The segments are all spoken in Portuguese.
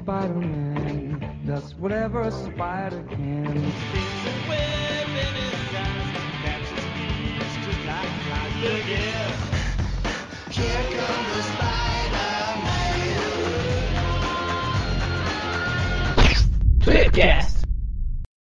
Spider-Man does whatever a spider can.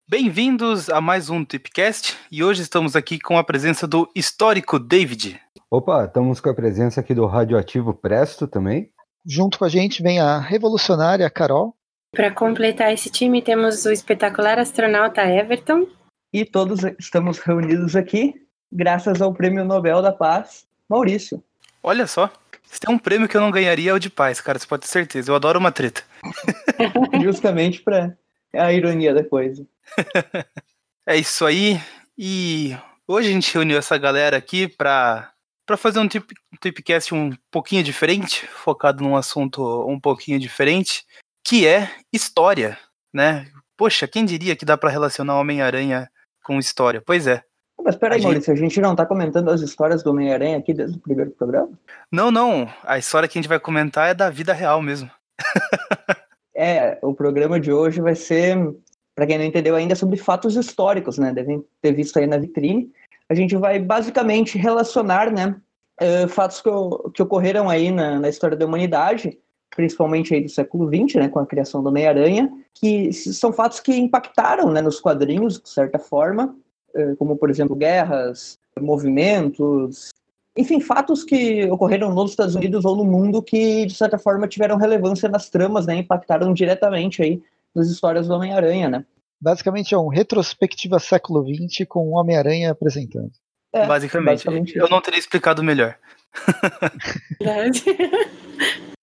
Bem-vindos a mais um Tipcast e hoje estamos aqui com a presença do histórico David. Opa, estamos com a presença aqui do radioativo Presto também. Junto com a gente vem a revolucionária Carol. Para completar esse time, temos o espetacular astronauta Everton. E todos estamos reunidos aqui graças ao Prêmio Nobel da Paz, Maurício. Olha só, se tem um prêmio que eu não ganharia é o de paz, cara, você pode ter certeza. Eu adoro uma treta. Justamente para a ironia da coisa. é isso aí. E hoje a gente reuniu essa galera aqui para para fazer um tip, tipcast um pouquinho diferente, focado num assunto um pouquinho diferente, que é história, né? Poxa, quem diria que dá para relacionar Homem-Aranha com história? Pois é. Mas peraí, A Maurício, a gente não tá comentando as histórias do Homem-Aranha aqui desde o primeiro programa? Não, não. A história que a gente vai comentar é da vida real mesmo. É, o programa de hoje vai ser, para quem não entendeu ainda, sobre fatos históricos, né? Devem ter visto aí na vitrine. A gente vai basicamente relacionar, né, eh, fatos que, que ocorreram aí na, na história da humanidade, principalmente aí do século XX, né, com a criação do Homem-Aranha, que são fatos que impactaram, né, nos quadrinhos, de certa forma, eh, como, por exemplo, guerras, movimentos, enfim, fatos que ocorreram nos Estados Unidos ou no mundo que, de certa forma, tiveram relevância nas tramas, né, impactaram diretamente aí nas histórias do Homem-Aranha, né. Basicamente é um retrospectiva século XX com o Homem-Aranha apresentando. É, basicamente. basicamente Eu não teria explicado melhor.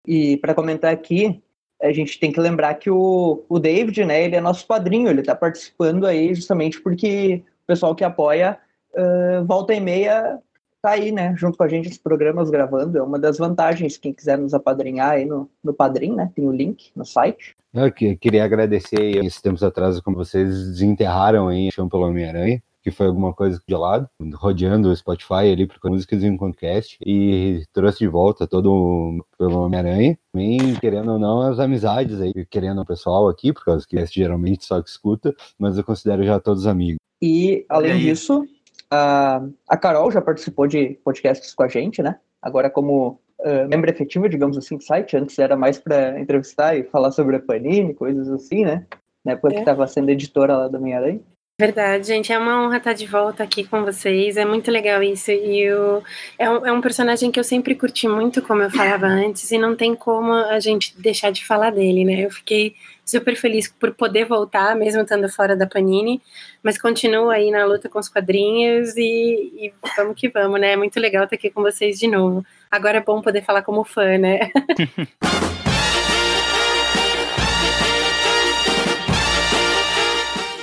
E para comentar aqui, a gente tem que lembrar que o, o David, né, ele é nosso padrinho, ele está participando aí justamente porque o pessoal que apoia ah, volta e meia tá aí, né, junto com a gente nos programas gravando, é uma das vantagens, quem quiser nos apadrinhar aí no, no Padrim, né, tem o link no site. Eu que- queria agradecer aí, esses tempos atrás, como vocês desenterraram aí Chão pelo Homem-Aranha, que foi alguma coisa de lado, rodeando o Spotify ali, procurando músicas em podcast, e trouxe de volta todo o- pelo Homem-Aranha. Também, querendo ou não, as amizades aí, querendo o pessoal aqui, por causa que geralmente só que escuta, mas eu considero já todos amigos. E, além aí. disso, a, a Carol já participou de podcasts com a gente, né, agora como ah, membro efetivo, digamos assim, do site, antes era mais para entrevistar e falar sobre a Panini, coisas assim, né, na época que É. estava sendo editora lá do Homem-Aranha. Verdade, gente, é uma honra estar de volta aqui com vocês. É muito legal isso. E o, é, um, é um personagem que eu sempre curti muito, como eu falava antes, e não tem como a gente deixar de falar dele, né? Eu fiquei super feliz por poder voltar, mesmo estando fora da Panini, mas continuo aí na luta com os quadrinhos e, e vamos que vamos, né? É muito legal estar aqui com vocês de novo. Agora é bom poder falar como fã, né?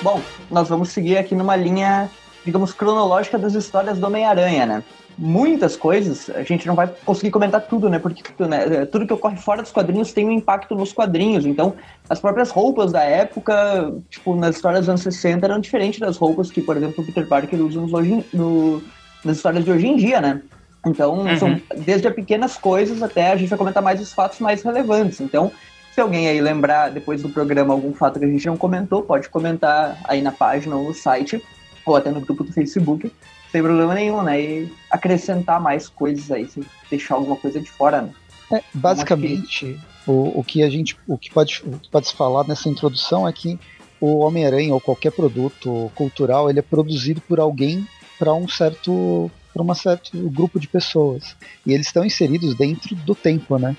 Bom, nós vamos seguir aqui numa linha, digamos, cronológica das histórias do Homem-Aranha, né? Muitas coisas, a gente não vai conseguir comentar tudo, né? Porque né, tudo que ocorre fora dos quadrinhos tem um impacto nos quadrinhos. Então, as próprias roupas da época, tipo, nas histórias dos anos 60, eram diferentes das roupas que, por exemplo, o Peter Parker usa nos hoje, no, nas histórias de hoje em dia, né? Então, Uhum. são desde as pequenas coisas até a gente vai comentar mais os fatos mais relevantes. Então, se alguém aí lembrar depois do programa algum fato que a gente não comentou, pode comentar aí na página ou no site, ou até no grupo do Facebook, sem problema nenhum, né? E acrescentar mais coisas aí, sem deixar alguma coisa de fora, né? É, basicamente, o, o que a gente, o que pode, o que pode se falar nessa introdução é que o Homem-Aranha ou qualquer produto cultural ele é produzido por alguém para um certo para um certo grupo de pessoas e eles estão inseridos dentro do tempo, né?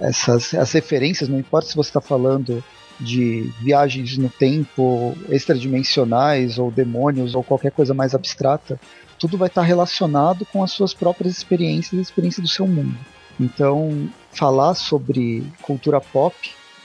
Essas as referências, não importa se você está falando de viagens no tempo extradimensionais ou demônios ou qualquer coisa mais abstrata, tudo vai estar relacionado com as suas próprias experiências e a experiência do seu mundo. Então, falar sobre cultura pop,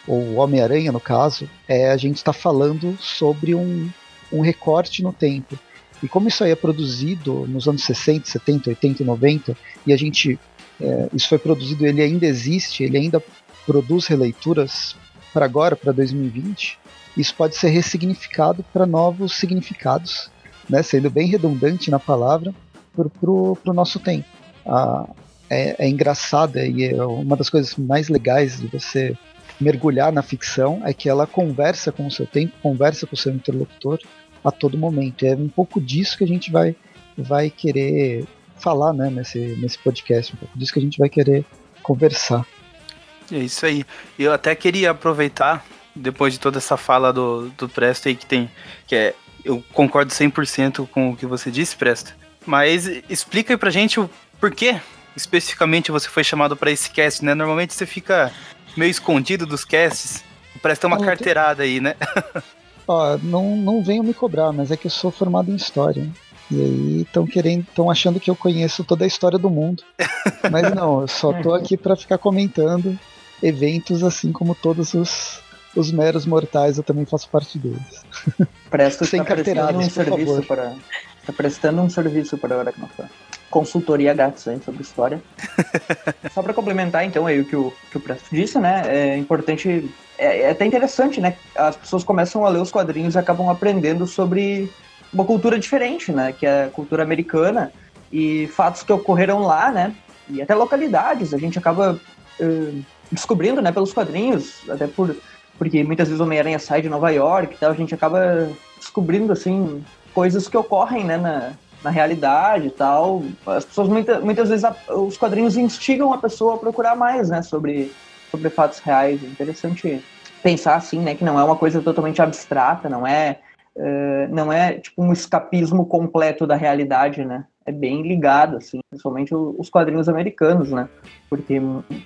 ou Homem-Aranha no caso, é a gente está falando sobre um, um recorte no tempo. E como isso aí é produzido nos anos 60, 70, 80 e 90, e a gente. É, isso foi produzido, ele ainda existe, ele ainda produz releituras para agora, para 2020, isso pode ser ressignificado para novos significados, né, sendo bem redundante na palavra, para o nosso tempo. Ah, é, é engraçada e é uma das coisas mais legais de você mergulhar na ficção é que ela conversa com o seu tempo, conversa com o seu interlocutor a todo momento. É um pouco disso que a gente vai, vai querer falar né, nesse, nesse podcast, um pouco disso que a gente vai querer conversar. É isso aí. Eu até queria aproveitar, depois de toda essa fala do, do Presto aí que tem, que é, eu concordo 100% com o que você disse, Presto, mas explica aí pra gente o porquê especificamente você foi chamado para esse cast, né? Normalmente você fica meio escondido dos casts, parece ter uma carteirada aí, né? Ó, não, não venham me cobrar, mas é que eu sou formado em história. E aí estão querendo, estão achando que eu conheço toda a história do mundo. Mas não, eu só tô aqui para ficar comentando eventos assim como todos os, os meros mortais, eu também faço parte deles. Presta Sem tá prestando um serviço para tá prestando um serviço para a Aracnofan. Consultoria grátis aí sobre história. Só para complementar então aí o que o, que o Presto disse, né? É importante, é, é até interessante, né? As pessoas começam a ler os quadrinhos e acabam aprendendo sobre uma cultura diferente, né? Que é a cultura americana e fatos que ocorreram lá, né? E até localidades. A gente acaba uh, descobrindo, né? Pelos quadrinhos, até por porque muitas vezes o Homem-Aranha sai de Nova York e tal, a gente acaba descobrindo, assim, coisas que ocorrem, né, na, na realidade e tal. As pessoas, muita, muitas vezes, a, os quadrinhos instigam a pessoa a procurar mais, né, sobre, sobre fatos reais. É interessante pensar, assim, né, que não é uma coisa totalmente abstrata, não é, uh, não é, tipo, um escapismo completo da realidade, né é bem ligado, assim, principalmente os quadrinhos americanos, né? Porque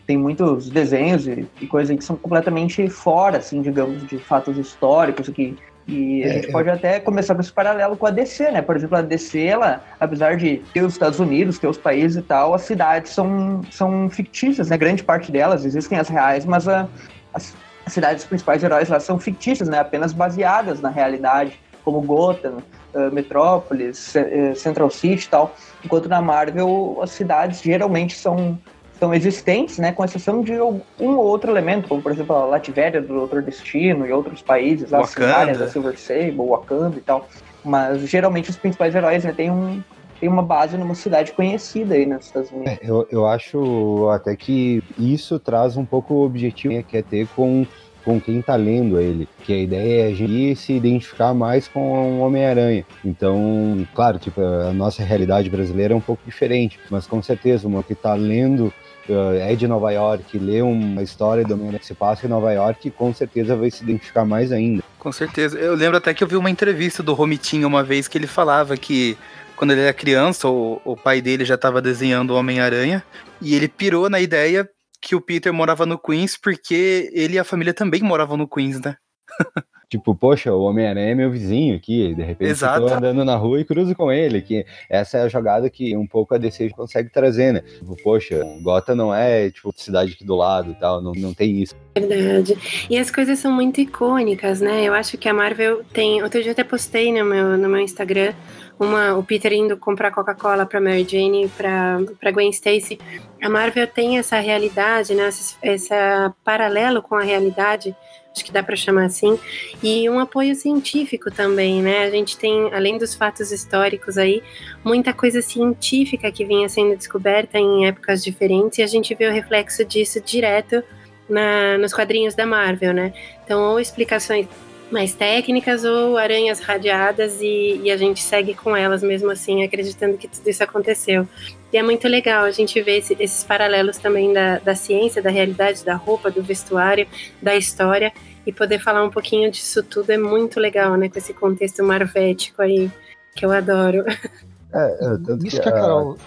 tem muitos desenhos e, e coisas que são completamente fora, assim, digamos, de fatos históricos que e a é, gente pode até começar com esse paralelo com a DC, né? Por exemplo, a DC, ela, apesar de ter os Estados Unidos, ter os países e tal, as cidades são, são fictícias, né? Grande parte delas existem as reais, mas a, as, as cidades principais heróis lá são fictícias, né? Apenas baseadas na realidade, como Gotham, uh, Metrópolis, uh, Central City e tal. Enquanto na Marvel, as cidades geralmente são, são existentes, né, com exceção de um ou outro elemento, como por exemplo a Lativéria do Doutor Destino e outros países, as áreas da Silver Sable, Wakanda e tal. Mas geralmente os principais heróis né, têm um, tem uma base numa cidade conhecida aí nos Estados Unidos. É, eu, eu acho até que isso traz um pouco o objetivo que é ter com com quem está lendo ele, que a ideia é a gente se identificar mais com o Homem-Aranha. Então, claro, tipo, a nossa realidade brasileira é um pouco diferente, mas com certeza, uma que está lendo uh, é de Nova York, lê uma história do Homem-Aranha que se passa em Nova York, com certeza vai se identificar mais ainda. Com certeza. Eu lembro até que eu vi uma entrevista do Romitinho uma vez que ele falava que quando ele era criança, o, o pai dele já estava desenhando o Homem-Aranha e ele pirou na ideia que o Peter morava no Queens porque ele e a família também moravam no Queens, né? tipo, poxa, o Homem-Aranha é meu vizinho aqui, de repente Exato. eu tô andando na rua e cruzo com ele, que essa é a jogada que um pouco a DC consegue trazer, né? Tipo, poxa, Gota não é, tipo, cidade aqui do lado e tal, não, não tem isso. Verdade. E as coisas são muito icônicas, né? Eu acho que a Marvel tem, outro dia eu até postei no meu, no meu Instagram, uma, o Peter indo comprar Coca-Cola para Mary Jane, para Gwen Stacy. A Marvel tem essa realidade, né, essa, essa paralelo com a realidade, acho que dá para chamar assim, e um apoio científico também, né? A gente tem, além dos fatos históricos aí, muita coisa científica que vinha sendo descoberta em épocas diferentes e a gente vê o reflexo disso direto na, nos quadrinhos da Marvel, né? Então, ou explicações mais técnicas ou aranhas radiadas e, e, a gente segue com elas mesmo assim, acreditando que tudo isso aconteceu. E é muito legal a gente ver esse, esses paralelos também da, da ciência, da realidade, da roupa, do vestuário, da história e poder falar um pouquinho disso tudo é muito legal, né? Com esse contexto marvético aí que eu adoro. É, é isso que a Carol,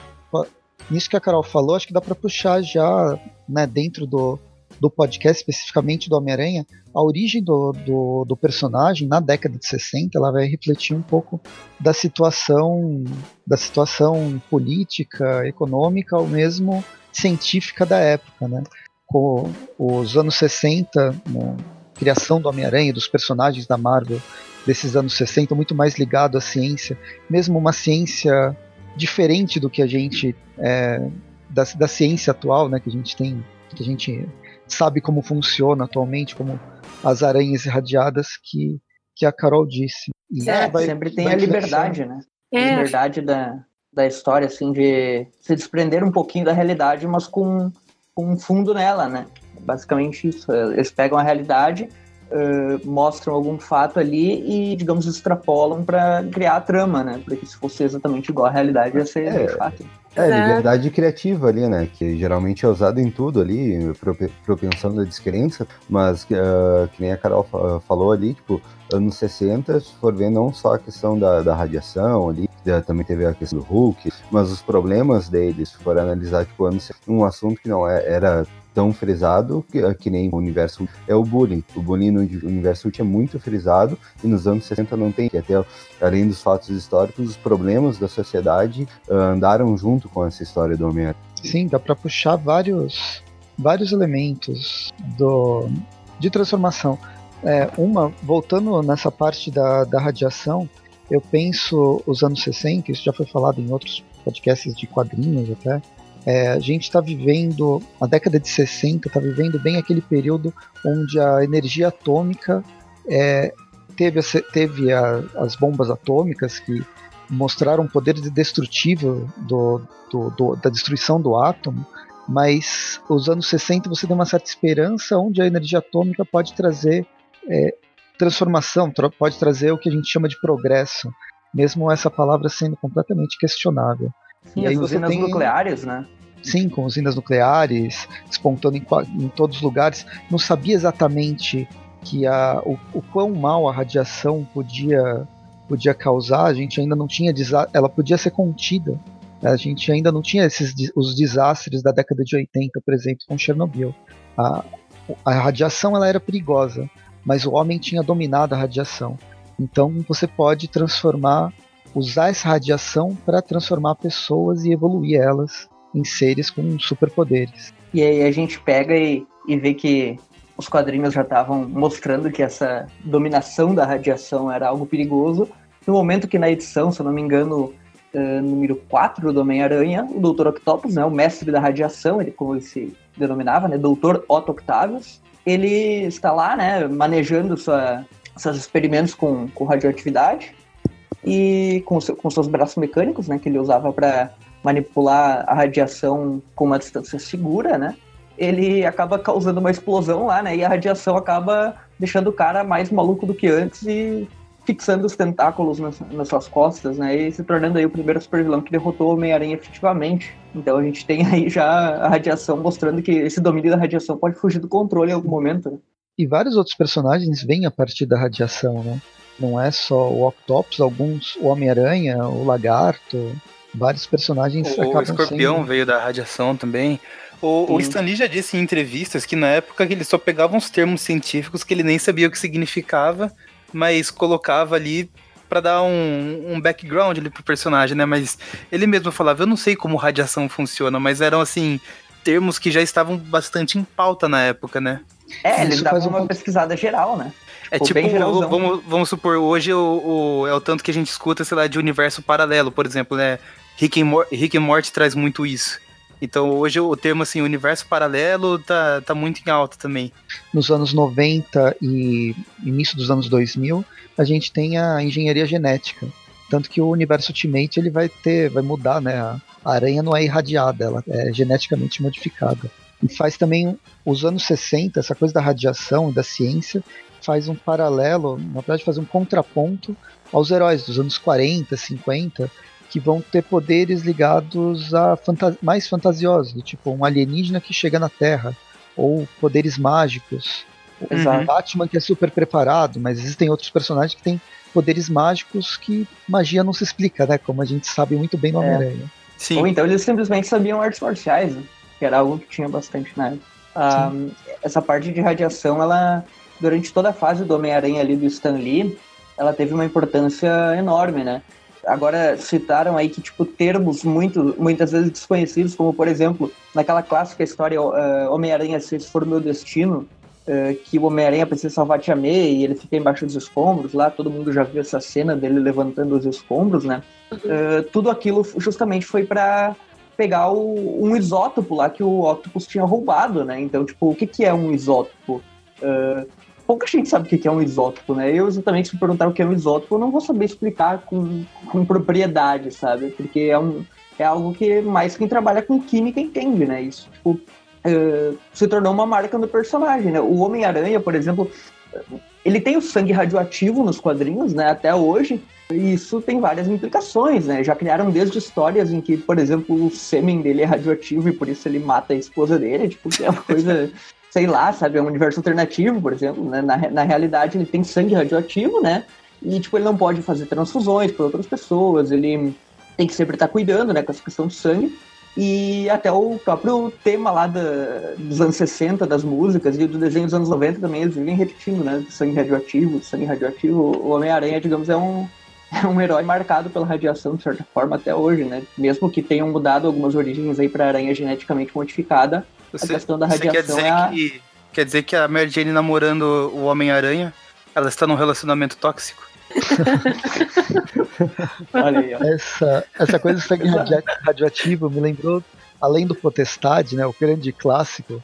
nisso que a Carol falou, acho que dá para puxar já, né, dentro do do podcast, especificamente do Homem-Aranha, a origem do, do, do, personagem na década de 60 ela vai refletir um pouco da situação da situação política, econômica ou mesmo científica da época, né? Com os anos 60, né, criação do Homem-Aranha, dos personagens da Marvel desses anos 60, muito mais ligado à ciência, mesmo uma ciência diferente do que a gente é, da, da ciência atual, né? Que a gente tem, que a gente sabe como funciona atualmente, como as aranhas irradiadas que, que a Carol disse. E é, vai, sempre tem a liberdade, né? A é. liberdade da, da história, assim, de se desprender um pouquinho da realidade, mas com, com um fundo nela, né? basicamente isso. Eles pegam a realidade, uh, mostram algum fato ali e, digamos, extrapolam para criar a trama, né? Porque se fosse exatamente igual à realidade, ia ser É. chato. É, Exato. liberdade criativa ali, né? Que geralmente é usado em tudo ali, prope- propensão da descrença, mas que, ah, que nem a Carol fa- falou ali, tipo, anos 60, se for ver não só a questão da, da radiação ali, também teve a questão do Hulk, mas os problemas deles, se for analisar, tipo, anos, 60, um assunto que não é- era tão frisado que, que nem o universo é o bullying. O bullying no universo é muito frisado e nos anos 60 não tem, que até além dos fatos históricos, os problemas da sociedade ah, andaram junto com essa história do Homem-Aranha. Sim, dá para puxar vários, vários elementos do, de transformação. É, uma, voltando nessa parte da, da radiação, eu penso os anos 60, isso já foi falado em outros podcasts de quadrinhos até. é, a gente está vivendo, a década de 60 está vivendo bem aquele período onde a energia atômica é, teve, teve a- as bombas atômicas que mostraram o poder de destrutivo do, do- do- da destruição do átomo, mas os anos 60 você tem uma certa esperança onde a energia atômica pode trazer é, transformação, tra- pode trazer o que a gente chama de progresso, mesmo essa palavra sendo completamente questionável. Sim, E aí as usinas tem- nucleares, né? Sim, com usinas nucleares, despontando em, em todos os lugares. Não sabia exatamente que a, o, o quão mal a radiação podia, podia causar. A gente ainda não tinha. Ela podia ser contida. A gente ainda não tinha esses, os desastres da década de 80, por exemplo, com Chernobyl. A, a radiação ela era perigosa, mas o homem tinha dominado a radiação. Então você pode transformar, usar essa radiação para transformar pessoas e evoluir elas em seres com superpoderes. E aí a gente pega e, e vê que os quadrinhos já estavam mostrando que essa dominação da radiação era algo perigoso. No momento que na edição, se eu não me engano, eh, número 4 do Homem-Aranha, o Dr. Octopus, né, o mestre da radiação, ele como ele se denominava, né, Dr. Otto Octavius, ele está lá, né, manejando sua, seus experimentos com, com radioatividade e com, seu- com seus braços mecânicos, né, que ele usava para manipular a radiação com uma distância segura, né? Ele acaba causando uma explosão lá, né? E a radiação acaba deixando o cara mais maluco do que antes e fixando os tentáculos nas, nas suas costas, né? E se tornando aí o primeiro supervilão que derrotou o Homem-Aranha efetivamente. Então a gente tem aí já a radiação mostrando que esse domínio da radiação pode fugir do controle em algum momento. Né? E vários outros personagens vêm a partir da radiação, né? Não é só o Octopus, alguns, o Homem-Aranha, o Lagarto, vários personagens O acabam escorpião sendo... veio da radiação também. O, o. Stan Lee já disse em entrevistas que na época ele só pegava uns termos científicos que ele nem sabia o que significava, mas colocava ali pra dar um, um background ali pro personagem, né? Mas ele mesmo falava, eu não sei como radiação funciona, mas eram assim termos que já estavam bastante em pauta na época, né? É, eles Isso davam faz um uma pesquisada geral, né? É Tipo, tipo, vamos, vamos supor, hoje o, o- é o tanto que a gente escuta, sei lá, de universo paralelo, por exemplo, né? Rick and, Mor Rick and Morty traz muito isso. Então hoje o termo assim, universo paralelo tá, tá muito em alta também. nos anos 90 e início dos anos 2000, a gente tem a engenharia genética. Tanto que o universo Ultimate ele vai ter, vai mudar, né? A aranha não é irradiada, ela é geneticamente modificada. E faz também os anos 60, essa coisa da radiação e da ciência, faz um paralelo, na verdade faz um contraponto aos heróis dos anos 40, 50, que vão ter poderes ligados a fanta mais fantasiosos, do tipo um alienígena que chega na Terra, ou poderes mágicos. O Exato. Batman que é super preparado, mas existem outros personagens que têm poderes mágicos que magia não se explica, né? Como a gente sabe muito bem no É. Homem-Aranha. Sim. Ou então eles simplesmente sabiam artes marciais, né? que era algo que tinha bastante na época. Ah, essa parte de radiação, ela, durante toda a fase do Homem-Aranha ali do Stan Lee, ela teve uma importância enorme, né? Agora citaram aí que, tipo, termos muito, muitas vezes desconhecidos, como, por exemplo, naquela clássica história eh, Homem-Aranha, se esse for o meu destino, eh, que o Homem-Aranha precisa salvar Tia May e ele fica embaixo dos escombros lá, todo mundo já viu essa cena dele levantando os escombros, né? Eh, tudo aquilo justamente foi para pegar o- um isótopo lá que o Octopus tinha roubado, né? Então, tipo, o que, que é um isótopo? Eh, pouca gente sabe o que, que é um isótopo, né? Eu exatamente se perguntar o que é um isótopo, eu não vou saber explicar com, com propriedade, sabe? Porque é, um, é algo que mais quem trabalha com química entende, né? Isso, tipo, uh, se tornou uma marca no personagem, né? O Homem-Aranha, por exemplo, ele tem o sangue radioativo nos quadrinhos, né, até hoje, e isso tem várias implicações, né? Já criaram desde histórias em que, por exemplo, o sêmen dele é radioativo e por isso ele mata a esposa dele, tipo, é uma coisa, sei lá, sabe, é um universo alternativo, por exemplo, né? Na, na realidade ele tem sangue radioativo, né? E, tipo, ele não pode fazer transfusões para outras pessoas, ele tem que sempre estar cuidando, né, com essa questão do sangue. E até o próprio tema lá da, dos anos 60, das músicas e do desenho dos anos 90 também, eles vivem repetindo, né? Sangue radioativo, sangue radioativo. O Homem-Aranha, digamos, é um, é um herói marcado pela radiação, de certa forma, até hoje, né? Mesmo que tenham mudado algumas origens aí para aranha geneticamente modificada, Você, a questão da radiação quer dizer é a... que quer dizer que a Mary Jane namorando o Homem-Aranha, ela está num relacionamento tóxico? Olha aí, ó. Essa, essa coisa do sangue radioativo me lembrou, além do Potestade, né, o grande clássico,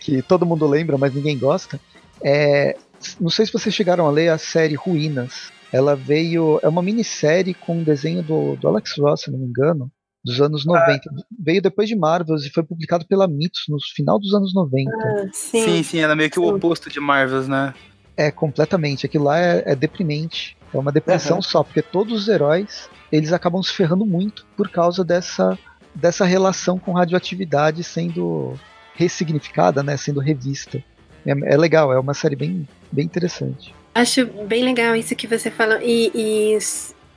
que todo mundo lembra, mas ninguém gosta. É, não sei se vocês chegaram a ler a série Ruínas. Ela veio. É uma minissérie com um desenho do, do Alex Ross, se não me engano, dos anos 90. Veio depois de Marvels e foi publicado pela Mitos no final dos anos 90. Ah, sim. Sim, sim, ela é meio que o Sim. oposto de Marvels, né? É, completamente. Aquilo lá é, é deprimente. É uma depressão Aham. só, porque todos os heróis, eles acabam se ferrando muito por causa dessa, dessa relação com radioatividade sendo ressignificada, né, sendo revista. É, é legal, é uma série bem, bem interessante. Acho bem legal isso que você falou. E, e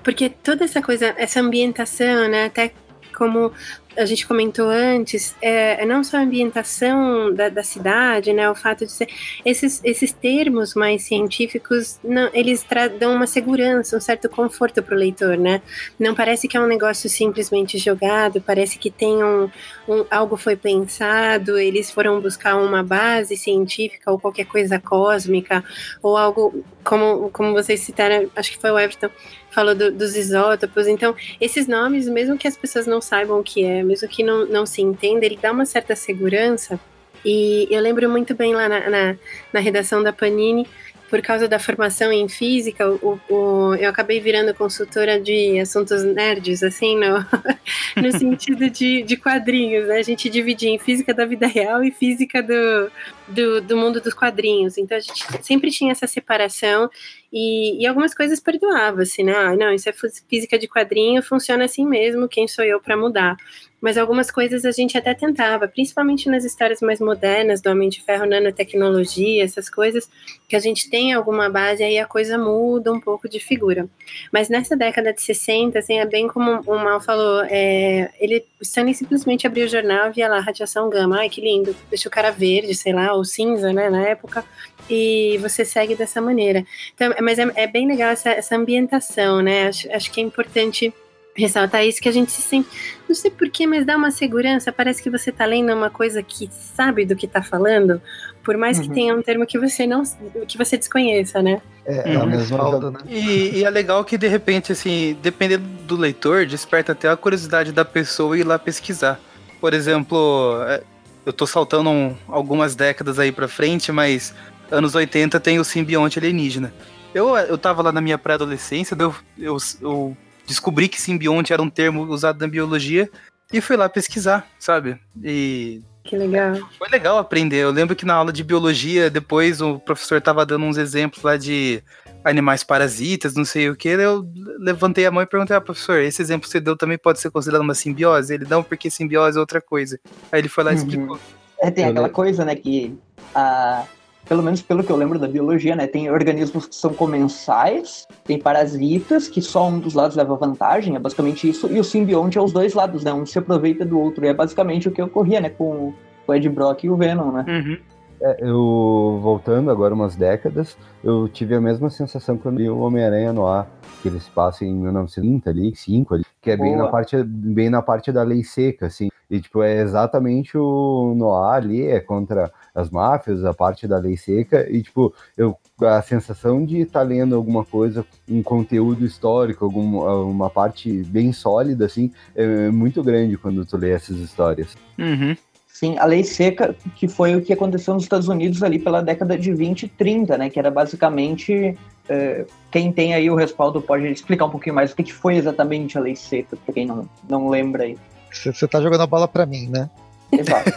porque toda essa coisa, essa ambientação, né? Até como a gente comentou antes, é, é não só a ambientação da, da cidade, né? O fato de ser. Esses, esses termos mais científicos, não, eles dão uma segurança, um certo conforto para o leitor, né? Não parece que é um negócio simplesmente jogado, parece que tem um, um- algo foi pensado, eles foram buscar uma base científica ou qualquer coisa cósmica ou algo como, como vocês citaram, acho que foi o Everton, falou do- dos isótopos. Então, esses nomes, mesmo que as pessoas não saibam o que é, mesmo que não, não se entenda, ele dá uma certa segurança. E eu lembro muito bem lá na, na, na redação da Panini, por causa da formação em física, o, o- eu acabei virando consultora de assuntos nerds, assim, no, no sentido de, de quadrinhos, né? A gente dividia em física da vida real e física do, do, do mundo dos quadrinhos. Então a gente sempre tinha essa separação e, e algumas coisas perdoava-se, né? Ah, não, isso é física de quadrinho, funciona assim mesmo, quem sou eu para mudar? Mas algumas coisas a gente até tentava, principalmente nas histórias mais modernas do Homem de Ferro, nanotecnologia, essas coisas, que a gente tem alguma base, aí a coisa muda um pouco de figura. Mas nessa década de 60, assim, é bem como o Mal falou, é, ele, o Stanley simplesmente abriu o jornal, via lá, radiação gama, ai que lindo, deixa o cara verde, sei lá, ou cinza, né, na época, e você segue dessa maneira. Então, mas é, é bem legal essa, essa ambientação, né, acho, acho que é importante ressaltar isso, que a gente se sente, não sei porquê, mas dá uma segurança, parece que você tá lendo uma coisa que sabe do que tá falando, por mais que Uhum. tenha um termo que você não, que você desconheça, né? É, é a Uhum. mesma falta, né? E, e é legal que de repente, assim, dependendo do leitor, desperta até a curiosidade da pessoa ir lá pesquisar. Por exemplo, é, eu tô saltando um- algumas décadas aí pra frente, mas anos 80 tem o simbionte alienígena. Eu, eu tava lá na minha pré-adolescência, eu, eu, eu descobri que simbionte era um termo usado na biologia e fui lá pesquisar, sabe? E Que legal. foi legal aprender. Eu lembro que na aula de biologia, depois o professor tava dando uns exemplos lá de animais parasitas, não sei o que. Eu levantei a mão e perguntei, ah, professor, esse exemplo que você deu também pode ser considerado uma simbiose? Ele não, porque simbiose é outra coisa. Aí ele foi lá e Uhum. explicou. É, tem Eu aquela coisa, né, que a, pelo menos pelo que eu lembro da biologia, né, tem organismos que são comensais, tem parasitas, que só um dos lados leva vantagem, é basicamente isso, e o simbionte é os dois lados, né, um se aproveita do outro, e é basicamente o que ocorria, né, com o Ed Brock e o Venom, né. Uhum. É, eu, voltando agora umas décadas, eu tive a mesma sensação quando li o Homem-Aranha no ar, que eles passam em 1930 ali, 5 ali, que é bem Boa. na, parte, bem na parte da lei seca, assim. E, tipo, é exatamente o Noir ali, é contra as máfias, a parte da lei seca, e, tipo, eu, a sensação de estar lendo alguma coisa, um conteúdo histórico, alguma uma parte bem sólida, assim, é muito grande quando tu lê essas histórias. Uhum. Sim, a lei seca, que foi o que aconteceu nos Estados Unidos ali pela década de 20 e 30, né? Que era basicamente. eh, quem tem aí o respaldo pode explicar um pouquinho mais o que, que foi exatamente a lei seca, pra quem não, não lembra aí. Você tá jogando a bola pra mim, né? Exato.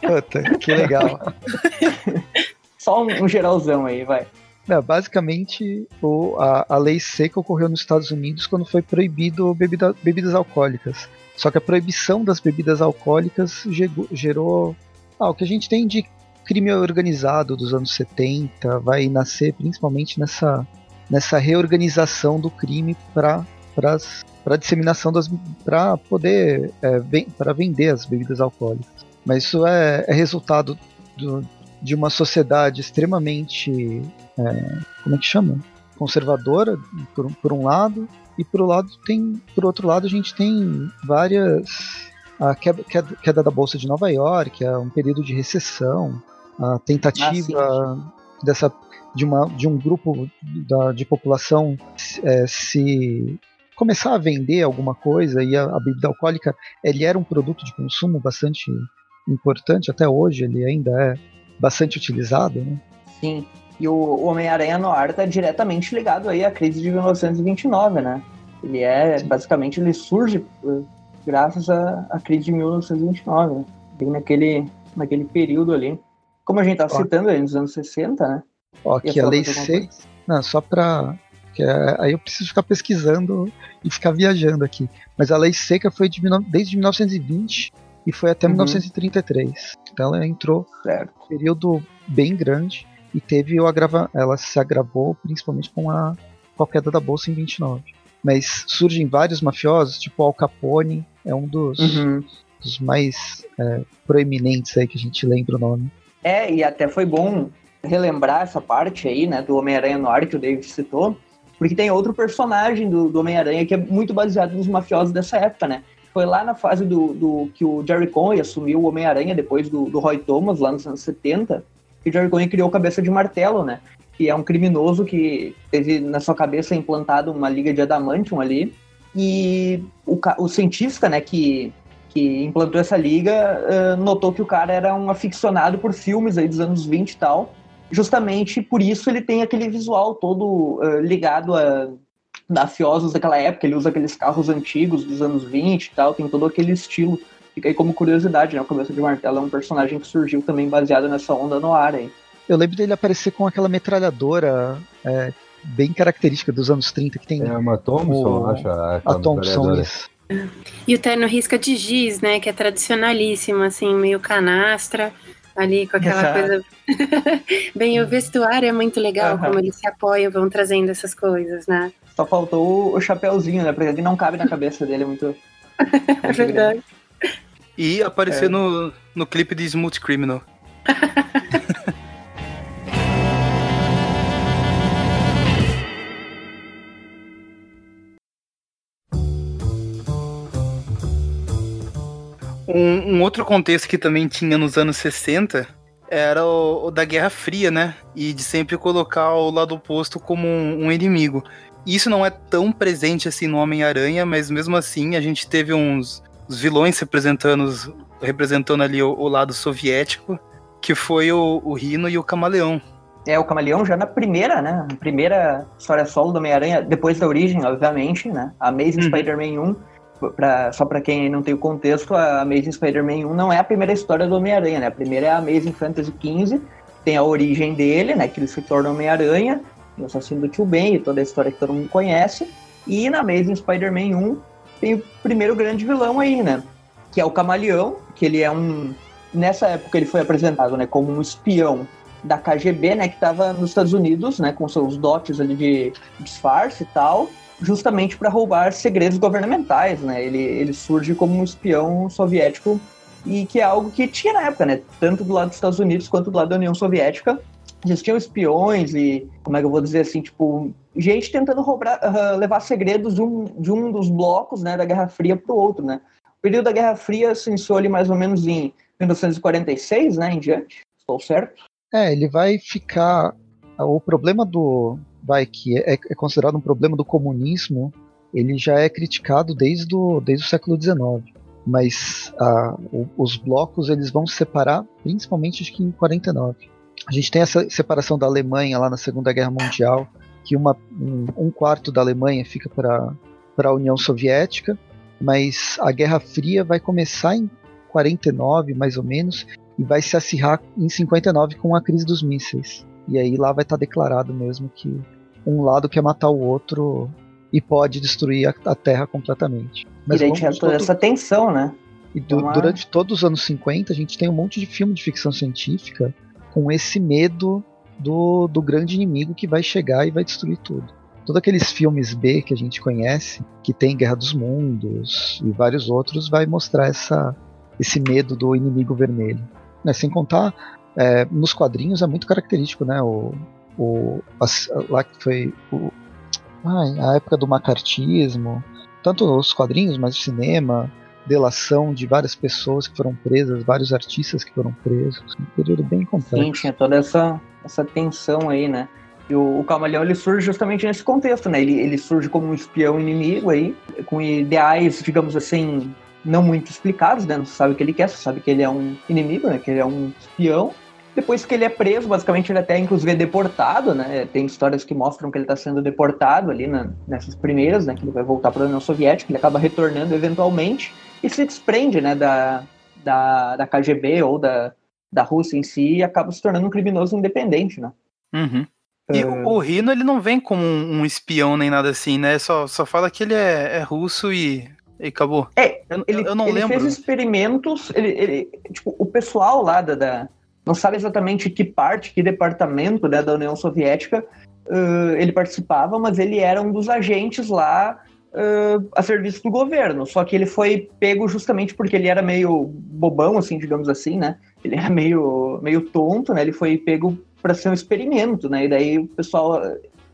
Puta, que legal. Só um, um geralzão aí, vai. Não, basicamente, o, a, a lei seca ocorreu nos Estados Unidos quando foi proibido bebida, bebidas alcoólicas. Só que a proibição das bebidas alcoólicas gerou, gerou ah, o que a gente tem de crime organizado dos anos 70, vai nascer principalmente nessa, nessa reorganização do crime para para disseminação das para poder é, para vender as bebidas alcoólicas. Mas isso é, é resultado do, de uma sociedade extremamente é, como é que chama? Conservadora, por, por um lado, e por, lado tem, por outro lado a gente tem várias a queda, queda, queda, da bolsa de Nova York, é um período de recessão, a tentativa ah, dessa de, uma, de um grupo da, de população é, se começar a vender alguma coisa e a, a, bebida alcoólica ele era um produto de consumo bastante importante até hoje ele ainda é bastante utilizado né? sim e o Homem-Aranha Noir está diretamente ligado aí à crise de 1929, né? Ele é, basicamente, ele surge uh, graças à, à crise de 1929, né? bem naquele, naquele período ali. Como a gente está citando aí nos anos 60, né? Ó, que a lei 6, não, só para é, aí eu preciso ficar pesquisando e ficar viajando aqui. Mas a lei seca foi de, desde 1920 e foi até uhum. 1933. Então ela entrou certo. um período bem grande e teve o agrava, ela se agravou principalmente com a, com a queda da bolsa em 29. Mas surgem vários mafiosos, tipo Al Capone, é um dos, uhum. dos mais é, proeminentes aí que a gente lembra o nome. É, e até foi bom relembrar essa parte aí, né, do Homem-Aranha no ar que o David citou, porque tem outro personagem do, do Homem-Aranha que é muito baseado nos mafiosos dessa época, né? Foi lá na fase do, do que o Jerry Conway assumiu o Homem-Aranha depois do, do Roy Thomas, lá nos anos 70, que Jerry Conway criou Cabeça de Martelo, né? Que é um criminoso que teve na sua cabeça implantado uma liga de adamantium ali. E o, o cientista, né, que, que implantou essa liga, uh, notou que o cara era um aficionado por filmes aí dos anos 20 e tal. Justamente por isso ele tem aquele visual todo uh, ligado a mafiosos daquela época. Ele usa aqueles carros antigos dos anos 20 e tal, tem todo aquele estilo Fica aí como curiosidade, né? O Cabeça de Martelo é um personagem que surgiu também baseado nessa onda no ar aí. Eu lembro dele aparecer com aquela metralhadora é, bem característica dos anos 30 que tem. É uma Thompson, o... acho. A, a Thompson, isso. E o terno risca de giz, né? Que é tradicionalíssimo, assim, meio canastra, ali com aquela Exato. coisa. Bem, o vestuário é muito legal, uhum. como eles se apoiam, vão trazendo essas coisas, né? Só faltou o chapéuzinho, né? Porque ele não cabe na cabeça dele, é muito. é verdade. E aparecer é. no, no clipe de Smooth Criminal. Um, um, outro contexto que também tinha nos anos 60 era o, o, da Guerra Fria, né? E de sempre colocar o lado oposto como um, um inimigo. Isso não é tão presente assim no Homem-Aranha, mas mesmo assim a gente teve uns, vilões representando, representando ali o, o lado soviético, que foi o, o Rino e o Camaleão. É, o Camaleão já na primeira, né? A primeira história solo do Homem-Aranha, depois da origem, obviamente, né? Amazing uhum. Spider-Man 1, pra, só para quem não tem o contexto, a Amazing Spider-Man 1 não é a primeira história do Homem-Aranha, né? A primeira é a Amazing Fantasy XV, tem a origem dele, né? Que ele se torna Homem-Aranha, o assassino do Tio Ben e toda a história que todo mundo conhece. E na Amazing Spider-Man 1 tem o primeiro grande vilão aí, né? Que é o Camaleão, que ele é um. Nessa época ele foi apresentado né, como um espião da KGB, né? Que estava nos Estados Unidos, né? Com seus dotes ali de disfarce e tal, justamente para roubar segredos governamentais, né? Ele, ele surge como um espião soviético e que é algo que tinha na época, né? Tanto do lado dos Estados Unidos quanto do lado da União Soviética. Existiam espiões e, como é que eu vou dizer assim, tipo, gente tentando roubar, uh, levar segredos de um, de um dos blocos né, da Guerra Fria para o outro. Né? O período da Guerra Fria se iniciou ali mais ou menos em 1946, né, em diante. Estou certo? É, ele vai ficar. O problema do. Vai, que é, é considerado um problema do comunismo, ele já é criticado desde, o, desde o século XIX. Mas uh, os blocos eles vão se separar principalmente acho que em 49. A gente tem essa separação da Alemanha lá na Segunda Guerra Mundial, que uma, um, um quarto da Alemanha fica para a União Soviética, mas a Guerra Fria vai começar em 49, mais ou menos, e vai se acirrar em 59 com a crise dos mísseis. E aí lá vai estar declarado mesmo que um lado quer matar o outro e pode destruir a, a Terra completamente. Mas e daí tinha toda todo... essa tensão, né? E du Uma... durante todos os anos 50 a gente tem um monte de filme de ficção científica com esse medo do, do grande inimigo que vai chegar e vai destruir tudo. Todos aqueles filmes B que a gente conhece, que tem Guerra dos Mundos e vários outros, vai mostrar essa, esse medo do inimigo vermelho. Né? Sem contar, é, nos quadrinhos é muito característico, né? O, o, lá que foi o, ai, a época do macartismo, tanto os quadrinhos, mas o cinema, delação de várias pessoas que foram presas, vários artistas que foram presos. Um período bem complexo. Sim, tinha toda essa, essa tensão aí, né? E o, o Camaleão ele surge justamente nesse contexto, né? Ele, ele surge como um espião inimigo aí, com ideais, digamos assim, não muito explicados, né? Não se sabe o que ele quer, você sabe que ele é um inimigo, né? Que ele é um espião. Depois que ele é preso, basicamente ele até inclusive é deportado, né? Tem histórias que mostram que ele está sendo deportado ali na, nessas primeiras, né? Que ele vai voltar para a União Soviética, ele acaba retornando eventualmente e se desprende, né? Da, da, da KGB ou da, da Rússia em si e acaba se tornando um criminoso independente, né? Uhum. E uh... o Rino, ele não vem como um, um, espião nem nada assim, né? Só, só fala que ele é, é russo e, e acabou. É, eu, ele, eu não ele lembro. fez experimentos, ele, ele, tipo, o pessoal lá da, da, não sabe exatamente que parte, que departamento né, da União Soviética uh, ele participava, mas ele era um dos agentes lá uh, a serviço do governo. Só que ele foi pego justamente porque ele era meio bobão, assim, digamos assim, né? Ele era meio, meio tonto, né? Ele foi pego para ser um experimento, né? E daí o pessoal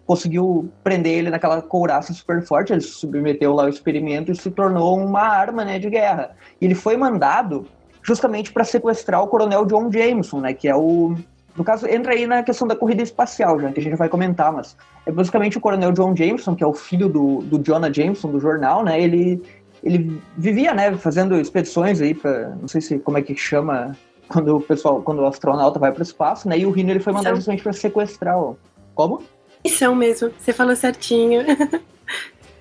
conseguiu prender ele naquela couraça super forte, ele submeteu lá ao experimento e se tornou uma arma, né, de guerra. E ele foi mandado justamente para sequestrar o coronel John Jameson, né, que é o no caso, entra aí na questão da corrida espacial, já que a gente vai comentar, mas é basicamente o coronel John Jameson, que é o filho do, do Jonah Jameson, do jornal, né? Ele, ele vivia, né, fazendo expedições aí para, não sei se como é que chama quando o pessoal, quando o astronauta vai para o espaço, né? E o Rino ele foi mandado justamente para sequestrar o... Como? Missão mesmo, você falou certinho.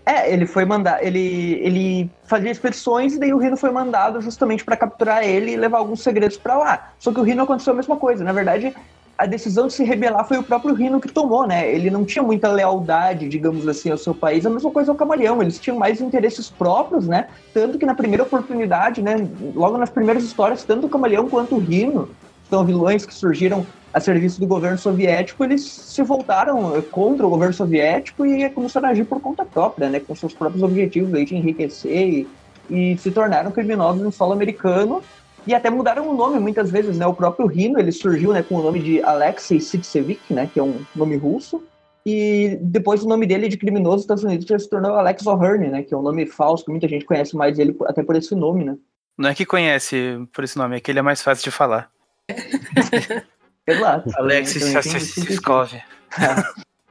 É, ele foi mandar, ele, ele fazia expedições e daí o Rino foi mandado justamente para capturar ele e levar alguns segredos para lá. Só que o Rino aconteceu a mesma coisa. Na verdade, a decisão de se rebelar foi o próprio Rino que tomou, né? Ele não tinha muita lealdade, digamos assim, ao seu país. A mesma coisa ao Camaleão, eles tinham mais interesses próprios, né? Tanto que na primeira oportunidade, né, logo nas primeiras histórias, tanto o Camaleão quanto o Rino são vilões que surgiram a serviço do governo soviético, eles se voltaram eh, contra o governo soviético e começaram a agir por conta própria, né, com seus próprios objetivos aí de enriquecer e, e se tornaram criminosos no solo americano e até mudaram o nome muitas vezes, né? O próprio Rino, ele surgiu, né, com o nome de Alexei Sitsevik, né, que é um nome russo, e depois o nome dele de criminoso nos Estados Unidos já se tornou Alex O'Hearn, né, que é um nome falso, que muita gente conhece mais ele até por esse nome, né? Não é que conhece por esse nome, é que ele é mais fácil de falar. Exato. Alexis Siskov.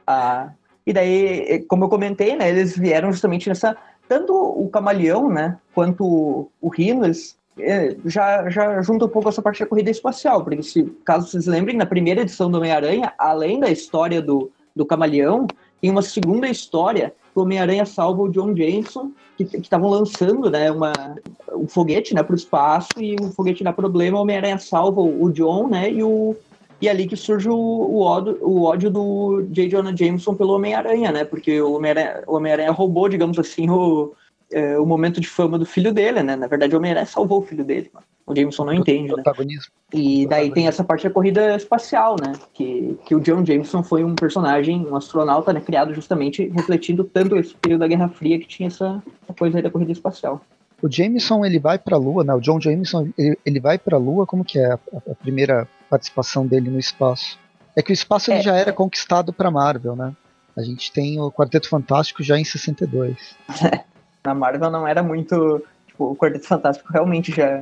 ah, e daí, como eu comentei, né, eles vieram justamente nessa. Tanto o camaleão, né, quanto o Rhino, eles é, já, já junta um pouco essa parte da corrida espacial, porque se, caso vocês lembrem, na primeira edição do Homem-Aranha, além da história do, do camaleão, tem uma segunda história o Homem-Aranha salva o John Jameson, que estavam lançando né, uma, um foguete né, para o espaço e o foguete dá problema, o Homem-Aranha salva o John, né, e o, e é ali que surge o, o, ódio, o ódio do J. Jonah Jameson pelo Homem-Aranha, né? Porque o Homem-Aranha Homem roubou, digamos assim, o, é, o momento de fama do filho dele, né? Na verdade, o Homem-Aranha salvou o filho dele. O Jameson não entende, né? E daí tem essa parte da corrida espacial, né? Que, que o John Jameson foi um personagem, um astronauta, né? Criado justamente refletindo tanto esse período da Guerra Fria que tinha essa, coisa aí da corrida espacial. O Jameson ele vai para a Lua, né? O John Jameson ele, ele vai para a Lua. Como que é a, a, primeira participação dele no espaço? É que o espaço é. ele já era conquistado para Marvel, né? A gente tem o Quarteto Fantástico já em 62. Na Marvel não era muito, tipo, o Quarteto Fantástico realmente já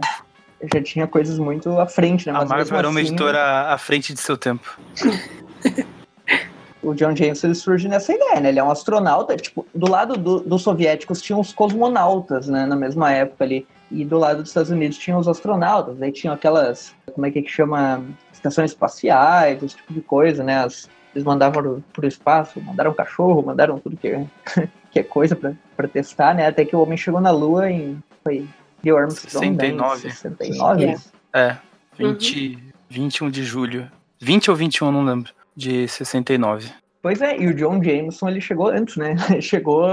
já tinha coisas muito à frente, né? Mas a Marvel era uma assim, editora à frente de seu tempo. o John James ele surge nessa ideia, né? Ele é um astronauta, tipo, do lado do, dos soviéticos tinham os cosmonautas, né? Na mesma época ali. E do lado dos Estados Unidos tinham os astronautas. Aí tinham aquelas, como é que, é que chama? Estações espaciais, esse tipo de coisa, né? As, eles mandavam pro espaço, mandaram cachorro, mandaram tudo que, é, que é coisa para testar, né? Até que o homem chegou na Lua em foi Neil Armstrong, 69. Né, 69. É. 20, 21 de julho. 20 ou 21, não lembro. De 69. Pois é, e o John Jameson ele chegou antes, né? Ele chegou,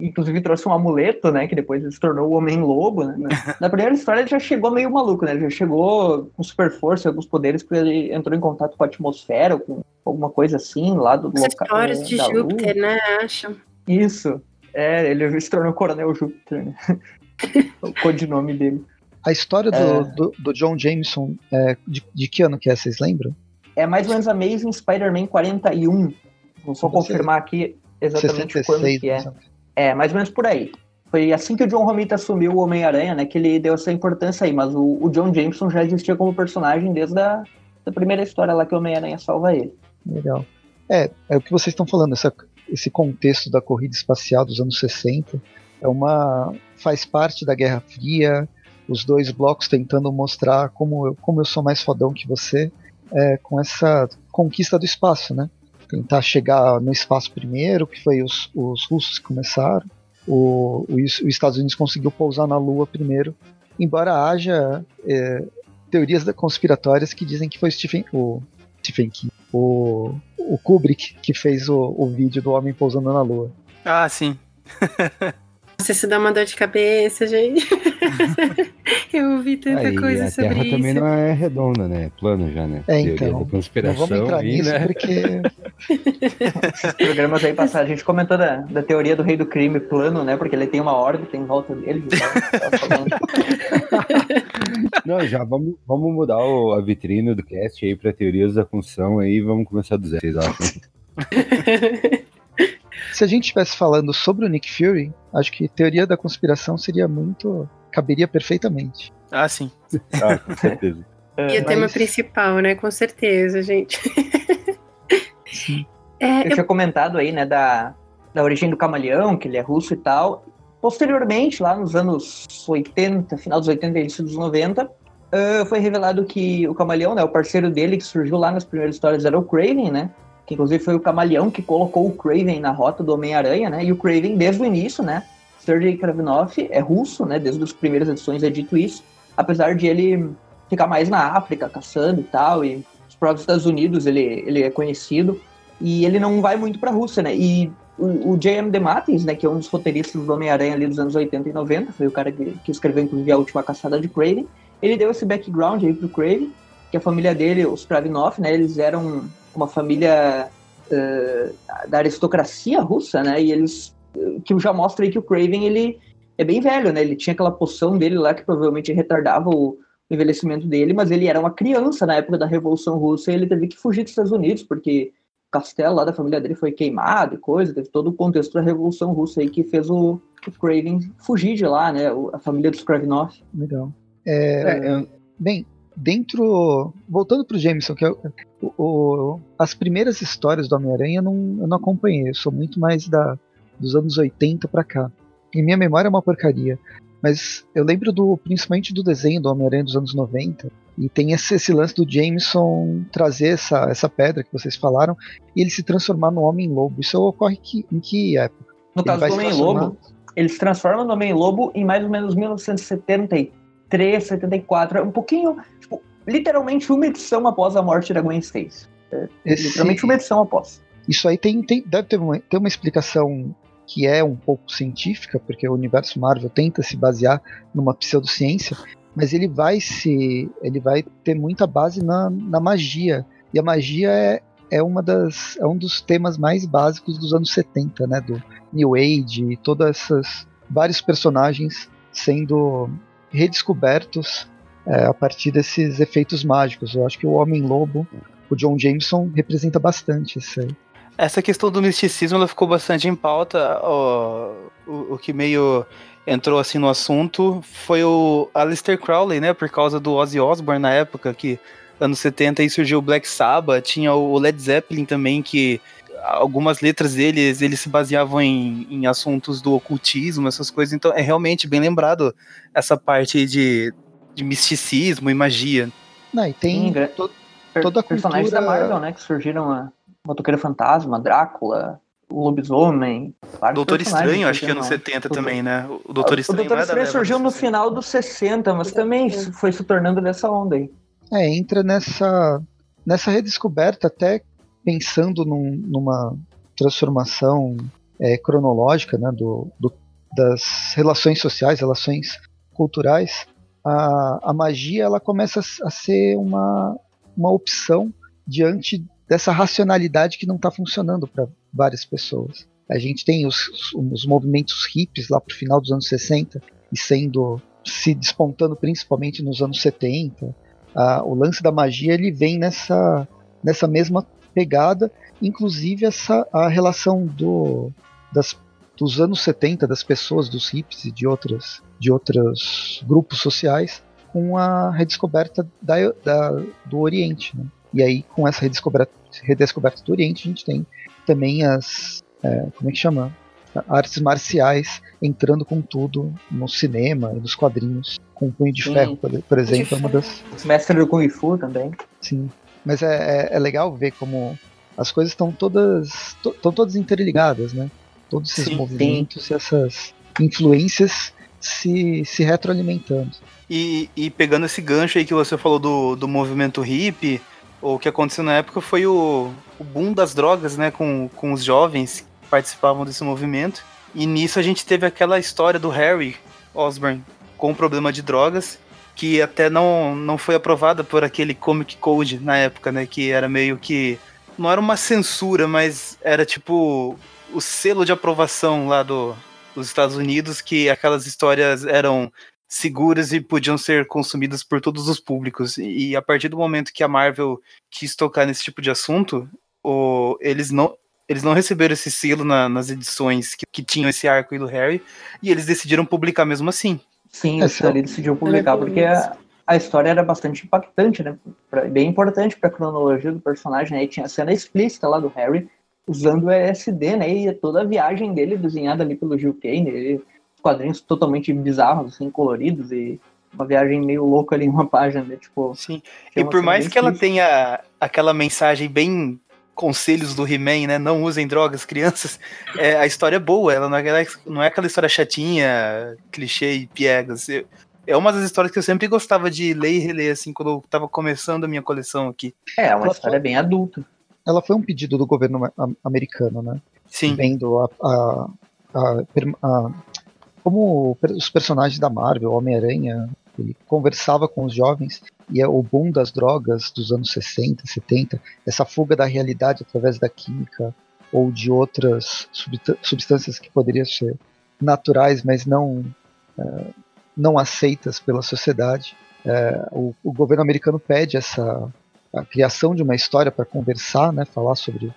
inclusive trouxe um amuleto, né? Que depois ele se tornou o Homem-Lobo, né? Na primeira história ele já chegou meio maluco, né? Ele já chegou com super força, alguns poderes, porque ele entrou em contato com a atmosfera, ou com alguma coisa assim, lá do As local. histórias é, de Júpiter, Lua. né? Acham. Isso. É, ele se tornou Coronel Júpiter, né? o codinome dele. A história do, É. do, do John Jameson, é, de, de que ano que é, vocês lembram? É mais ou menos Amazing Spider-Man 41. Vou só confirmar aqui exatamente quando 66, que é. né? É, mais ou menos por aí. Foi assim que o John Romita assumiu o Homem-Aranha, né? Que ele deu essa importância aí. Mas o, o John Jameson já existia como personagem desde a da primeira história lá que o Homem-Aranha salva ele. Legal. É, é o que vocês estão falando, essa- esse contexto da corrida espacial dos anos 60 é uma faz parte da Guerra Fria, os dois blocos tentando mostrar como eu, como eu sou mais fodão que você, é, com essa conquista do espaço, né? Tentar chegar no espaço primeiro, que foi os, os russos que começaram, o, o, os Estados Unidos conseguiu pousar na Lua primeiro, embora haja é, teorias conspiratórias que dizem que foi Stephen, o Stephen King, o, o Kubrick que fez o, o vídeo do homem pousando na Lua. Ah, sim. Nossa, isso dá uma dor de cabeça, gente. Eu ouvi tanta Aí, coisa a sobre Terra isso. também não é redonda, né? É plana já, né? É, Teoria então. da Não conspiração vamos entrar aí, nisso né? porque programas aí passados, a gente comentou da, da teoria do rei do crime plano, né? Porque ele tem uma órbita em volta dele. falando. Não, já vamos, vamos mudar o- a vitrine do cast aí pra teorias da função aí e vamos começar do zero, vocês acham? Se a gente estivesse falando sobre o Nick Fury, acho que teoria da conspiração seria muito. caberia perfeitamente. Ah, sim. Ah, com certeza. E o tema Mas- principal, né? Com certeza, gente. Sim. É, Eu tinha comentado aí, né, da, da origem do camaleão, que ele é russo e tal. Posteriormente, lá nos anos 80, final dos 80 e início dos 90, ah, foi revelado que o camaleão, né, o parceiro dele que surgiu lá nas primeiras histórias era o Craven, né? Que inclusive foi o camaleão que colocou o Craven na rota do Homem-Aranha, né? E o Craven, desde o início, né? Sergei Kravinoff é russo, né? Desde as primeiras edições é dito isso. Apesar de ele ficar mais na África, caçando e tal, e os próprios Estados Unidos ele, ele é conhecido e ele não vai muito para a Rússia, né? E o, o J.M. DeMatteis, né, que é um dos roteiristas do Homem-Aranha ali dos anos 80 e 90, foi o cara que, que escreveu inclusive a última caçada de Craven, ele deu esse background aí pro Craven, que a família dele, os Kravinoff, né, eles eram uma família eh, da aristocracia russa, né, e eles, eh, que já mostra aí que o Craven, ele é bem velho, né, ele tinha aquela poção dele lá que provavelmente retardava o envelhecimento dele, mas ele era uma criança na época da Revolução Russa e ele teve que fugir dos Estados Unidos, porque o castelo lá da família dele foi queimado e coisa, teve todo o contexto da Revolução Russa aí que fez o, o Craven fugir de lá, né, a família dos Kravinov. Legal. É, É, eu- Bem, dentro. Voltando pro Jameson, que eu, o- o- as primeiras histórias do Homem-Aranha eu não, eu não acompanhei. Eu sou muito mais da, dos anos 80 pra cá. E minha memória é uma porcaria. Mas eu lembro do principalmente do desenho do Homem-Aranha dos anos 90. E tem esse, esse lance do Jameson trazer essa, essa pedra que vocês falaram e ele se transformar no Homem-Lobo. Isso ocorre que, em que época? No Ele caso do Homem-Lobo, ele se transforma no Homem-Lobo em mais ou menos 1973, 74, é um pouquinho, tipo, literalmente uma edição após a morte da Gwen Stacy. Esse- Literalmente uma edição após. Isso aí tem, tem- deve ter uma, ter uma explicação que é um pouco científica, porque o universo Marvel tenta se basear numa pseudociência, mas ele vai se. ele vai ter muita base na, na magia. E a magia é, é, uma das, é um dos temas mais básicos dos anos 70, né? Do New Age e todas essas. vários personagens sendo redescobertos é, a partir desses efeitos mágicos. Eu acho que o Homem-Lobo, o John Jameson, representa bastante isso aí. Essa questão do misticismo ela ficou bastante em pauta. ó, o, o que meio entrou assim no assunto foi o Aleister Crowley, né? Por causa do Ozzy Osbourne na época, que anos 70 aí surgiu o Black Sabbath, tinha o Led Zeppelin também, que algumas letras deles eles se baseavam em, em assuntos do ocultismo, essas coisas. Então é realmente bem lembrado essa parte de, de misticismo e magia. Não, e tem Sim, to- Per- Toda a personagens cultura- da Marvel, né, que surgiram a Motoqueiro Fantasma, Drácula, o Lobisomem, vários Doutor Estranho, acho que surgiram anos lá. 70 Doutor- também, né? O Doutor o Estranho, Doutor é da Estranho surgiu no 60. final dos 60, mas também foi se tornando dessa onda aí. É, entra nessa, nessa redescoberta, até pensando num, numa transformação é, cronológica né, do, do, das relações sociais, relações culturais, a, a magia ela começa a ser uma, uma opção diante dessa racionalidade que não está funcionando para várias pessoas. A gente tem os, os movimentos hippies lá para o final dos anos 60 e sendo se despontando principalmente nos anos 70. Ah, o lance da magia ele vem nessa, nessa mesma pegada, inclusive essa a relação do, das, dos anos 70 das pessoas, dos hippies e de outras de outros grupos sociais com a redescoberta da, da, do Oriente. Né? E aí, com essa redescoberta, redescoberta do Oriente, a gente tem também as. É, como é que chama? Artes marciais entrando com tudo no cinema e nos quadrinhos, com punho de Sim. ferro, por, por exemplo, é uma das. Mestre do Kung Fu também. Sim. Mas é, é, é legal ver como as coisas estão todas. estão todas interligadas, né? Todos esses sim, movimentos sim. e essas influências se, se retroalimentando. E, e pegando esse gancho aí que você falou do, do movimento hippie, o que aconteceu na época foi o, o boom das drogas, né, com, com os jovens que participavam desse movimento. E nisso a gente teve aquela história do Harry Osborn com problema de drogas, que até não, não foi aprovada por aquele Comic Code na época, né, que era meio que não era uma censura, mas era tipo o selo de aprovação lá do, dos Estados Unidos que aquelas histórias eram seguras e podiam ser consumidas por todos os públicos. E a partir do momento que a Marvel quis tocar nesse tipo de assunto, o, eles não eles não receberam esse selo na, nas edições que, que, tinham esse arco do Harry e eles decidiram publicar mesmo assim. Sim, o Stanley decidiu publicar porque a, a, história era bastante impactante, né? Pra, bem importante para a cronologia do personagem. Aí tinha a cena explícita lá do Harry usando o LSD, né? E toda a viagem dele desenhada ali pelo Gil Kane, ele, quadrinhos totalmente bizarros, assim, coloridos e uma viagem meio louca ali em uma página, né? tipo. Sim. E por mais que ela tenha aquela mensagem bem conselhos do He-Man, né? Não usem drogas, crianças. É, a história é boa, ela não é, não é aquela história chatinha, clichê e piegas. é uma das histórias que eu sempre gostava de ler e reler, assim, quando eu tava começando a minha coleção aqui. É, é uma história bem adulta ela foi um pedido do governo americano, né? Sim. Vendo a, a, a, a como os personagens da Marvel, Homem-Aranha, ele conversava com os jovens e é o boom das drogas dos anos 60, 70, essa fuga da realidade através da química ou de outras substâncias que poderiam ser naturais, mas não é, não aceitas pela sociedade. É, o, o, governo americano pede essa a criação de uma história para conversar, né, falar sobre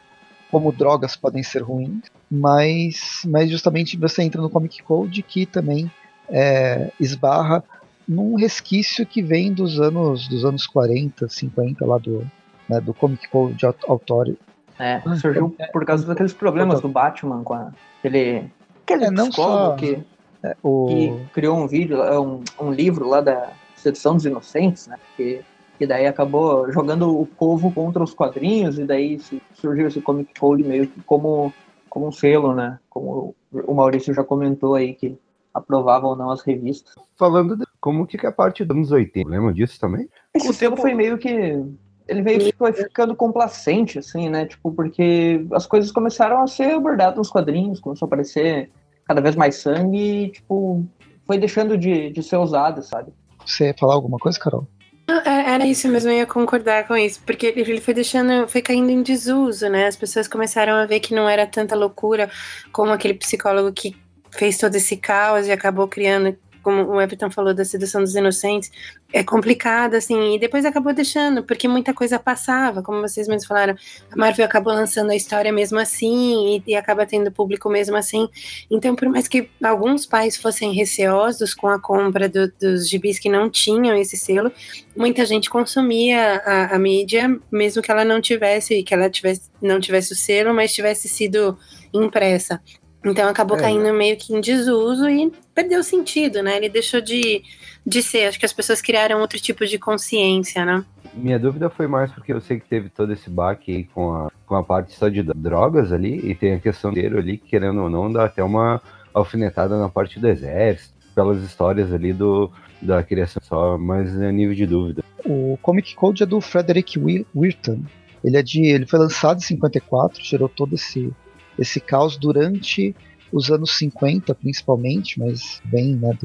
como drogas podem ser ruins, mas, mas justamente você entra no Comic Code que também é, esbarra num resquício que vem dos anos dos anos 40, 50 lá do, né, do Comic Code autório. É, surgiu é, por causa daqueles problemas do Batman com a, aquele, aquele é, não só, que, é, o... que criou um vídeo, um, um livro lá da Sedução dos Inocentes, né, que que daí acabou jogando o povo contra os quadrinhos, e daí surgiu esse Comic Code meio que como, como um selo, né? Como o Maurício já comentou aí, que aprovava ou não as revistas. Falando de como que é a parte dos anos 80, lembra disso também? Esse o selo foi meio que ele veio que foi ficando complacente, assim, né? Tipo, porque as coisas começaram a ser abordadas nos quadrinhos, começou a aparecer cada vez mais sangue e, tipo, foi deixando de, de ser usada, sabe? Você ia falar alguma coisa, Carol? É, era isso mesmo, eu ia concordar com isso, porque ele foi deixando, foi caindo em desuso, né? As pessoas começaram a ver que não era tanta loucura como aquele psicólogo que fez todo esse caos e acabou criando como o Everton falou da sedução dos inocentes, é complicado, assim, e depois acabou deixando, porque muita coisa passava, como vocês mesmos falaram, a Marvel acabou lançando a história mesmo assim, e, e acaba tendo público mesmo assim, então por mais que alguns pais fossem receosos com a compra do, dos gibis que não tinham esse selo, muita gente consumia a, a mídia, mesmo que ela não tivesse, que ela tivesse, não tivesse o selo, mas tivesse sido impressa. Então acabou é. caindo meio que em desuso e perdeu sentido, né? Ele deixou de, de ser. Acho que as pessoas criaram outro tipo de consciência, né? Minha dúvida foi mais porque eu sei que teve todo esse baque aí com a, com a parte só de drogas ali, e tem a questão dele ali, querendo ou não, dá até uma alfinetada na parte do exército, pelas histórias ali do, da criação só, mas a nível de dúvida. o Comic Code é do Frederick Wirton. Ele é de, ele foi lançado em 54, gerou todo esse esse caos durante os anos 50, principalmente, mas bem, né,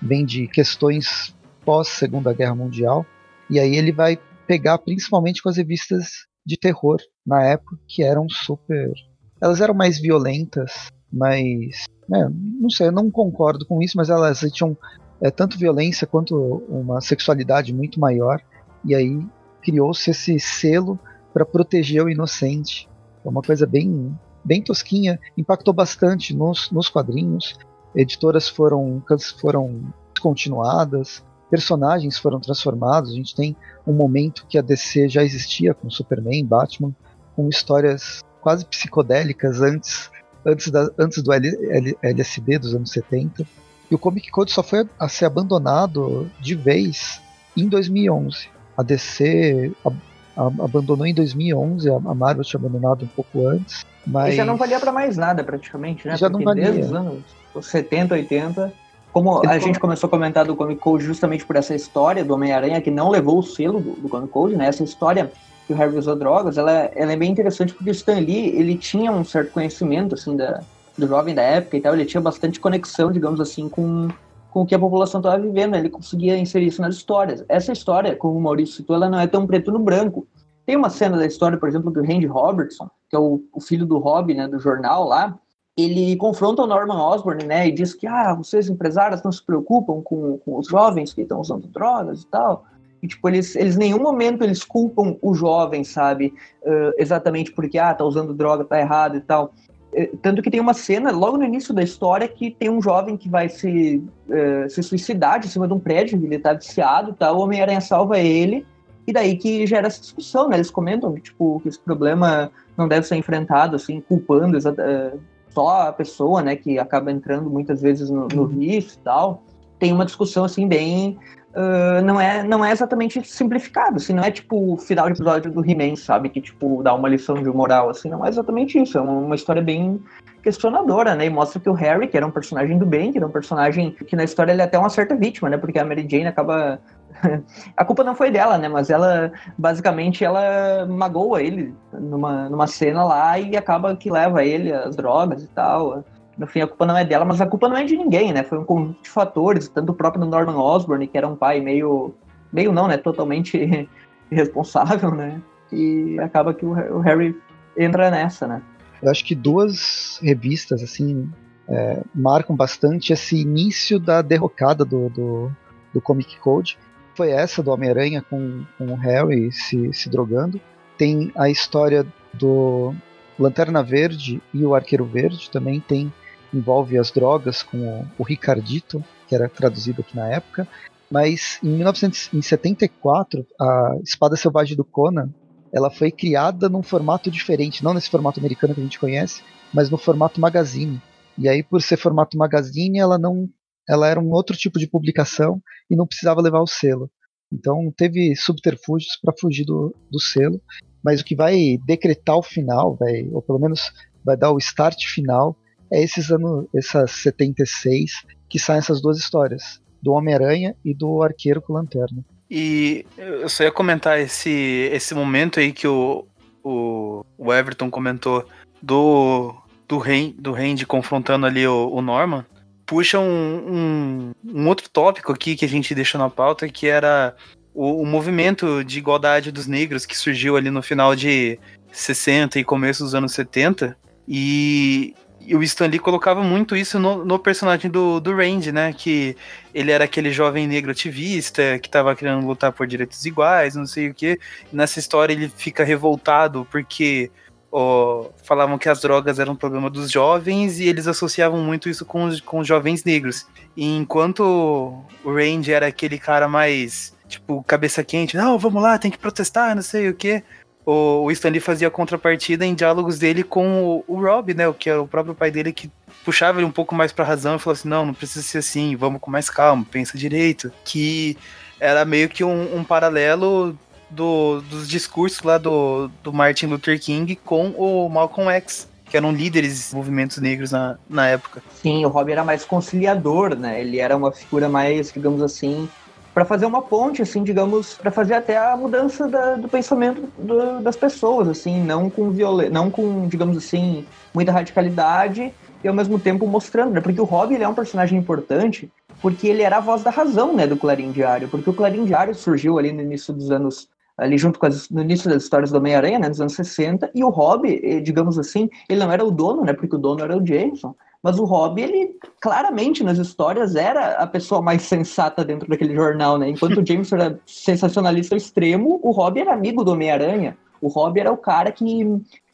vem de questões pós Segunda Guerra Mundial. E aí ele vai pegar principalmente com as revistas de terror na época, que eram super. Elas eram mais violentas, mas. Né, não sei, eu não concordo com isso, mas elas tinham é, tanto violência quanto uma sexualidade muito maior. E aí criou-se esse selo para proteger o inocente. É uma coisa bem, bem tosquinha, impactou bastante nos, nos quadrinhos. Editoras foram, foram descontinuadas, personagens foram transformados. A gente tem um momento que a DC já existia com Superman, Batman, com histórias quase psicodélicas antes, antes, da, antes do L, L, LSD dos anos 70. E o Comic Code só foi a ser abandonado de vez em 2011. A DC abandonou em 2011, a, a Marvel tinha abandonado um pouco antes. Mas... E já não valia para mais nada, praticamente, né? Já Porque não valia. desde os anos 70, 80, como a gente começou a comentar do Comic Code justamente por essa história do Homem-Aranha que não levou o selo do, do Comic Code, né? Essa história que o Harry usou drogas, ela, ela é bem interessante porque o Stan Lee, ele tinha um certo conhecimento, assim, da, do jovem da época e tal, ele tinha bastante conexão, digamos assim, com, com o que a população estava vivendo, ele conseguia inserir isso nas histórias. Essa história, como o Maurício citou, ela não é tão preto no branco. Tem uma cena da história, por exemplo, do Randy Robertson, que é o, o filho do Rob, né, do jornal lá, ele confronta o Norman Osborn, né, e diz que, ah, vocês empresários não se preocupam com, com os jovens que estão usando drogas e tal. E, tipo, eles, eles em nenhum momento eles culpam o jovem, sabe? Uh, exatamente porque, ah, tá usando droga, tá errado e tal. Uh, tanto que tem uma cena, logo no início da história, que tem um jovem que vai se, uh, se suicidar de cima de um prédio, ele tá viciado tal, o Homem-Aranha salva ele, e daí que gera essa discussão, né? Eles comentam que, tipo, que esse problema não deve ser enfrentado, assim, culpando só a pessoa, né, que acaba entrando muitas vezes no, no risco e tal, tem uma discussão assim bem Uh, não é não é exatamente simplificado, assim, não é tipo o final de episódio do He-Man, sabe, que tipo dá uma lição de moral, assim, não é exatamente isso, é uma, uma, história bem questionadora, né, e mostra que o Harry, que era um personagem do bem, que era um personagem que na história ele é até uma certa vítima, né, porque a Mary Jane acaba a culpa não foi dela, né? Mas ela, basicamente, ela magoa ele numa, numa cena lá e acaba que leva ele as drogas e tal. No fim, a culpa não é dela, mas a culpa não é de ninguém, né? Foi um conjunto de fatores, tanto o próprio Norman Osborn, que era um pai meio. meio não, né? Totalmente irresponsável, né? E acaba que o Harry entra nessa, né? Eu acho que duas revistas, assim, é, marcam bastante esse início da derrocada do, do, do Comic Code foi essa do Homem-Aranha com, com o Harry se, se drogando. Tem a história do Lanterna Verde e o Arqueiro Verde também tem envolve as drogas com o, o Ricardito, que era traduzido aqui na época. Mas em 1974, a Espada Selvagem do Conan, ela foi criada num formato diferente, não nesse formato americano que a gente conhece, mas no formato magazine. E aí, por ser formato magazine, ela não ela era um outro tipo de publicação e não precisava levar o selo. Então teve subterfúgios para fugir do, do selo, mas o que vai decretar o final, vai, ou pelo menos vai dar o start final, é esses anos, essas 76 que saem essas duas histórias, do Homem-Aranha e do Arqueiro com Lanterna. E eu só ia comentar esse, esse momento aí que o, o, o Everton comentou do, do, Rand, do confrontando ali o, o Norman puxa um, um, um, outro tópico aqui que a gente deixou na pauta, que era o, o, movimento de igualdade dos negros que surgiu ali no final de 60 e começo dos anos 70. E, e o Stan Lee colocava muito isso no, no, personagem do, do Randy, né? Que ele era aquele jovem negro ativista que estava querendo lutar por direitos iguais, não sei o quê. E nessa história ele fica revoltado porque falavam que as drogas eram um problema dos jovens e eles associavam muito isso com os, com os jovens negros. E enquanto o Randy era aquele cara mais, tipo, cabeça quente, não, vamos lá, tem que protestar, não sei o quê. O, o Stanley fazia a contrapartida em diálogos dele com o, o Rob, né, o que era o próprio pai dele que puxava ele um pouco mais pra razão e falou assim, não, não precisa ser assim, vamos com mais calma, pensa direito. Que era meio que um, um paralelo do, dos discursos lá do, do Martin Luther King com o Malcolm X, que eram líderes de movimentos negros na, na época. Sim, o Rob era mais conciliador, né? Ele era uma figura mais, digamos assim, para fazer uma ponte, assim, digamos, para fazer até a mudança da, do pensamento do, das pessoas, assim, não com violência, não com, digamos assim, muita radicalidade e ao mesmo tempo mostrando, né? Porque o Rob ele é um personagem importante porque ele era a voz da razão, né, do Clarim Diário, porque o Clarim Diário surgiu ali no início dos anos ali junto com as, no início das histórias do Homem-Aranha, né, nos anos 60, e o Rob, eh, digamos assim, ele não era o dono, né, porque o dono era o Jameson, mas o Rob, ele claramente nas histórias era a pessoa mais sensata dentro daquele jornal, né? Enquanto o Jameson era sensacionalista extremo, o Rob era amigo do Homem-Aranha. O Rob era o cara que,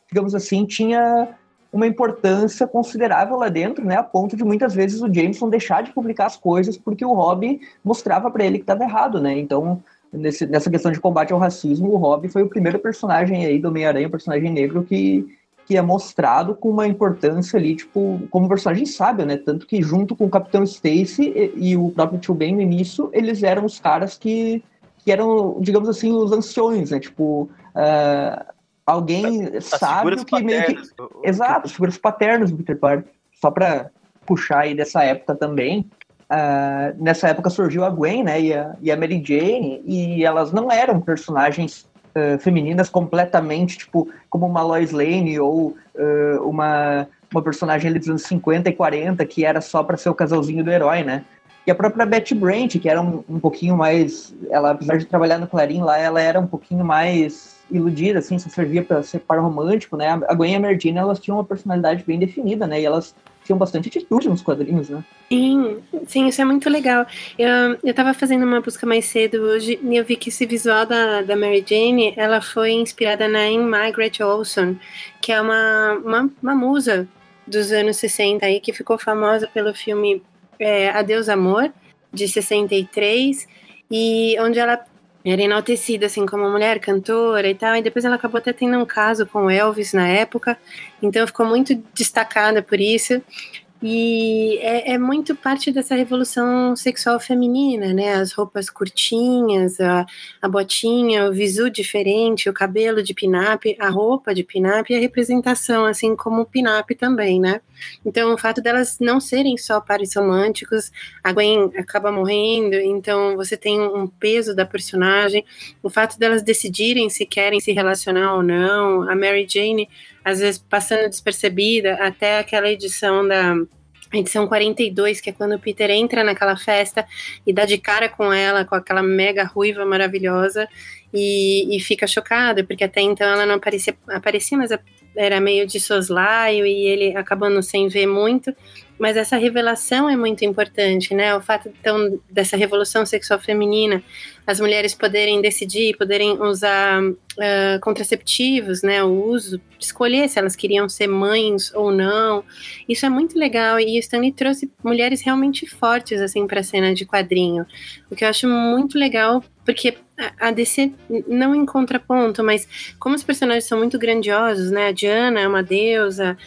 digamos assim, tinha uma importância considerável lá dentro, né? A ponto de muitas vezes o Jameson deixar de publicar as coisas porque o Rob mostrava para ele que estava errado, né? Então, nesse, nessa questão de combate ao racismo, o Rob foi o primeiro personagem aí do Homem-Aranha, personagem negro que que é mostrado com uma importância ali, tipo, como personagem sábio, né? Tanto que junto com o Capitão Stacy e, e o próprio Tio Ben no início, eles eram os caras que, que eram, digamos assim, os anciões, né? Tipo, uh, alguém as, sábio que meio que... Exato, as figuras paternas do Peter Parker. Só para puxar aí dessa época também, uh, nessa época surgiu a Gwen, né, e a, e a Mary Jane, e elas não eram personagens uh, femininas completamente, tipo, como uma Lois Lane ou uh, uma, uma personagem ali dos anos 50 e 40 que era só para ser o casalzinho do herói, né? E a própria Betty Brant, que era um, um pouquinho mais. Ela, apesar de trabalhar no Clarim lá, ela era um pouquinho mais iludida, assim, só servia para ser par romântico, né? A Gwen e a Merdina, elas tinham uma personalidade bem definida, né? E elas tinham bastante atitude nos quadrinhos, né? Sim, sim, isso é muito legal. Eu, eu tava fazendo uma busca mais cedo hoje e eu vi que esse visual da, da Mary Jane, ela foi inspirada na Anne Margaret Olson, que é uma, uma, uma musa dos anos 60 aí, que ficou famosa pelo filme é, Adeus Amor, de 63, e onde ela era enaltecida assim como mulher cantora e tal, e depois ela acabou até tendo um caso com Elvis na época, então ficou muito destacada por isso. E é, é, muito parte dessa revolução sexual feminina, né? As roupas curtinhas, a, a botinha, o visu diferente, o cabelo de pinap, a roupa de pinap e a representação, assim como o pinap também, né? Então, o fato delas não serem só pares românticos, a Gwen acaba morrendo, então você tem um peso da personagem, o fato delas decidirem se querem se relacionar ou não, a Mary Jane às vezes passando despercebida, até aquela edição da edição 42, que é quando o Peter entra naquela festa e dá de cara com ela, com aquela mega ruiva maravilhosa, e, e fica chocada, porque até então ela não aparecia, aparecia, mas era meio de soslaio e ele acabando sem ver muito, mas essa revelação é muito importante, né? O fato então dessa revolução sexual feminina, as mulheres poderem decidir, poderem usar uh, contraceptivos, né? O uso, escolher se elas queriam ser mães ou não. Isso é muito legal e o Stanley trouxe mulheres realmente fortes assim para a cena de quadrinho, o que eu acho muito legal porque a DC não em contraponto, mas como os personagens são muito grandiosos, né? A Diana é uma deusa,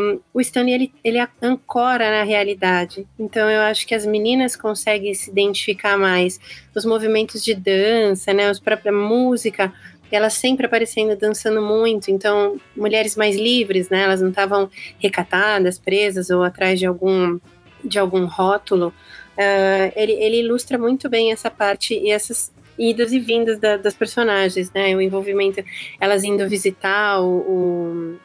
um, o Stanley ele, ele ancora na realidade. Então eu acho que as meninas conseguem se identificar mais. Os movimentos de dança, né? As própria música, elas sempre aparecendo dançando muito. Então mulheres mais livres, né? Elas não estavam recatadas, presas ou atrás de algum de algum rótulo. Uh, ele, ele, ilustra muito bem essa parte e essas idas e vindas da, das personagens, né? O envolvimento, elas indo visitar o, o,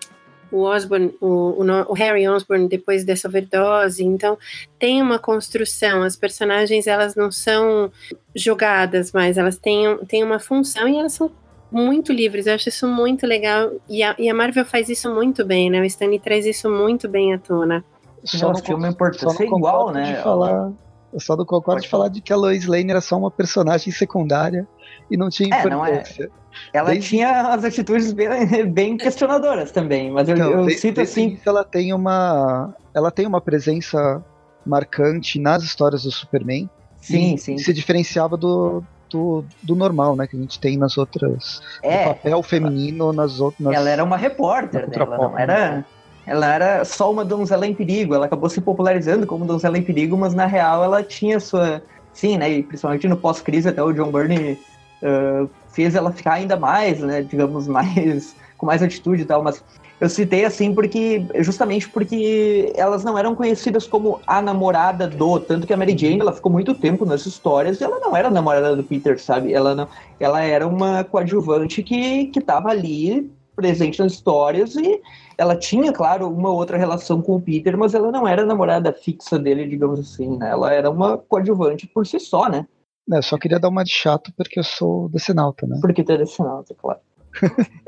o Osborne, o, o, Harry Osborne depois dessa overdose. Então tem uma construção. As personagens elas não são jogadas, mas elas têm, têm uma função e elas são muito livres. Eu acho isso muito legal e a, e a Marvel faz isso muito bem, né? O Stanley traz isso muito bem à tona. Só não, filme é importância igual, né? falar eu só não concordo de falar de que a Lois Lane era só uma personagem secundária e não tinha importância. É, não é. Ela desde... tinha as atitudes bem, bem questionadoras também, mas eu, então, eu desde, cito desde assim. Ela tem uma, ela tem uma presença marcante nas histórias do Superman. Sim, sim. Se diferenciava do, do, do, normal, né? Que a gente tem nas outras. É, papel feminino nas outras. Ela era uma repórter, né? Ela não era ela era só uma donzela em perigo. Ela acabou se popularizando como donzela em perigo, mas na real ela tinha sua. Sim, né? E principalmente no pós-crise, até o John Byrne uh, fez ela ficar ainda mais, né, digamos, mais com mais atitude e tal, mas eu citei assim porque justamente porque elas não eram conhecidas como a namorada do, tanto que a Mary Jane ela ficou muito tempo nas histórias e ela não era namorada do Peter, sabe? Ela não, ela era uma coadjuvante que que estava ali presente nas histórias e ela tinha, claro, uma outra relação com o Peter, mas ela não era namorada fixa dele, digamos assim, né? Ela era uma coadjuvante por si só, né? É, só queria dar uma de chato porque eu sou decenalta, né? Porque tu é decenalta, claro.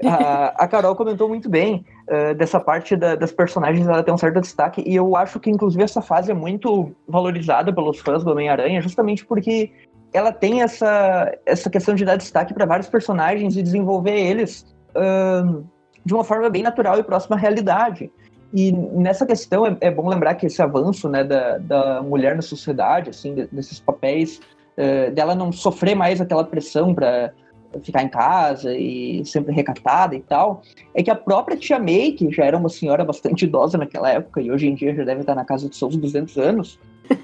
a, a, Carol comentou muito bem uh, dessa parte da, das personagens, ela tem um certo destaque, e eu acho que, inclusive, essa fase é muito valorizada pelos fãs do Homem-Aranha, justamente porque ela tem essa, essa questão de dar destaque para vários personagens e desenvolver eles uh, de uma forma bem natural e próxima à realidade. E nessa questão é, é bom lembrar que esse avanço né, da, da mulher na sociedade, assim, desses papéis, uh, dela não sofrer mais aquela pressão para ficar em casa e sempre recatada e tal, é que a própria tia May, que já era uma senhora bastante idosa naquela época e hoje em dia já deve estar na casa dos seus 200 anos,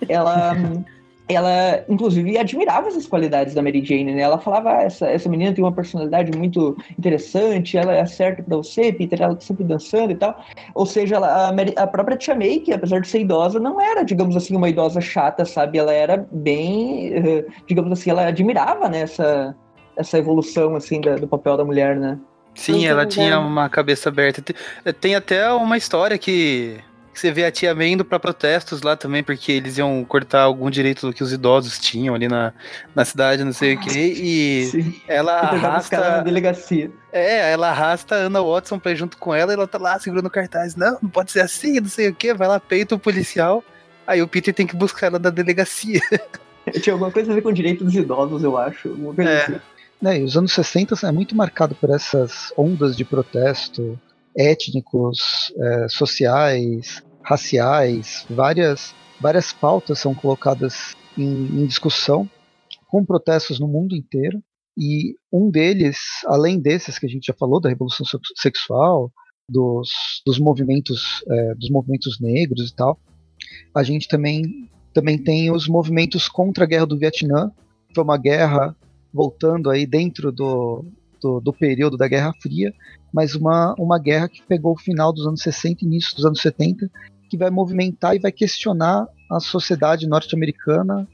ela ela, inclusive, admirava essas qualidades da Mary Jane, né? Ela falava, ah, essa, essa menina tem uma personalidade muito interessante, ela é certa para você, Peter, ela tá sempre dançando e tal. Ou seja, ela, a, Mary, a, própria Tia May, que apesar de ser idosa, não era, digamos assim, uma idosa chata, sabe? Ela era bem, uh, digamos assim, ela admirava, né, essa, essa evolução, assim, da, do papel da mulher, né? Sim, ela tinha uma cabeça aberta. Tem até uma história que você vê a tia May indo pra protestos lá também, porque eles iam cortar algum direito do que os idosos tinham ali na, na cidade, não sei o quê. E Sim. ela arrasta. Na delegacia. É, ela arrasta a Anna Watson pra ir junto com ela e ela tá lá segurando cartaz. Não, não pode ser assim, não sei o quê. Vai lá, peita o policial. Aí o Peter tem que buscar ela na delegacia. Tinha alguma coisa a ver com o direito dos idosos, eu acho. é. Assim. É, e os anos 60 é muito marcado por essas ondas de protesto étnicos, é, sociais, raciais, várias, várias pautas são colocadas em, em discussão com protestos no mundo inteiro. E um deles, além desses que a gente já falou, da revolução sexual, dos, dos movimentos é, dos movimentos negros e tal, a gente também também tem os movimentos contra a guerra do Vietnã, que foi uma guerra voltando aí dentro do, do, do, período da Guerra Fria, mas uma, uma guerra que pegou o final dos anos 60 início dos anos 70, que vai movimentar e vai questionar a sociedade norte-americana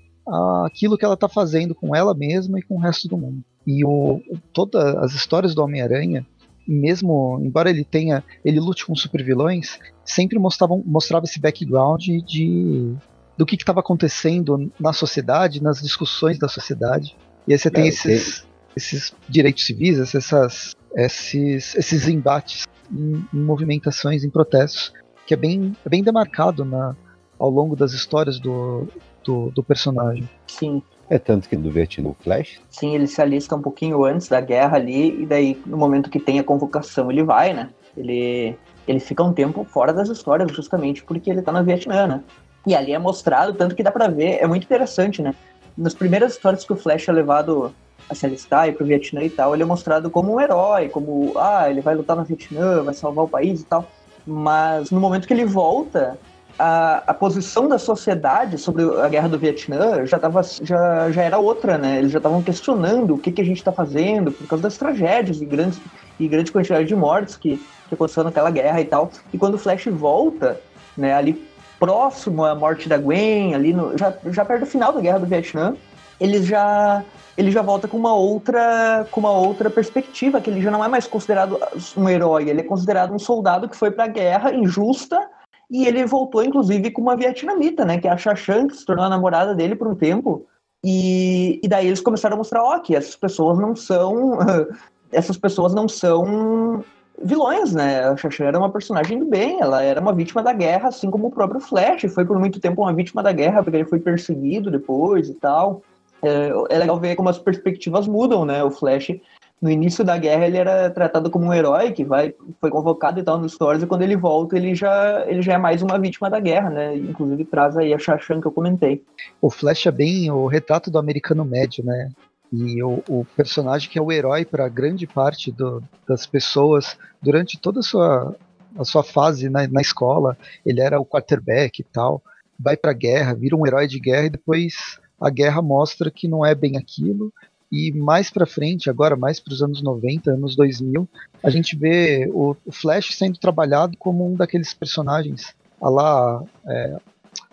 aquilo que ela está fazendo com ela mesma e com o resto do mundo. E o, todas as histórias do Homem-Aranha, mesmo embora ele tenha, ele lute com supervilões, sempre mostravam, mostrava esse background de do que estava acontecendo na sociedade, nas discussões da sociedade. E aí você tem é, esses, esses direitos civis, essas, esses, esses embates em, em, movimentações, em protestos, que é bem, é bem demarcado na, ao longo das histórias do, do, do personagem. Sim. É tanto que do Vietnã Flash? Sim, ele se alista um pouquinho antes da guerra ali, e daí no momento que tem a convocação ele vai, né? Ele, ele fica um tempo fora das histórias justamente porque ele tá no Vietnã, né? E ali é mostrado, tanto que dá pra ver, é muito interessante, né? Nas primeiras histórias que o Flash é levado a se alistar e pro Vietnã e tal, ele é mostrado como um herói, como, ah, ele vai lutar no Vietnã, vai salvar o país e tal. Mas no momento que ele volta, a, a posição da sociedade sobre a guerra do Vietnã já, tava, já, já era outra, né? Eles já estavam questionando o que, que a gente está fazendo por causa das tragédias e grandes e grande quantidade de mortes que, que aconteceu naquela guerra e tal. E quando o Flash volta, né, ali próximo à morte da Gwen, ali no, já, já perto do final da guerra do Vietnã, eles já ele já volta com uma outra com uma outra perspectiva, que ele já não é mais considerado um herói, ele é considerado um soldado que foi para a guerra injusta e ele voltou inclusive com uma vietnamita, né, que é a Shashan, que se tornou a namorada dele por um tempo. E, e daí eles começaram a mostrar, ó, que essas pessoas não são essas pessoas não são vilões, né? A Shashan era uma personagem do bem, ela era uma vítima da guerra, assim como o próprio Flash, foi por muito tempo uma vítima da guerra, porque ele foi perseguido depois e tal é, é legal ver como as perspectivas mudam, né? O Flash, no início da guerra, ele era tratado como um herói que vai, foi convocado e tal nos stories, e quando ele volta, ele já, ele já é mais uma vítima da guerra, né? Inclusive traz aí a Shashan que eu comentei. O Flash é bem o retrato do americano médio, né? E o, o personagem que é o herói para grande parte do, das pessoas durante toda a sua, a sua fase na, na escola, ele era o quarterback e tal, vai pra guerra, vira um herói de guerra e depois a guerra mostra que não é bem aquilo. E mais pra frente, agora mais para os anos 90, anos 2000, a gente vê o, o, Flash sendo trabalhado como um daqueles personagens, a lá é,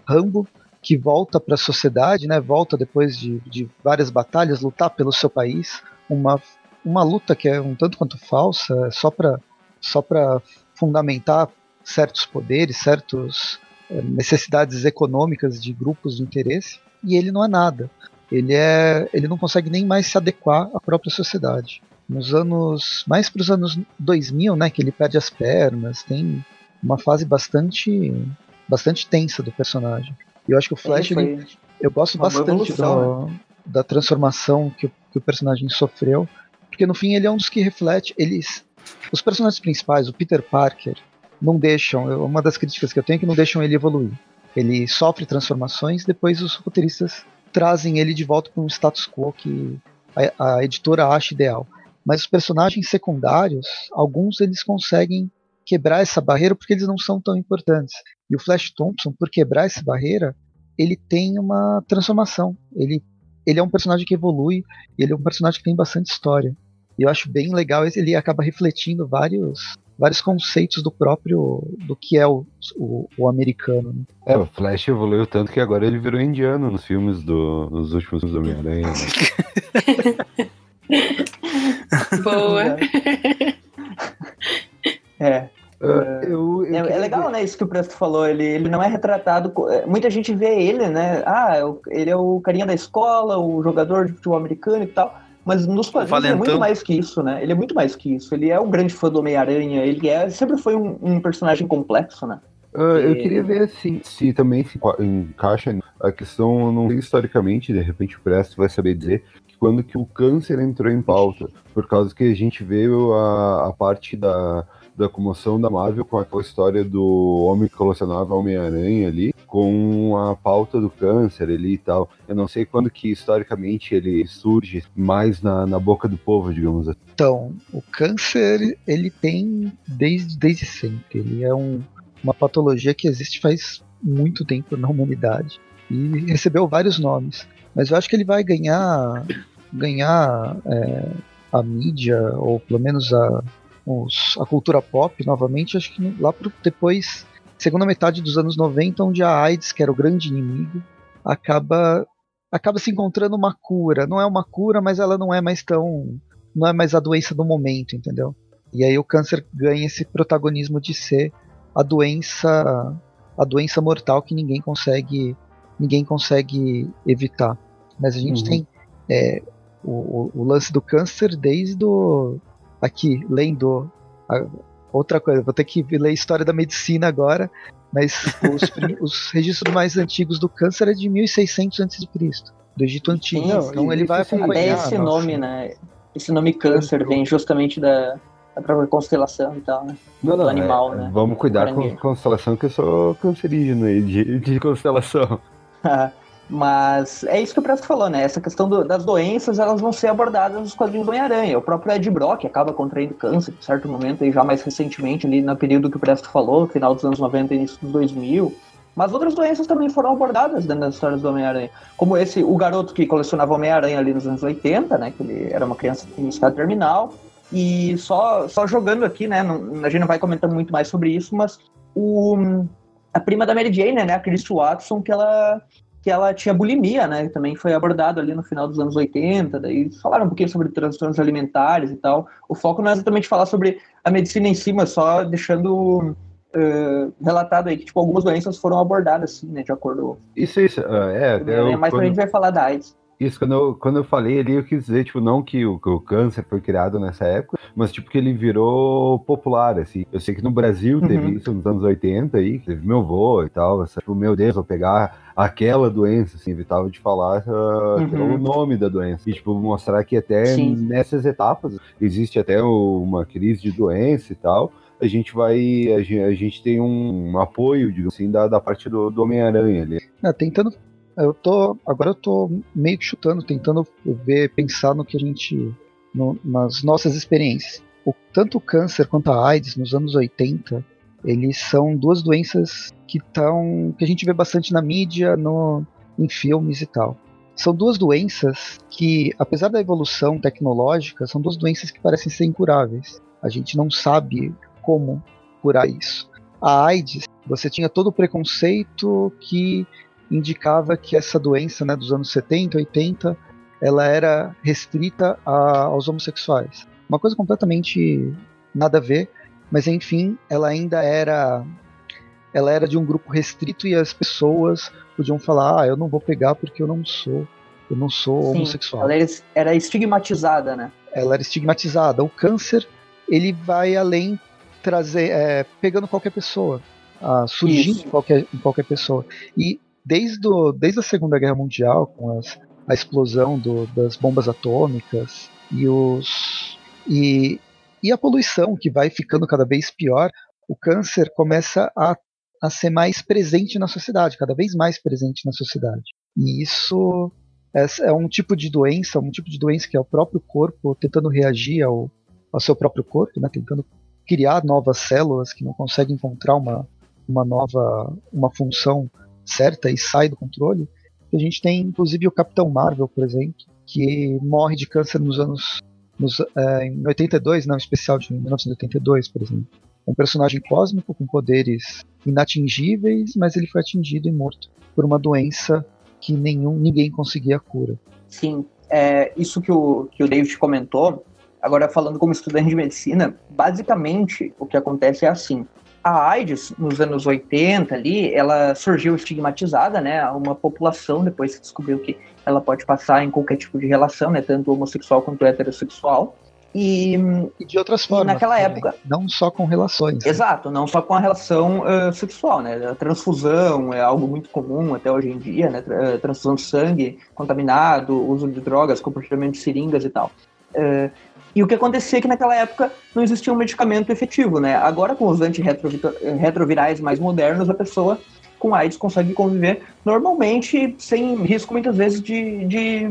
Rambo, que volta para a sociedade, né? Volta depois de, de várias batalhas, lutar pelo seu país, uma, uma luta que é um tanto quanto falsa, só para só para fundamentar certos poderes, certas é, necessidades econômicas de grupos de interesse, e ele não é nada ele é ele não consegue nem mais se adequar à própria sociedade. Nos anos mais para os anos 2000, né, que ele perde as pernas, tem uma fase bastante bastante tensa do personagem. E eu acho que o Flash ele, eu gosto bastante do, né? da transformação que, que o personagem sofreu, porque no fim ele é um dos que reflete eles os personagens principais, o Peter Parker, não deixam, uma das críticas que eu tenho é que não deixam ele evoluir. Ele sofre transformações, depois os roteiristas trazem ele de volta para um status quo que a, a, editora acha ideal. Mas os personagens secundários, alguns eles conseguem quebrar essa barreira porque eles não são tão importantes. E o Flash Thompson, por quebrar essa barreira, ele tem uma transformação. Ele, ele é um personagem que evolui, ele é um personagem que tem bastante história. E eu acho bem legal, ele acaba refletindo vários vários conceitos do próprio do que é o, o, o americano. Né? É, o Flash evoluiu tanto que agora ele virou indiano nos filmes do nos últimos filmes do Homem-Aranha. Né? Boa. é. Uh, eu, eu é, é, legal, né? Isso que o Presto falou. Ele, ele não é retratado. É, muita gente vê ele, né? Ah, ele é o carinha da escola, o jogador de futebol americano e tal. Mas nos quadrinhos ele é muito mais que isso, né? Ele é muito mais que isso. Ele é um grande fã do Homem-Aranha. Ele é, sempre foi um, um personagem complexo, né? Uh, eu queria ver se, se também se encaixa a questão, não sei historicamente, de repente o Presto vai saber dizer, que quando que o câncer entrou em pauta, por causa que a gente vê a, a parte da, da comoção da Marvel com aquela história do homem que colecionava Homem-Aranha ali, com a pauta do câncer ali e tal. Eu não sei quando que historicamente ele surge mais na, na boca do povo, digamos assim. Então, o câncer ele tem desde, desde sempre. Ele é um, uma patologia que existe faz muito tempo na humanidade e recebeu vários nomes. Mas eu acho que ele vai ganhar ganhar é, a mídia ou pelo menos a os, a cultura pop novamente, acho que lá pro depois, segunda metade dos anos 90, onde a AIDS, que era o grande inimigo, acaba acaba se encontrando uma cura. Não é uma cura, mas ela não é mais tão não é mais a doença do momento, entendeu? E aí o câncer ganha esse protagonismo de ser a doença a doença mortal que ninguém consegue ninguém consegue evitar. Mas a gente uhum. tem é, o, o, lance do câncer desde o, aqui, lendo a, outra coisa, vou ter que ler a história da medicina agora, mas os, os registros mais antigos do câncer é de 1600 a.C., do Egito Antigo. Sim, então ele vai acompanhar. Até esse nossa. nome, né? Esse nome câncer vem justamente da, da própria constelação e tal, né? Não, não, do animal, é, né? Vamos cuidar com constelação, que eu sou cancerígeno aí de, de constelação. Mas é isso que o Presto falou, né? Essa questão do, das doenças, elas vão ser abordadas nos quadrinhos do Homem-Aranha. O próprio Ed Brock acaba contraindo câncer em certo momento, e já mais recentemente, ali no período que o Presto falou, final dos anos 90 e início dos 2000. Mas outras doenças também foram abordadas dentro das histórias do Homem-Aranha. Como esse, o garoto que colecionava Homem-Aranha ali nos anos 80, né? Que ele era uma criança em estado terminal. E só, só jogando aqui, né? Não, a gente não vai comentar muito mais sobre isso, mas o, a prima da Mary Jane, né? A Chris Watson, que ela que ela tinha bulimia, né? Também foi abordado ali no final dos anos 80, daí falaram um pouquinho sobre transtornos alimentares e tal. O foco não é exatamente falar sobre a medicina em si, mas só deixando uh, relatado aí que tipo, algumas doenças foram abordadas, assim, né? De acordo. Isso, isso. Uh, é, é, é mais quando... pra gente vai falar da AIDS. Isso, quando eu, quando eu falei ali, eu quis dizer, tipo, não que o, que o câncer foi criado nessa época, mas, tipo, que ele virou popular, assim. Eu sei que no Brasil teve uhum. isso nos anos 80 aí, teve meu avô e tal, assim, tipo, meu Deus, vou pegar aquela doença, assim, evitava de falar uh, uhum. o nome da doença. E, tipo, mostrar que até Sim. nessas etapas existe até uma crise de doença e tal, a gente vai. A gente, a gente tem um, um apoio, digamos assim, da, da parte do, do Homem-Aranha ali. É, tentando eu tô. Agora eu tô meio que chutando, tentando ver, pensar no que a gente. No, nas nossas experiências. O, tanto o câncer quanto a AIDS nos anos 80, eles são duas doenças que estão. que a gente vê bastante na mídia, no, em filmes e tal. são duas doenças que, apesar da evolução tecnológica, são duas doenças que parecem ser incuráveis. A gente não sabe como curar isso. A AIDS, você tinha todo o preconceito que indicava que essa doença né, dos anos 70, 80, ela era restrita a, aos homossexuais. Uma coisa completamente nada a ver, mas enfim, ela ainda era ela era de um grupo restrito e as pessoas podiam falar, ah, eu não vou pegar porque eu não sou, eu não sou Sim, homossexual. Ela era estigmatizada, né? Ela era estigmatizada. O câncer, ele vai além trazer, é, pegando qualquer pessoa, ah, surgindo em qualquer, em qualquer pessoa. E desde, o, desde a Segunda Guerra Mundial, com as, a explosão do, das bombas atômicas e os e, e a poluição que vai ficando cada vez pior, o câncer começa a a ser mais presente na sociedade, cada vez mais presente na sociedade. E isso é, é, um tipo de doença, um tipo de doença que é o próprio corpo tentando reagir ao, ao seu próprio corpo, né, tentando criar novas células que não conseguem encontrar uma, uma nova uma função certa e sai do controle. A gente tem inclusive o Capitão Marvel, por exemplo, que morre de câncer nos anos nos, é, em 82, não, especial de 1982, por exemplo um personagem cósmico com poderes inatingíveis, mas ele foi atingido e morto por uma doença que nenhum, ninguém conseguia cura. Sim, é, isso que o, que o David comentou, agora falando como estudante de medicina, basicamente o que acontece é assim. A AIDS, nos anos 80 ali, ela surgiu estigmatizada, né? Uma população, depois que descobriu que ela pode passar em qualquer tipo de relação, né? Tanto homossexual quanto heterossexual. E, e de outras formas. Naquela época. Não só com relações. Né? Exato, não só com a relação uh, sexual, né? A transfusão é algo muito comum até hoje em dia, né? Transfusão de sangue contaminado, uso de drogas, compartilhamento de seringas e tal. Uh, e o que acontecia é que naquela época não existia um medicamento efetivo, né? Agora, com os antirretrovirais mais modernos, a pessoa com AIDS consegue conviver normalmente, sem risco muitas vezes de, de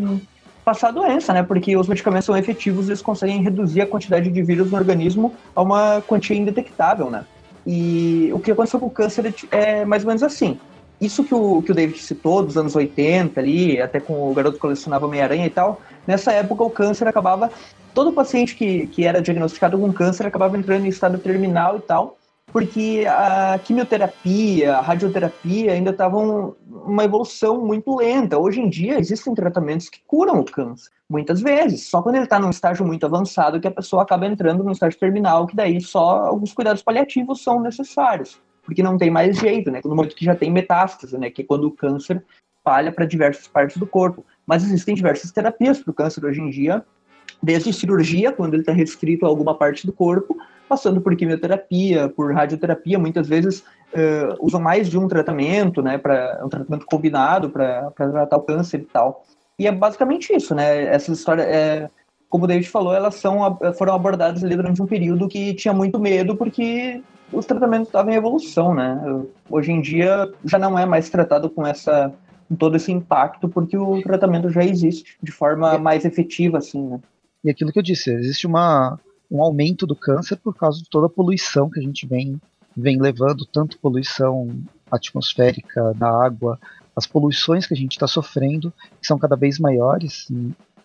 passar a doença, né? Porque os medicamentos são efetivos e eles conseguem reduzir a quantidade de vírus no organismo a uma quantia indetectável, né? E o que aconteceu com o câncer é mais ou menos assim. Isso que o, que o David citou, dos anos 80 ali, até com o garoto que colecionava Meia-Aranha e tal, nessa época o câncer acabava. Todo paciente que, que era diagnosticado com câncer acabava entrando em estado terminal e tal, porque a quimioterapia, a radioterapia ainda estavam uma evolução muito lenta. Hoje em dia existem tratamentos que curam o câncer, muitas vezes. Só quando ele está num estágio muito avançado que a pessoa acaba entrando num estágio terminal, que daí só alguns cuidados paliativos são necessários, porque não tem mais jeito, né? No momento que já tem metástase, né? Que é quando o câncer espalha para diversas partes do corpo. Mas existem diversas terapias para o câncer hoje em dia, desde cirurgia, quando ele está restrito a alguma parte do corpo, passando por quimioterapia, por radioterapia, muitas vezes uh, usam mais de um tratamento, né, para um tratamento combinado para tratar o câncer e tal. E é basicamente isso, né? Essas histórias, é, como o David falou, elas são, foram abordadas ali durante um período que tinha muito medo porque os tratamentos estavam em evolução, né? Hoje em dia já não é mais tratado com essa todo esse impacto porque o tratamento já existe de forma mais efetiva, assim, né? E aquilo que eu disse, existe uma um aumento do câncer por causa de toda a poluição que a gente vem, vem levando, tanto poluição atmosférica, da água, as poluições que a gente está sofrendo, que são cada vez maiores,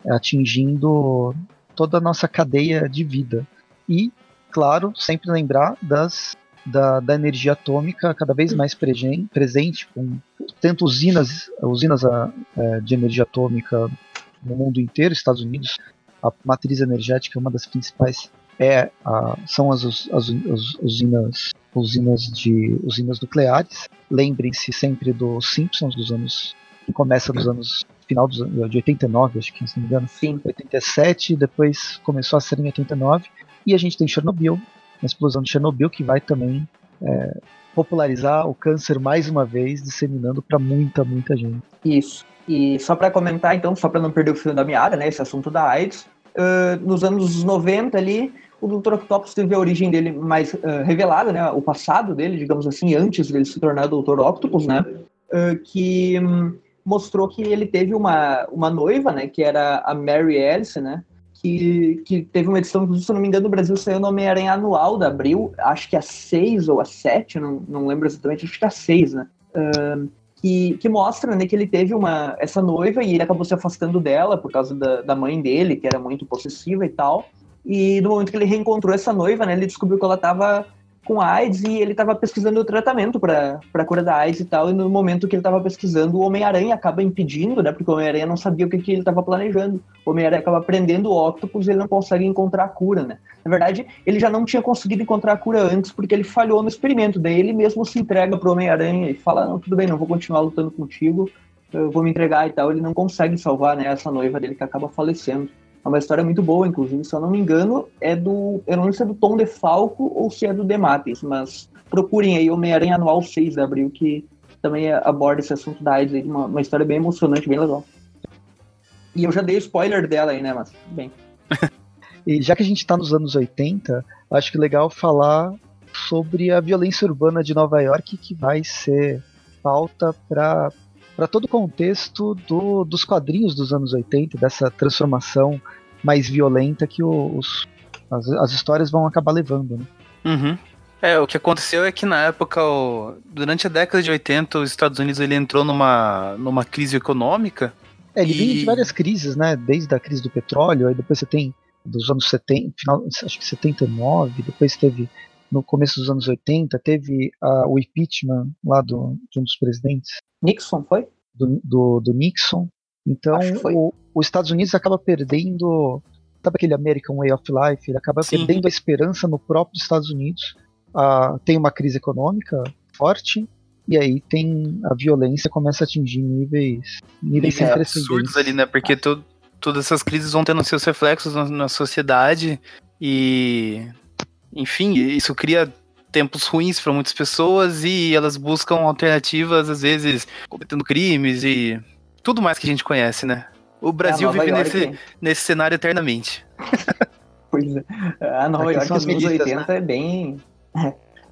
atingindo toda a nossa cadeia de vida. E, claro, sempre lembrar das, da, da energia atômica cada vez mais presente, com tanto usinas, usinas a, é, de energia atômica no mundo inteiro, Estados Unidos a matriz energética, uma das principais é a, são as, as, as, usinas, usinas de usinas nucleares. Lembrem-se sempre dos Simpsons dos anos que começa dos anos final dos de 89, acho que se não me engano, Sim. 87, depois começou a ser em 89 e a gente tem Chernobyl, a explosão de Chernobyl que vai também é, popularizar o câncer mais uma vez, disseminando para muita, muita gente. Isso. E só para comentar, então, só para não perder o fio da meada, né, esse assunto da AIDS, uh, nos anos 90 ali, o Dr. Octopus teve a origem dele mais uh, revelada, né, o passado dele, digamos assim, antes dele se tornar Dr. Octopus, né, uh, que um, mostrou que ele teve uma, uma noiva, né, que era a Mary Alice, né, que, que teve uma edição, se não me engano, no Brasil saiu no Homem-Aranha Anual da Abril, acho que a 6 ou a 7, não, não lembro exatamente, acho que a 6, né, uh, que, que mostra né, que ele teve uma, essa noiva e ele acabou se afastando dela por causa da, da mãe dele, que era muito possessiva e tal. E no momento que ele reencontrou essa noiva, né, ele descobriu que ela estava com AIDS e ele estava pesquisando o tratamento para a cura da AIDS e tal. E no momento que ele estava pesquisando, o Homem-Aranha acaba impedindo, né? Porque o Homem-Aranha não sabia o que, que ele estava planejando. O Homem-Aranha acaba prendendo o Octopus e ele não consegue encontrar a cura, né? Na verdade, ele já não tinha conseguido encontrar a cura antes porque ele falhou no experimento. Daí ele mesmo se entrega pro Homem-Aranha e fala: Não, tudo bem, não vou continuar lutando contigo, eu vou me entregar e tal. Ele não consegue salvar né, essa noiva dele que acaba falecendo. É uma história muito boa, inclusive, se eu não me engano, é do. Eu não sei se é do Tom DeFalco ou se é do Demates, mas procurem aí Homem-Aranha Anual 6 de abril, que também aborda esse assunto da AIDS aí, uma, uma história bem emocionante, bem legal. E eu já dei spoiler dela aí, né, mas bem. e já que a gente tá nos anos 80, acho que é legal falar sobre a violência urbana de Nova York, que vai ser pauta para para todo o contexto do, dos quadrinhos dos anos 80, dessa transformação mais violenta que os, as, as histórias vão acabar levando. Né? Uhum. É, o que aconteceu é que na época, o, durante a década de 80, os Estados Unidos ele entrou numa, numa crise econômica. É, ele e... vem de várias crises, né? Desde a crise do petróleo, aí depois você tem dos anos 70, final, acho que 79, depois teve no começo dos anos 80, teve uh, o impeachment lá do, de um dos presidentes. Nixon, foi? Do, do, do Nixon. Então, o, os Estados Unidos acaba perdendo. Sabe aquele American Way of Life? Ele acaba Sim. perdendo a esperança no próprio Estados Unidos. Uh, tem uma crise econômica forte, e aí tem a violência começa a atingir níveis, níveis sem é, absurdos ali, né? Porque to, todas essas crises vão tendo seus reflexos na, na sociedade e enfim, isso cria tempos ruins para muitas pessoas e elas buscam alternativas, às vezes cometendo crimes e tudo mais que a gente conhece, né? O Brasil é vive nesse, nesse cenário eternamente. pois é. A Nova York dos anos 80 né? é bem.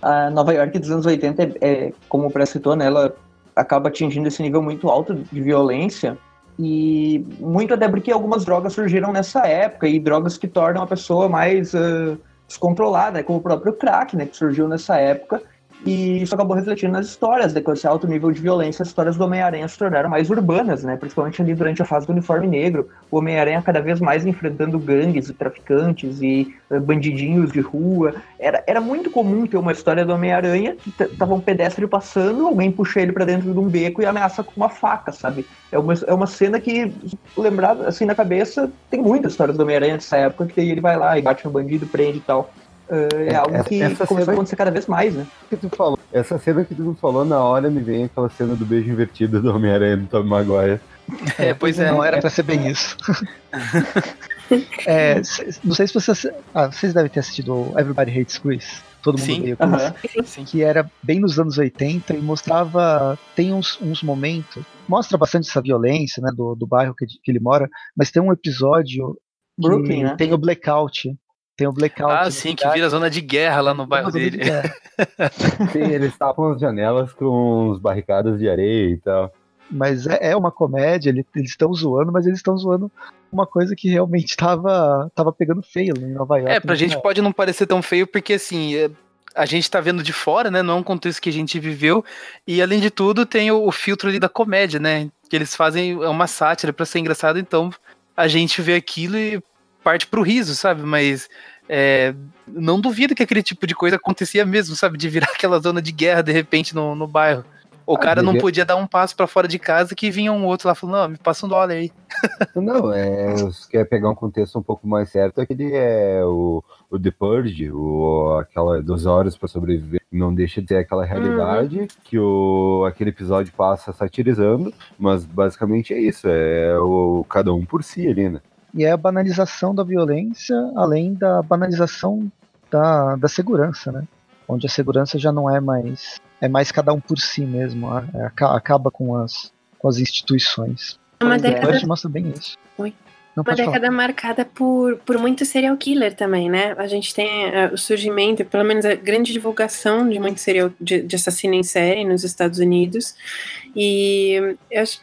A Nova York dos anos 80 é, é como o Pré citou, né? Ela acaba atingindo esse nível muito alto de violência. E muito até porque algumas drogas surgiram nessa época, e drogas que tornam a pessoa mais. Uh, descontrolada, né, como o próprio crack, né, que surgiu nessa época, e isso acabou refletindo nas histórias, né, com esse alto nível de violência, as histórias do Homem-Aranha se tornaram mais urbanas, né, principalmente ali durante a fase do uniforme negro, o Homem-Aranha cada vez mais enfrentando gangues e traficantes e uh, bandidinhos de rua, era, era muito comum ter uma história do Homem-Aranha que tava um pedestre passando, alguém puxa ele para dentro de um beco e ameaça com uma faca, sabe, é uma, é uma cena que, lembrado assim na cabeça, tem muitas histórias do Homem-Aranha dessa época, que ele vai lá e bate no bandido, prende e tal. Uh, é, algo que essa começou a acontecer cada vez mais, né? Que tu falou, essa cena que tu falou na hora me vem aquela cena do beijo invertido do Homem-Aranha do Tom Maguire. É, pois é. Não era pra ser bem isso. é, não sei se vocês. Ah, vocês devem ter assistido Everybody Hates Chris. Todo mundo Sim. veio com isso. Que era bem nos anos 80 e mostrava. Tem uns, uns momentos. Mostra bastante essa violência, né? Do, do bairro que, que ele mora. Mas tem um episódio. Brooklyn, né? Tem o Blackout tem o blackout. Ah, sim, que vira zona de guerra lá no bairro dele. sim, eles tapam as janelas com os barricadas de areia e tal. Mas é, é uma comédia, eles estão zoando, mas eles estão zoando uma coisa que realmente estava tava pegando feio em Nova York. É, pra gente pode não parecer tão feio, porque assim, é, a gente tá vendo de fora, né? Não é um contexto que a gente viveu. E além de tudo, tem o, o filtro ali da comédia, né? Que eles fazem é uma sátira para ser engraçado, então a gente vê aquilo e parte pro riso, sabe? Mas é, não duvido que aquele tipo de coisa acontecia mesmo, sabe? De virar aquela zona de guerra de repente no, no bairro. O ah, cara não podia dar um passo para fora de casa que vinha um outro lá falando, não, me passa um dólar aí. Não, é, se quer pegar um contexto um pouco mais certo, aquele é o, o The Purge, o, aquela 12 horas para sobreviver, não deixa de ter aquela realidade uhum. que o, aquele episódio passa satirizando, mas basicamente é isso, é o cada um por si ali, né? E é a banalização da violência, além da banalização da, da segurança, né? Onde a segurança já não é mais. É mais cada um por si mesmo. É, acaba com as, com as instituições. Uma é, década... mostra bem isso. Oi. Não uma década falar. marcada por, por muito serial killer também, né? A gente tem uh, o surgimento, pelo menos a grande divulgação de muito serial de, de assassino em série nos Estados Unidos. E eu acho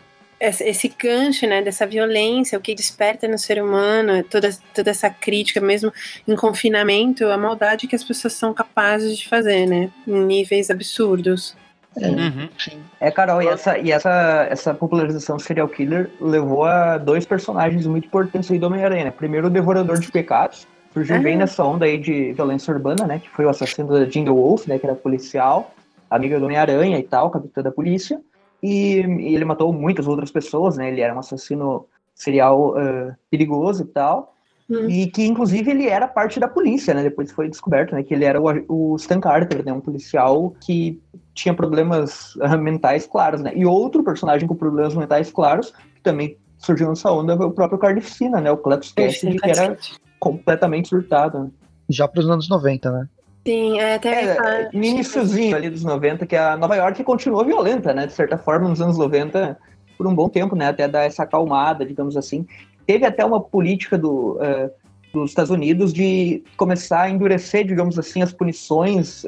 esse gancho, né, dessa violência, o que desperta no ser humano, toda, toda essa crítica, mesmo em confinamento, a maldade que as pessoas são capazes de fazer, né, em níveis absurdos. É, Uhum. sim. É, Carol, e essa, e essa, essa popularização do serial killer levou a dois personagens muito importantes aí do Homem-Aranha, né? Primeiro, o Devorador de Pecados, surgiu Ah. bem nessa onda aí de violência urbana, né? Que foi o assassino da Jingle Wolf, né? Que era policial, amiga do Homem-Aranha e tal, capitã da polícia. E, e ele matou muitas outras pessoas, né? Ele era um assassino serial ah, perigoso e tal. Hum. E que, inclusive, ele era parte da polícia, né? Depois foi descoberto, né? Que ele era o, o Stan Carter, né? Um policial que tinha problemas mentais claros, né? E outro personagem com problemas mentais claros, que também surgiu nessa onda, foi o próprio Carnificina, né? O Cletus Cassidy, que era completamente surtado. né? Já para os anos 90, né? Sim, é, até É, falar- no iníciozinho ali dos 90, que a Nova York continuou violenta, né? De certa forma, nos anos 90, por um bom tempo, né? Até dar essa acalmada, digamos assim. Teve até uma política do, eh, dos Estados Unidos de começar a endurecer, digamos assim, as punições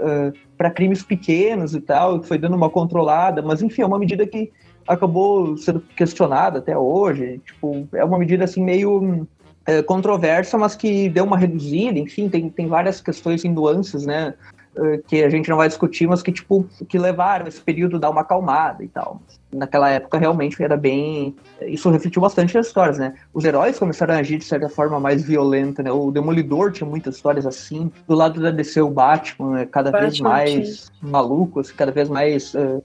para crimes pequenos e tal, que foi dando uma controlada, mas enfim, é uma medida que acabou sendo questionada até hoje. Tipo, é uma medida assim meio é, controversa, mas que deu uma reduzida, enfim, tem, tem várias questões em nuances, né? eh, Que a gente não vai discutir, mas que, tipo, que levaram esse período a dar uma acalmada e tal. Naquela época, realmente, era bem... Isso refletiu bastante nas histórias, né? Os heróis começaram a agir de certa forma mais violenta, né? O Demolidor tinha muitas histórias assim. Do lado da DC, o Batman é cada vez Batman mais maluco, assim, cada vez mais... eh,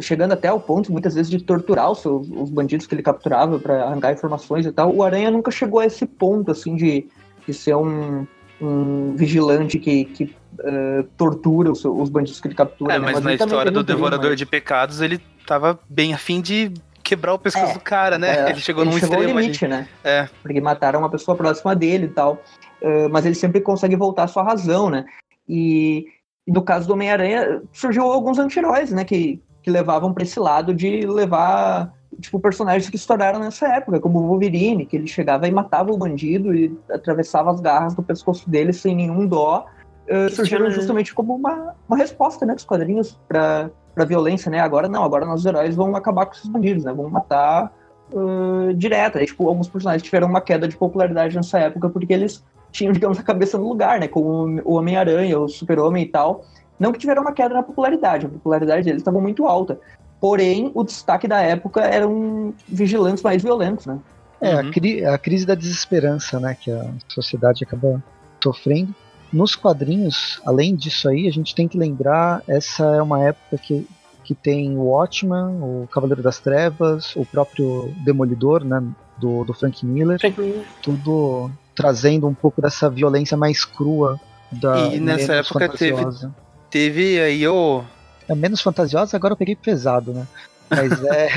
chegando até ao ponto, muitas vezes, de torturar os, seus, os bandidos que ele capturava para arrancar informações e tal. O Aranha nunca chegou a esse ponto, assim, de, de ser um, um vigilante que, que eh, tortura os, os bandidos que ele captura. É, né? mas na ele também história do Devorador mais- de Pecados, ele tava bem afim de quebrar o pescoço É, do cara, né? É, ele chegou num chegou ao extremo ali. limite, né? É. Porque mataram uma pessoa próxima dele e tal. Eh, mas ele sempre consegue voltar à sua razão, né? E, e no caso do Homem-Aranha, surgiu alguns anti-heróis, né? Que, que levavam para esse lado de levar, tipo, personagens que estouraram nessa época, como o Wolverine, que ele chegava e matava o bandido e atravessava as garras do pescoço dele sem nenhum dó. Eh, surgiram Questionando. justamente como uma, uma resposta, né, dos quadrinhos para para violência, né? Agora não, agora nossos heróis vão acabar com esses bandidos, né? Vão matar uh, direto. Aí, tipo, alguns personagens tiveram uma queda de popularidade nessa época porque eles tinham, digamos, a cabeça no lugar, né? Como o Homem-Aranha, o Super-Homem e tal. Não que tiveram uma queda na popularidade, a popularidade deles estava muito alta. Porém, o destaque da época eram vigilantes mais violentos, né? É, Uhum. a, cri a crise da desesperança, né, que a sociedade acaba sofrendo. Nos quadrinhos, além disso aí, a gente tem que lembrar, essa é uma época que, que tem o Watchman, o Cavaleiro das Trevas, o próprio Demolidor, né, do, do Frank Miller, tudo trazendo um pouco dessa violência mais crua da E nessa época teve-. Teve aí o. É menos fantasiosa, agora eu peguei pesado, né? Mas é,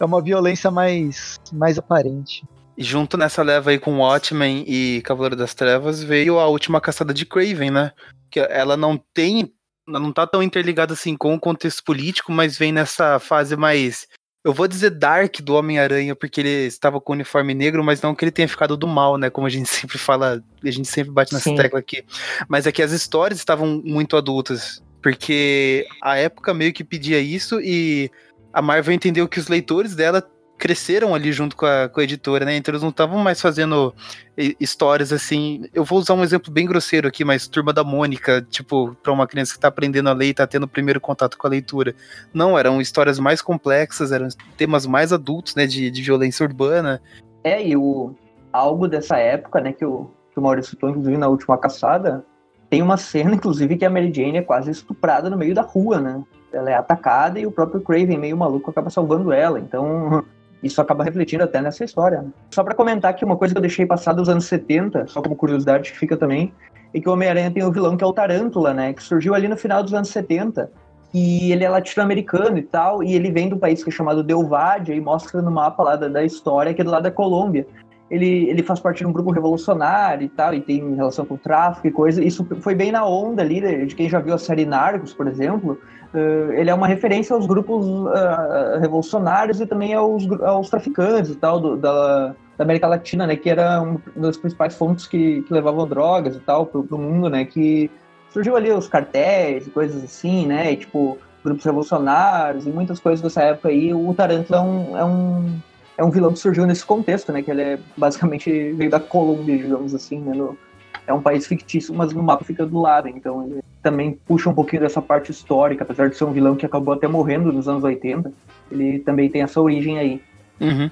é uma violência mais, mais aparente. Junto nessa leva aí com Watchmen e Cavaleiro das Trevas veio a última caçada de Craven, né? Que ela não tem. Ela não tá tão interligada assim com o contexto político, mas vem nessa fase mais. Eu vou dizer dark do Homem-Aranha, porque ele estava com o uniforme negro, mas não que ele tenha ficado do mal, né? Como a gente sempre fala, a gente sempre bate nessa Sim. tecla aqui. Mas é que as histórias estavam muito adultas. Porque a época meio que pedia isso e a Marvel entendeu que os leitores dela cresceram ali junto com a, com a editora, né? Então eles não estavam mais fazendo hi- histórias assim. Eu vou usar um exemplo bem grosseiro aqui, mas Turma da Mônica, tipo, pra uma criança que tá aprendendo a ler e tá tendo o primeiro contato com a leitura. Não, eram histórias mais complexas, eram temas mais adultos, né? De, de violência urbana. É, e o, algo dessa época, né, que o, que o Maurício citou, inclusive, na última caçada, tem uma cena, inclusive, que a Mary Jane é quase estuprada no meio da rua, né? Ela é atacada e o próprio Craven, meio maluco, acaba salvando ela. Então, isso acaba refletindo até nessa história. né? Só pra comentar aqui uma coisa que eu deixei passar dos anos 70, só como curiosidade que fica também, é que o Homem-Aranha tem o vilão que é o Tarântula, né? Que surgiu ali no final dos anos 70. E ele é latino-americano e tal, e ele vem do país que é chamado Delvadia e mostra no mapa lá da, da história que é do lado da Colômbia. Ele, ele faz parte de um grupo revolucionário e tal, e tem relação com tráfico e coisa. Isso foi bem na onda ali, de de quem já viu a série Narcos, por exemplo. Uh, ele é uma referência aos grupos uh, revolucionários e também aos, aos traficantes e tal do- da, da América Latina, né? Que era uma das principais fontes que, que levavam drogas e tal pro, pro mundo, né? Que surgiu ali os cartéis e coisas assim, né? E, tipo, grupos revolucionários e muitas coisas dessa época aí. O Tarantula é um, é um, é um vilão que surgiu nesse contexto, né? Que ele é basicamente veio da Colômbia, digamos assim, né? No, é um país fictício, mas no mapa fica do lado, então ele também puxa um pouquinho dessa parte histórica, apesar de ser um vilão que acabou até morrendo nos anos 80, ele também tem essa origem aí. Uhum.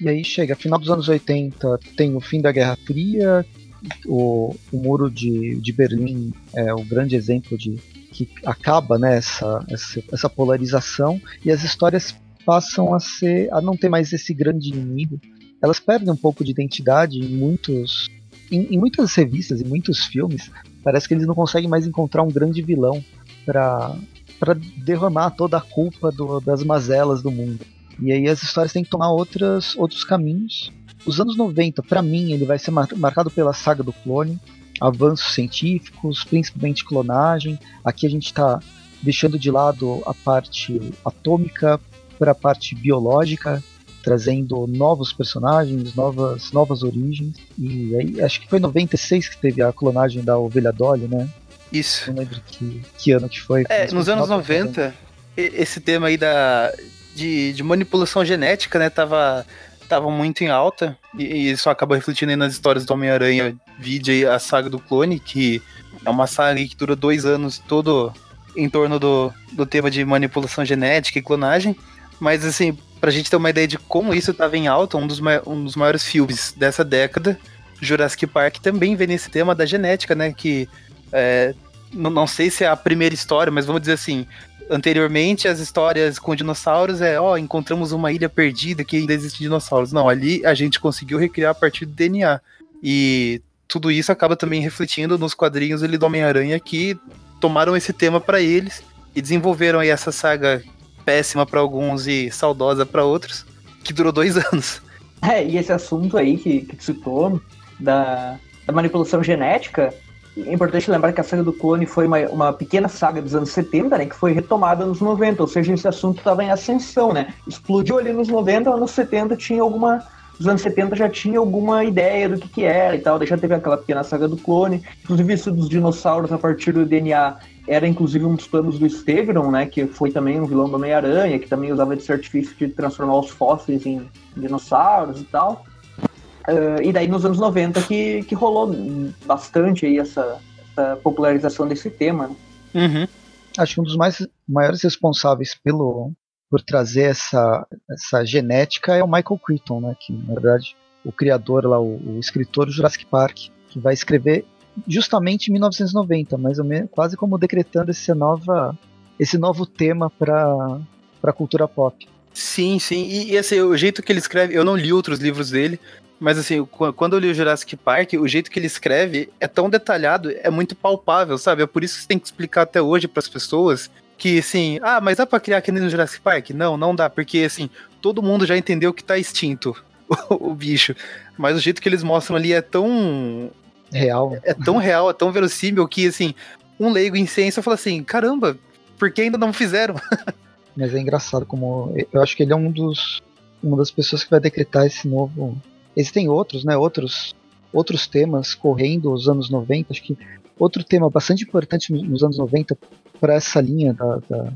E aí chega, final dos anos 80, tem o fim da Guerra Fria, o, o muro de, de Berlim é o grande exemplo de que acaba né, essa, essa, essa polarização e as histórias passam a ser a não ter mais esse grande inimigo. Elas perdem um pouco de identidade em muitos em, em muitas revistas, em muitos filmes. Parece que eles não conseguem mais encontrar um grande vilão para para derramar toda a culpa do, das mazelas do mundo. E aí as histórias têm que tomar outras, outros caminhos. Os anos 90, para mim, ele vai ser mar marcado pela saga do clone, avanços científicos, principalmente clonagem. Aqui a gente está deixando de lado a parte atômica para a parte biológica, trazendo novos personagens, novas, novas origens. E aí, acho que foi em 96 que teve a clonagem da ovelha Dolly, né? Isso. Não lembro que, que ano que foi. É, nos anos 90, esse tema aí da, de, de manipulação genética, né, tava, tava muito em alta, e, e isso acaba refletindo aí nas histórias do Homem-Aranha, vide aí a saga do clone, que é uma saga que dura dois anos, todo em torno do, do tema de manipulação genética e clonagem, mas assim, pra gente ter uma ideia de como isso estava em alta, um dos, um dos maiores filmes dessa década, Jurassic Park, também vem nesse tema da genética, né, que é, não, não sei se é a primeira história, mas vamos dizer assim, anteriormente as histórias com dinossauros é, ó, encontramos uma ilha perdida que ainda existe dinossauros. Não, ali a gente conseguiu recriar a partir do DNA. E tudo isso acaba também refletindo nos quadrinhos do Homem-Aranha que tomaram esse tema para eles e desenvolveram aí essa saga péssima para alguns e saudosa para outros, que durou dois anos. É, e esse assunto aí que, que citou da, da manipulação genética, é importante lembrar que a saga do clone foi uma, uma pequena saga dos anos 70, né, que foi retomada nos 90, ou seja, esse assunto estava em ascensão, né? Explodiu ali nos 90, anos 70 tinha alguma nos anos 70 já tinha alguma ideia do que, que era e tal, já teve aquela pequena saga do clone, inclusive isso dos dinossauros a partir do DNA era inclusive um dos planos do Steveron, né, que foi também um vilão do Homem-Aranha, que também usava esse artifício de transformar os fósseis em dinossauros e tal. Uh, e daí nos anos 90 que, que rolou bastante aí essa, essa popularização desse tema. Né? Uhum. Acho que um dos mais, maiores responsáveis pelo, por trazer essa, essa genética é o Michael Crichton, né, que na verdade o criador lá, o, o escritor do Jurassic Park, que vai escrever justamente em 1990, mais ou menos, quase como decretando esse, nova, esse novo tema para a cultura pop. Sim, sim. E, e, assim, o jeito que ele escreve, eu não li outros livros dele, mas assim, quando eu li o Jurassic Park, o jeito que ele escreve é tão detalhado, é muito palpável, sabe? É por isso que você tem que explicar até hoje para as pessoas que assim, ah, mas dá para criar aqui no Jurassic Park? Não, não dá, porque assim, todo mundo já entendeu que tá extinto o bicho. Mas o jeito que eles mostram ali é tão real. É tão real, é tão verossímil que assim, um leigo em ciência fala assim, caramba, por que ainda não fizeram? Mas é engraçado como eu acho que ele é um dos uma das pessoas que vai decretar esse novo Existem outros, né? Outros, outros temas correndo os anos 90. Acho que outro tema bastante importante nos anos 90 para essa linha da, da,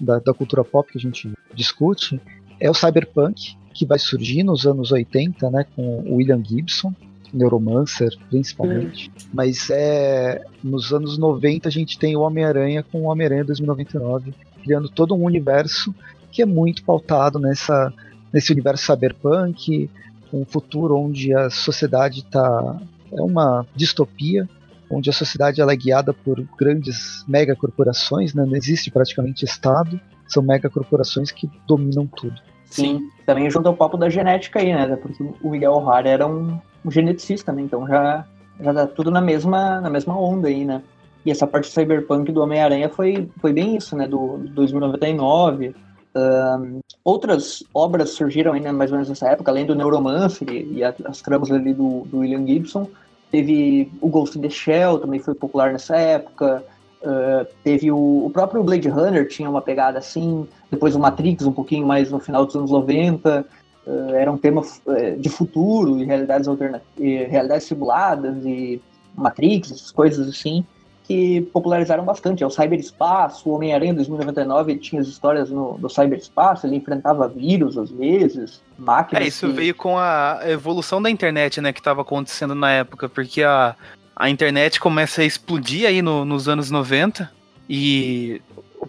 da, da, cultura pop que a gente discute é o cyberpunk, que vai surgir nos anos 80, né? Com o William Gibson, Neuromancer, principalmente. Mas é nos anos 90 a gente tem o Homem-Aranha com o Homem-Aranha 2099, criando todo um universo que é muito pautado nessa, nesse universo cyberpunk, um futuro onde a sociedade está é uma distopia, onde a sociedade ela é guiada por grandes megacorporações, né? não existe praticamente Estado, são megacorporações que dominam tudo. Sim, também junto ao papo da genética aí, né? Porque o Miguel O'Hara era um, um, geneticista, né? Então já, já dá tudo na mesma, na mesma onda aí, né? E essa parte cyberpunk do Homem-Aranha foi, foi bem isso, né? Do, do 2099, Uh, outras obras surgiram ainda mais ou menos nessa época, além do Neuromancer e, e as tramas ali do, do, William Gibson. Teve o Ghost in the Shell, também foi popular nessa época. Uh, teve o, o, próprio Blade Runner, tinha uma pegada assim. Depois o Matrix, um pouquinho mais no final dos anos 90. Uh, era um tema uh, de futuro e realidades alternativas, realidades simuladas e Matrix, essas coisas assim que popularizaram bastante. É o cyberespaço, o Homem-Aranha 2099 tinha as histórias no, do cyberespaço, ele enfrentava vírus às vezes, máquinas. É, isso que... veio com a evolução da internet, né, que estava acontecendo na época, porque a, a internet começa a explodir aí no, nos anos 90 e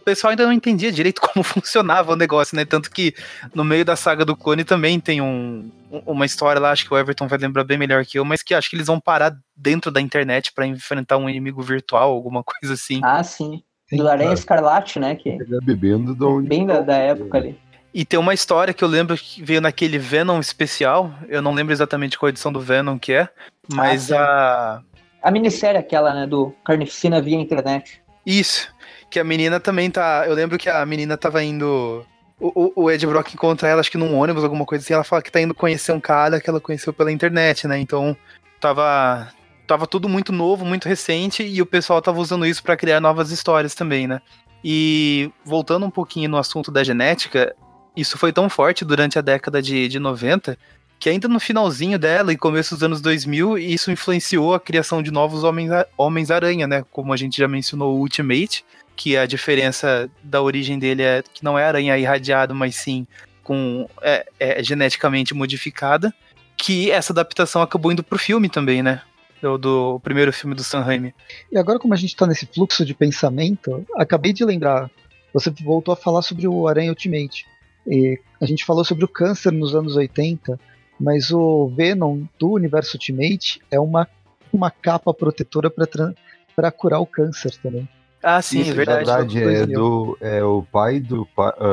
pessoal ainda não entendia direito como funcionava o negócio, né? Tanto que no meio da saga do clone também tem um, uma história lá, acho que o Everton vai lembrar bem melhor que eu, mas que acho que eles vão parar dentro da internet para enfrentar um inimigo virtual, alguma coisa assim. Ah, sim. sim do Aranha Escarlate, né? Que... Ele é bebendo de onde Bem da, da época ali. E tem uma história que eu lembro que veio naquele Venom especial. Eu não lembro exatamente qual edição do Venom que é, mas ah, a. A minissérie aquela, né? Do Carnificina via internet. Isso. Que a menina também tá. Eu lembro que a menina tava indo. O, o, Ed Brock encontra ela, acho que num ônibus, alguma coisa assim. Ela fala que tá indo conhecer um cara que ela conheceu pela internet, né? Então tava. Tava tudo muito novo, muito recente, e o pessoal tava usando isso para criar novas histórias também, né? E voltando um pouquinho no assunto da genética, isso foi tão forte durante a década de, de 90 que ainda no finalzinho dela e começo dos anos 2000, isso influenciou a criação de novos Homens-Aranha, Homens né? Como a gente já mencionou, o Ultimate, que a diferença da origem dele é que não é aranha irradiado, mas sim com é, é geneticamente modificada. Que essa adaptação acabou indo pro filme também, né? Do, do primeiro filme do Sam Raimi. E agora, como a gente tá nesse fluxo de pensamento, acabei de lembrar. Você voltou a falar sobre o Aranha Ultimate. E a gente falou sobre o câncer nos anos 80, mas o Venom do universo Ultimate é uma, uma capa protetora para curar o câncer também. Ah, sim, Isso, é verdade. verdade é, do, é o pai do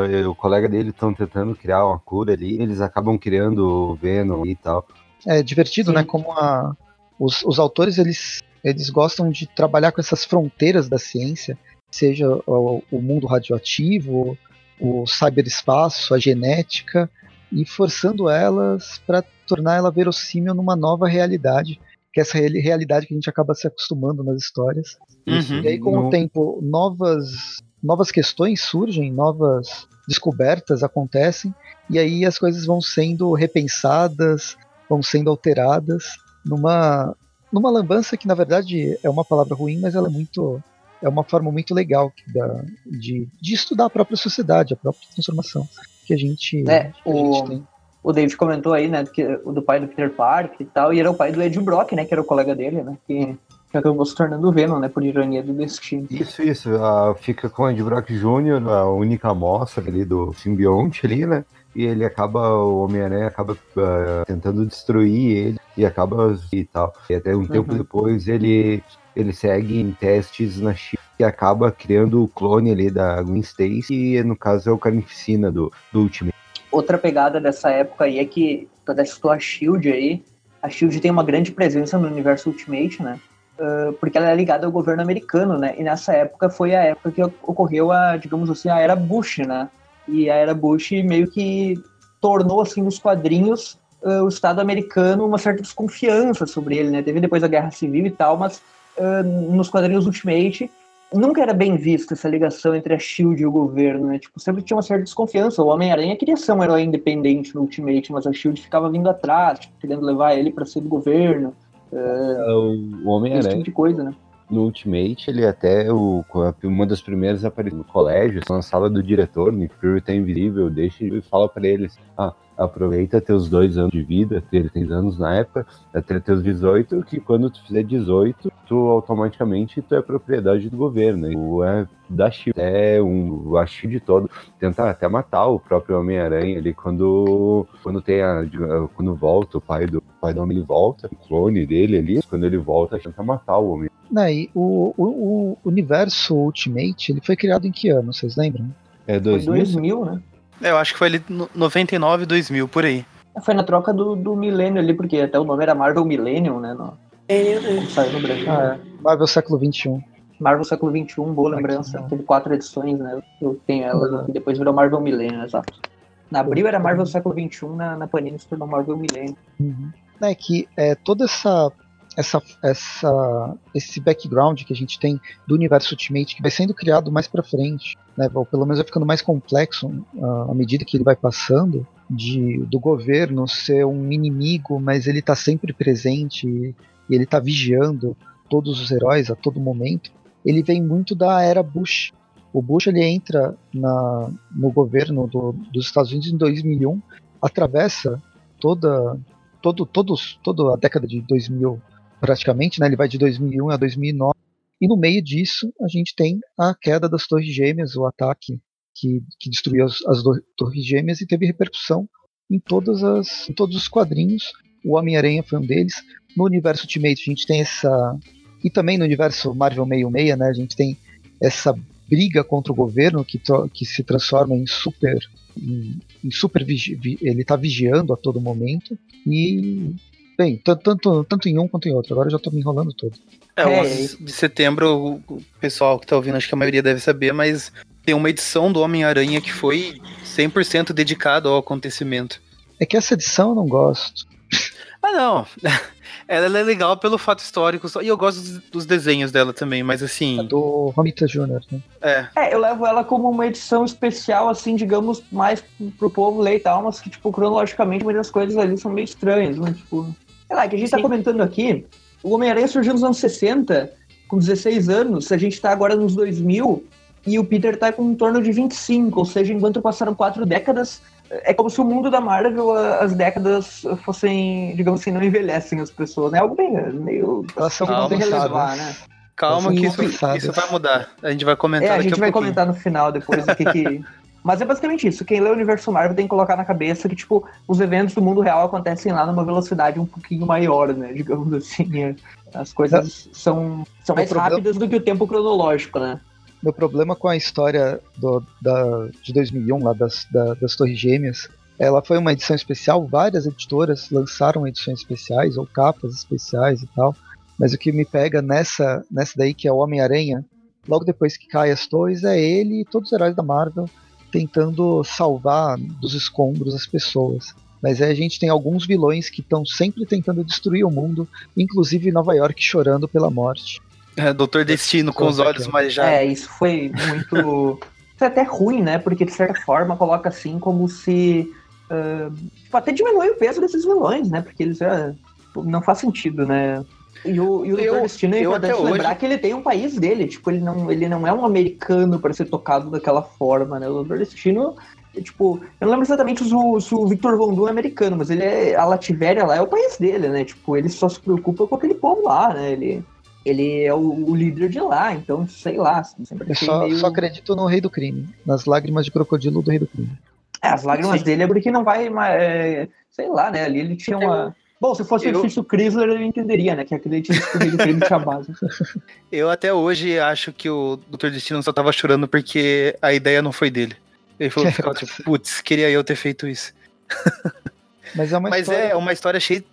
é, o colega dele estão tentando criar uma cura ali, eles acabam criando o Venom e tal. É divertido, sim. né? Como a, os, os autores eles, eles gostam de trabalhar com essas fronteiras da ciência, seja o, o mundo radioativo, o cyberespaço, a genética, e forçando elas para tornar ela verossímil numa nova realidade, que é essa realidade que a gente acaba se acostumando nas histórias. Uhum. E aí, com o tempo, novas, novas questões surgem, novas descobertas acontecem, e aí as coisas vão sendo repensadas, vão sendo alteradas numa, numa lambança que, na verdade, é uma palavra ruim, mas ela é muito. É uma forma muito legal da, de, de estudar a própria sociedade, a própria transformação que a gente, é, que o, a gente tem. O David comentou aí, né, que, do pai do Peter Parker e tal, e era o pai do Ed Brock, né, que era o colega dele, né, que que acabou se tornando o Venom, né? Por ironia do destino. Isso, isso. Uh, fica com o Ed Brock Jr., a única amostra ali do simbionte ali, né? E ele acaba, o Homem-Aranha acaba uh, tentando destruir ele e acaba e tal. E até um uhum. tempo depois ele, ele segue em testes na China e acaba criando o clone ali da Gwen Stacy, e no caso é o Carnificina do, do Ultimate. Outra pegada dessa época aí é que, toda a SHIELD aí, a SHIELD tem uma grande presença no universo Ultimate, né? Uh, porque ela é ligada ao governo americano, né? E nessa época foi a época que ocorreu a, digamos assim, a era Bush, né? E a era Bush meio que tornou, assim, nos quadrinhos uh, o Estado americano uma certa desconfiança sobre ele, né? Teve depois a Guerra Civil e tal, mas uh, nos quadrinhos Ultimate nunca era bem vista essa ligação entre a SHIELD e o governo, né? Tipo, sempre tinha uma certa desconfiança. O Homem-Aranha queria ser um herói independente no Ultimate, mas a SHIELD ficava vindo atrás, tipo, querendo levar ele para ser do governo. É, o Homem-Aranha. Tipo de coisa, né? No Ultimate, ele até o, uma das primeiras apareceu no colégio, na sala do diretor, Nick Fury tá invisível, deixa e fala para eles: ah, aproveita teus dois anos de vida, ele tem anos na época, até teus 18, que quando tu fizer 18, tu automaticamente tu é propriedade do governo. Tu é da Shield, é um, a Shield todo, tenta até matar o próprio Homem-Aranha ali quando, quando tem a, quando volta, o pai do pai do homem volta, o clone dele ali, quando ele volta, tenta matar o homem. Não, e o, o, o universo Ultimate, ele foi criado em que ano, vocês lembram? É 2000, 2000 né? É, eu acho que foi ali 99, 2000, por aí. Foi na troca do, do milênio ali, porque até o nome era Marvel Millennium, né? No, como saiu no Brasil. Ah, é. Marvel século XXI. Marvel século XXI, boa lembrança. Teve quatro edições, né? Eu tenho elas uhum. e depois virou Marvel Millennium, exato. Na Abril era Marvel século XXI, na, na Panini se tornou Marvel Millennium. Uhum. É que é, toda essa essa, essa, esse background que a gente tem do universo Ultimate que vai sendo criado mais para frente, né, ou pelo menos vai ficando mais complexo uh, à medida que ele vai passando, de, do governo ser um inimigo, mas ele está sempre presente e, e ele está vigiando todos os heróis a todo momento. ele vem muito da era Bush. O Bush ele entra na, no governo do, dos Estados Unidos em 2001, atravessa toda, todo, todos, toda a década de 2000 praticamente, né? ele vai de 2001 a 2009, e no meio disso a gente tem a queda das Torres Gêmeas, o ataque que, que destruiu as, as Torres Gêmeas e teve repercussão em, todas as, em todos os quadrinhos. O Homem-Aranha foi um deles. No universo Ultimate a gente tem essa. E também no universo Marvel 66, né? A gente tem essa briga contra o governo que, que se transforma em super. Em, em super ele está vigiando a todo momento. E. Bem, tanto, tanto em um quanto em outro. Agora eu já estou me enrolando todo. É, o é, de setembro, o pessoal que está ouvindo, acho que a maioria deve saber, mas tem uma edição do Homem-Aranha que foi 100% dedicado ao acontecimento. É que essa edição eu não gosto. Ah, não. Ela é legal pelo fato histórico, e eu gosto dos desenhos dela também, mas assim. É do Romita Jr., né? É. É, eu levo ela como uma edição especial, assim, digamos, mais pro povo ler e tal, mas que, tipo, cronologicamente, muitas coisas ali são meio estranhas, né? Tipo. Sei lá, que a gente tá Sim. tá comentando aqui, o Homem-Aranha surgiu nos anos 60, com 16 anos, a gente tá agora nos 2000, e o Peter tá com em torno de 25, ou seja, enquanto passaram quatro décadas, é como se o mundo da Marvel, as décadas fossem, digamos assim, não envelhecem as pessoas, né? Algo bem, meio... Elas são Calma, relevar, né? Calma que isso, isso, vai mudar. A gente vai comentar é, a gente vai comentar no final depois o que que... Mas é basicamente isso. Quem lê o universo Marvel tem que colocar na cabeça que, tipo, os eventos do mundo real acontecem lá numa velocidade um pouquinho maior, né? Digamos assim. As coisas são, são mais rápidas do que o tempo cronológico, né? meu problema com a história do, da, de 2001, lá das, da, das Torres Gêmeas, ela foi uma edição especial, várias editoras lançaram edições especiais ou capas especiais e tal, mas o que me pega nessa, nessa daí, que é o Homem-Aranha, logo depois que cai as torres, é ele e todos os heróis da Marvel tentando salvar dos escombros as pessoas. Mas aí a gente tem alguns vilões que estão sempre tentando destruir o mundo, inclusive Nova York chorando pela morte. É, Doutor Destino com os olhos mais já. É, isso foi muito. isso é até ruim, né? Porque de certa forma coloca assim como se. Uh, tipo, até diminui o peso desses vilões, né? Porque eles já. Não faz sentido, né? E o, e o Doutor Destino é importante lembrar hoje... que ele tem um país dele. Tipo, ele não, ele não é um americano para ser tocado daquela forma, né? O Doutor Destino tipo, eu não lembro exatamente se o, se o Victor Von Doom é americano, mas ele é, a Lativéria lá é o país dele, né? Tipo, ele só se preocupa com aquele povo lá, né? Ele, ele é o, o, líder de lá, então sei lá. Sempre eu só, meio... só acredito no Rei do Crime, nas lágrimas de crocodilo do Rei do Crime. É, as lágrimas Sim. dele é porque não vai, é, sei lá, né? Ali ele tinha uma. Bom, se fosse eu... o edifício Chrysler, eu entenderia, né? Que aquele edifício do crime tinha base. Eu até hoje acho que o Dr. Destino só tava chorando porque a ideia não foi dele. Ele falou, tipo, putz, queria eu ter feito isso. Mas é uma Mas história é uma história cheia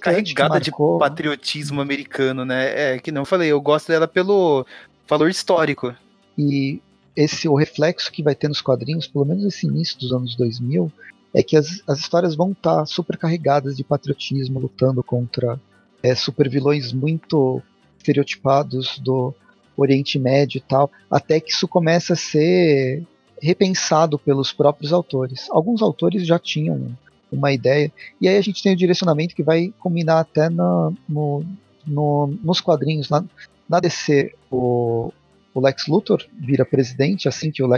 carregada de patriotismo americano, né? É que não falei, eu gosto dela pelo valor histórico. E esse o reflexo que vai ter nos quadrinhos, pelo menos esse início dos anos 2000, é que as, as histórias vão estar tá super carregadas de patriotismo, lutando contra é, super vilões muito estereotipados do Oriente Médio e tal, até que isso começa a ser repensado pelos próprios autores. Alguns autores já tinham uma ideia. E aí a gente tem o direcionamento que vai combinar até no, no, no, nos quadrinhos. Na, na DC, o, o Lex Luthor vira presidente, assim que o,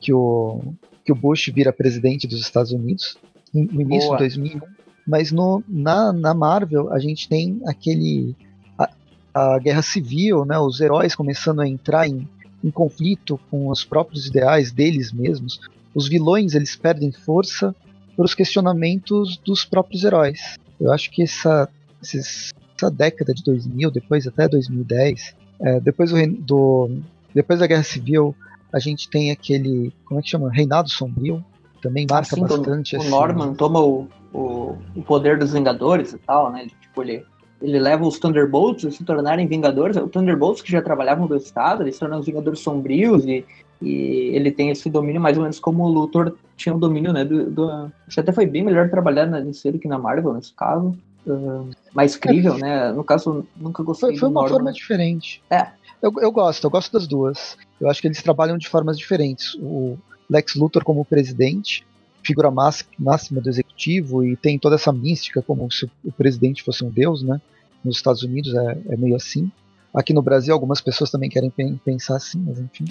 que o, que o Bush vira presidente dos Estados Unidos, no início Boa. de 2001. Mas no, na, na Marvel, a gente tem aquele. A, a guerra civil, né, os heróis começando a entrar em, em conflito com os próprios ideais deles mesmos. Os vilões eles perdem força para os questionamentos dos próprios heróis. Eu acho que essa, essa década de 2000, depois até 2010, é, depois do, do, depois da Guerra Civil, a gente tem aquele, como é que chama? Reinado Sombrio, também marca assim, bastante. O, o Norman toma o, o, o, poder dos Vingadores e tal, né? Tipo, ele, ele leva os Thunderbolts a se tornarem Vingadores. O Thunderbolts que já trabalhavam do Estado, eles se tornam os Vingadores Sombrios e e ele tem esse domínio mais ou menos como o Luthor tinha o domínio, né? Do, do, acho até foi bem melhor trabalhar na DC do que na Marvel, nesse caso. Uh, mais crível, é, né? No caso, nunca gostei Foi, foi uma Norman. forma diferente. É. Eu, eu gosto, eu gosto das duas. Eu acho que eles trabalham de formas diferentes. O Lex Luthor como presidente, figura máxima do executivo, e tem toda essa mística como se o presidente fosse um deus, né? Nos Estados Unidos é, é meio assim. Aqui no Brasil, algumas pessoas também querem pensar assim, mas enfim.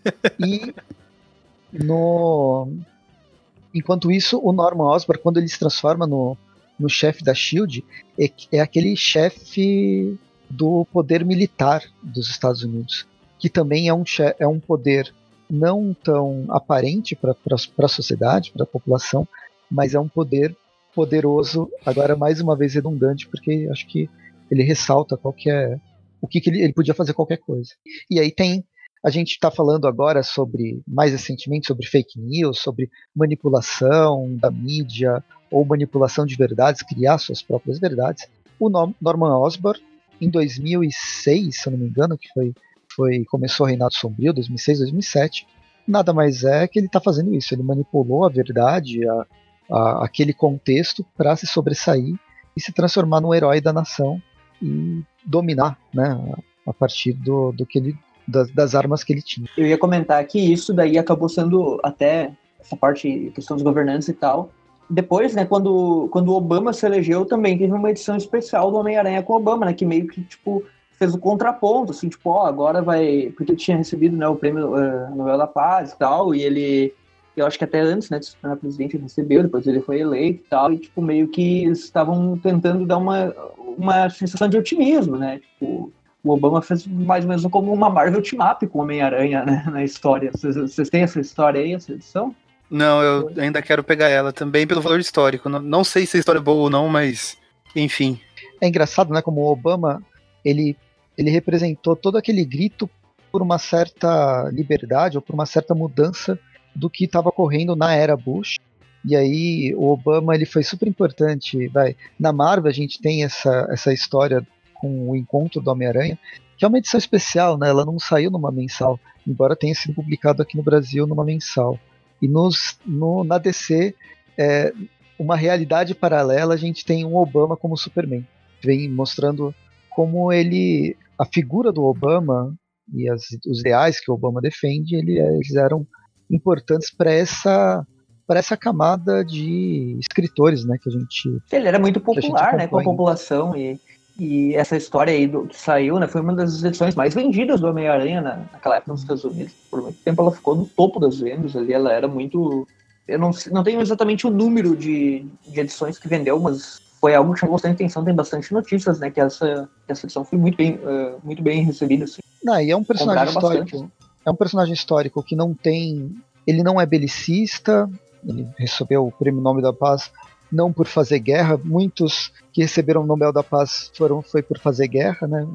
e no... enquanto isso, o Norman Osborn, quando ele se transforma no, no chefe da Shield, é, é aquele chefe do poder militar dos Estados Unidos, que também é um, é um poder não tão aparente para a sociedade, para a população, mas é um poder poderoso, agora mais uma vez redundante, porque acho que ele ressalta qualquer o que, que ele, ele, podia fazer qualquer coisa. E aí tem a gente está falando agora sobre mais recentemente sobre fake news, sobre manipulação da mídia ou manipulação de verdades, criar suas próprias verdades. O Norman Osborn em 2006, se eu não me engano, que foi foi começou o Reinado Sombrio, 2006, 2007. Nada mais é que ele está fazendo isso. Ele manipulou a verdade, a, a, aquele contexto para se sobressair e se transformar num herói da nação e dominar, né, a, partir do, do que ele das, das, armas que ele tinha. Eu ia comentar que isso daí acabou sendo até essa parte questão dos governantes e tal. Depois, né, quando quando o Obama se elegeu, também teve uma edição especial do Homem-Aranha com o Obama, né, que meio que tipo fez o contraponto, assim, tipo, ó, agora vai, porque tinha recebido, né, o prêmio uh, Nobel da Paz e tal, e ele eu acho que até antes, né, de se tornar presidente, ele recebeu, depois ele foi eleito e tal, e, tipo, meio que estavam tentando dar uma, uma sensação de otimismo, né, tipo, o Obama fez mais ou menos como uma Marvel Team Up com Homem-Aranha, né, na história. Vocês têm essa história aí, essa edição? Não, eu ainda quero pegar ela também pelo valor histórico. Não, não sei se a história é boa ou não, mas, enfim. É engraçado, né, como o Obama, ele, ele representou todo aquele grito por uma certa liberdade ou por uma certa mudança do que estava ocorrendo na era Bush. E aí o Obama ele foi super importante, vai. Na Marvel a gente tem essa, essa história com o encontro do Homem-Aranha, que é uma edição especial, né? Ela não saiu numa mensal, embora tenha sido publicado aqui no Brasil numa mensal. E nos, no, na DC, é, uma realidade paralela, a gente tem um Obama como Superman. Vem mostrando como ele, a figura do Obama e as, os ideais que o Obama defende, ele, eles eram importantes para essa para essa camada de escritores, né, que a gente ele era muito popular, né, com a população e, e essa história aí do, que saiu, né, foi uma das edições mais vendidas do Homem-Aranha naquela época nos Estados Unidos. Por muito tempo ela ficou no topo das vendas ali, ela era muito eu não, não tenho exatamente o número de, de edições que vendeu, mas foi algo que chamou bastante atenção, tem bastante notícias, né, que essa, essa edição foi muito bem, uh, muito bem recebida. Assim. Não, e é um personagem histórico. Bastante é um personagem histórico que não tem. Ele não é belicista, ele recebeu o Prêmio Nobel da Paz não por fazer guerra. Muitos que receberam o Nobel da Paz foram foi por fazer guerra, né?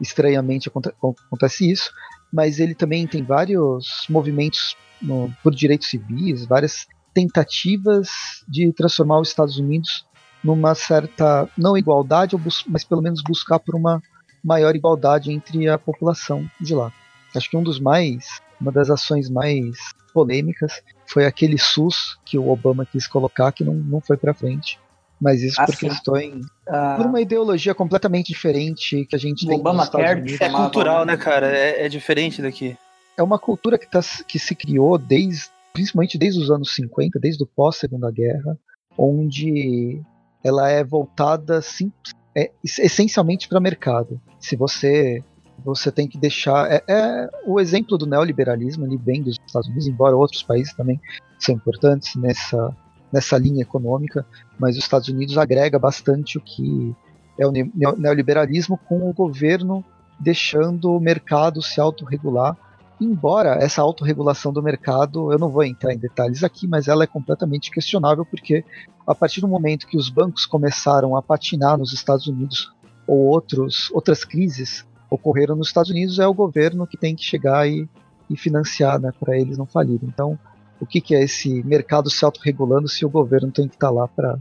Estranhamente acontece isso, mas ele também tem vários movimentos no, por direitos civis, várias tentativas de transformar os Estados Unidos numa certa não igualdade, mas pelo menos buscar por uma maior igualdade entre a população de lá. Acho que um dos mais, uma das ações mais polêmicas foi aquele SUS que o Obama quis colocar que não, não foi para frente. Mas isso por assim, questões. Uh, por uma ideologia completamente diferente que a gente tem Obama Unidos. É cultural, né, cara? É, é, diferente daqui. É uma cultura que, tá, que se criou desde, principalmente desde os anos 50, desde o pós-segunda guerra, onde ela é voltada sim, é, essencialmente para mercado. Se você você tem que deixar. É, é, o exemplo do neoliberalismo, ele vem dos Estados Unidos, embora outros países também são importantes nessa, nessa linha econômica, mas os Estados Unidos agrega bastante o que é o neoliberalismo com o governo deixando o mercado se autorregular. Embora essa autorregulação do mercado, eu não vou entrar em detalhes aqui, mas ela é completamente questionável porque a partir do momento que os bancos começaram a patinar nos Estados Unidos ou outros, outras crises ocorreram nos Estados Unidos, é o governo que tem que chegar e, e financiar né, para eles não falirem. Então, o que, que é esse mercado se autorregulando se o governo tem que estar tá lá para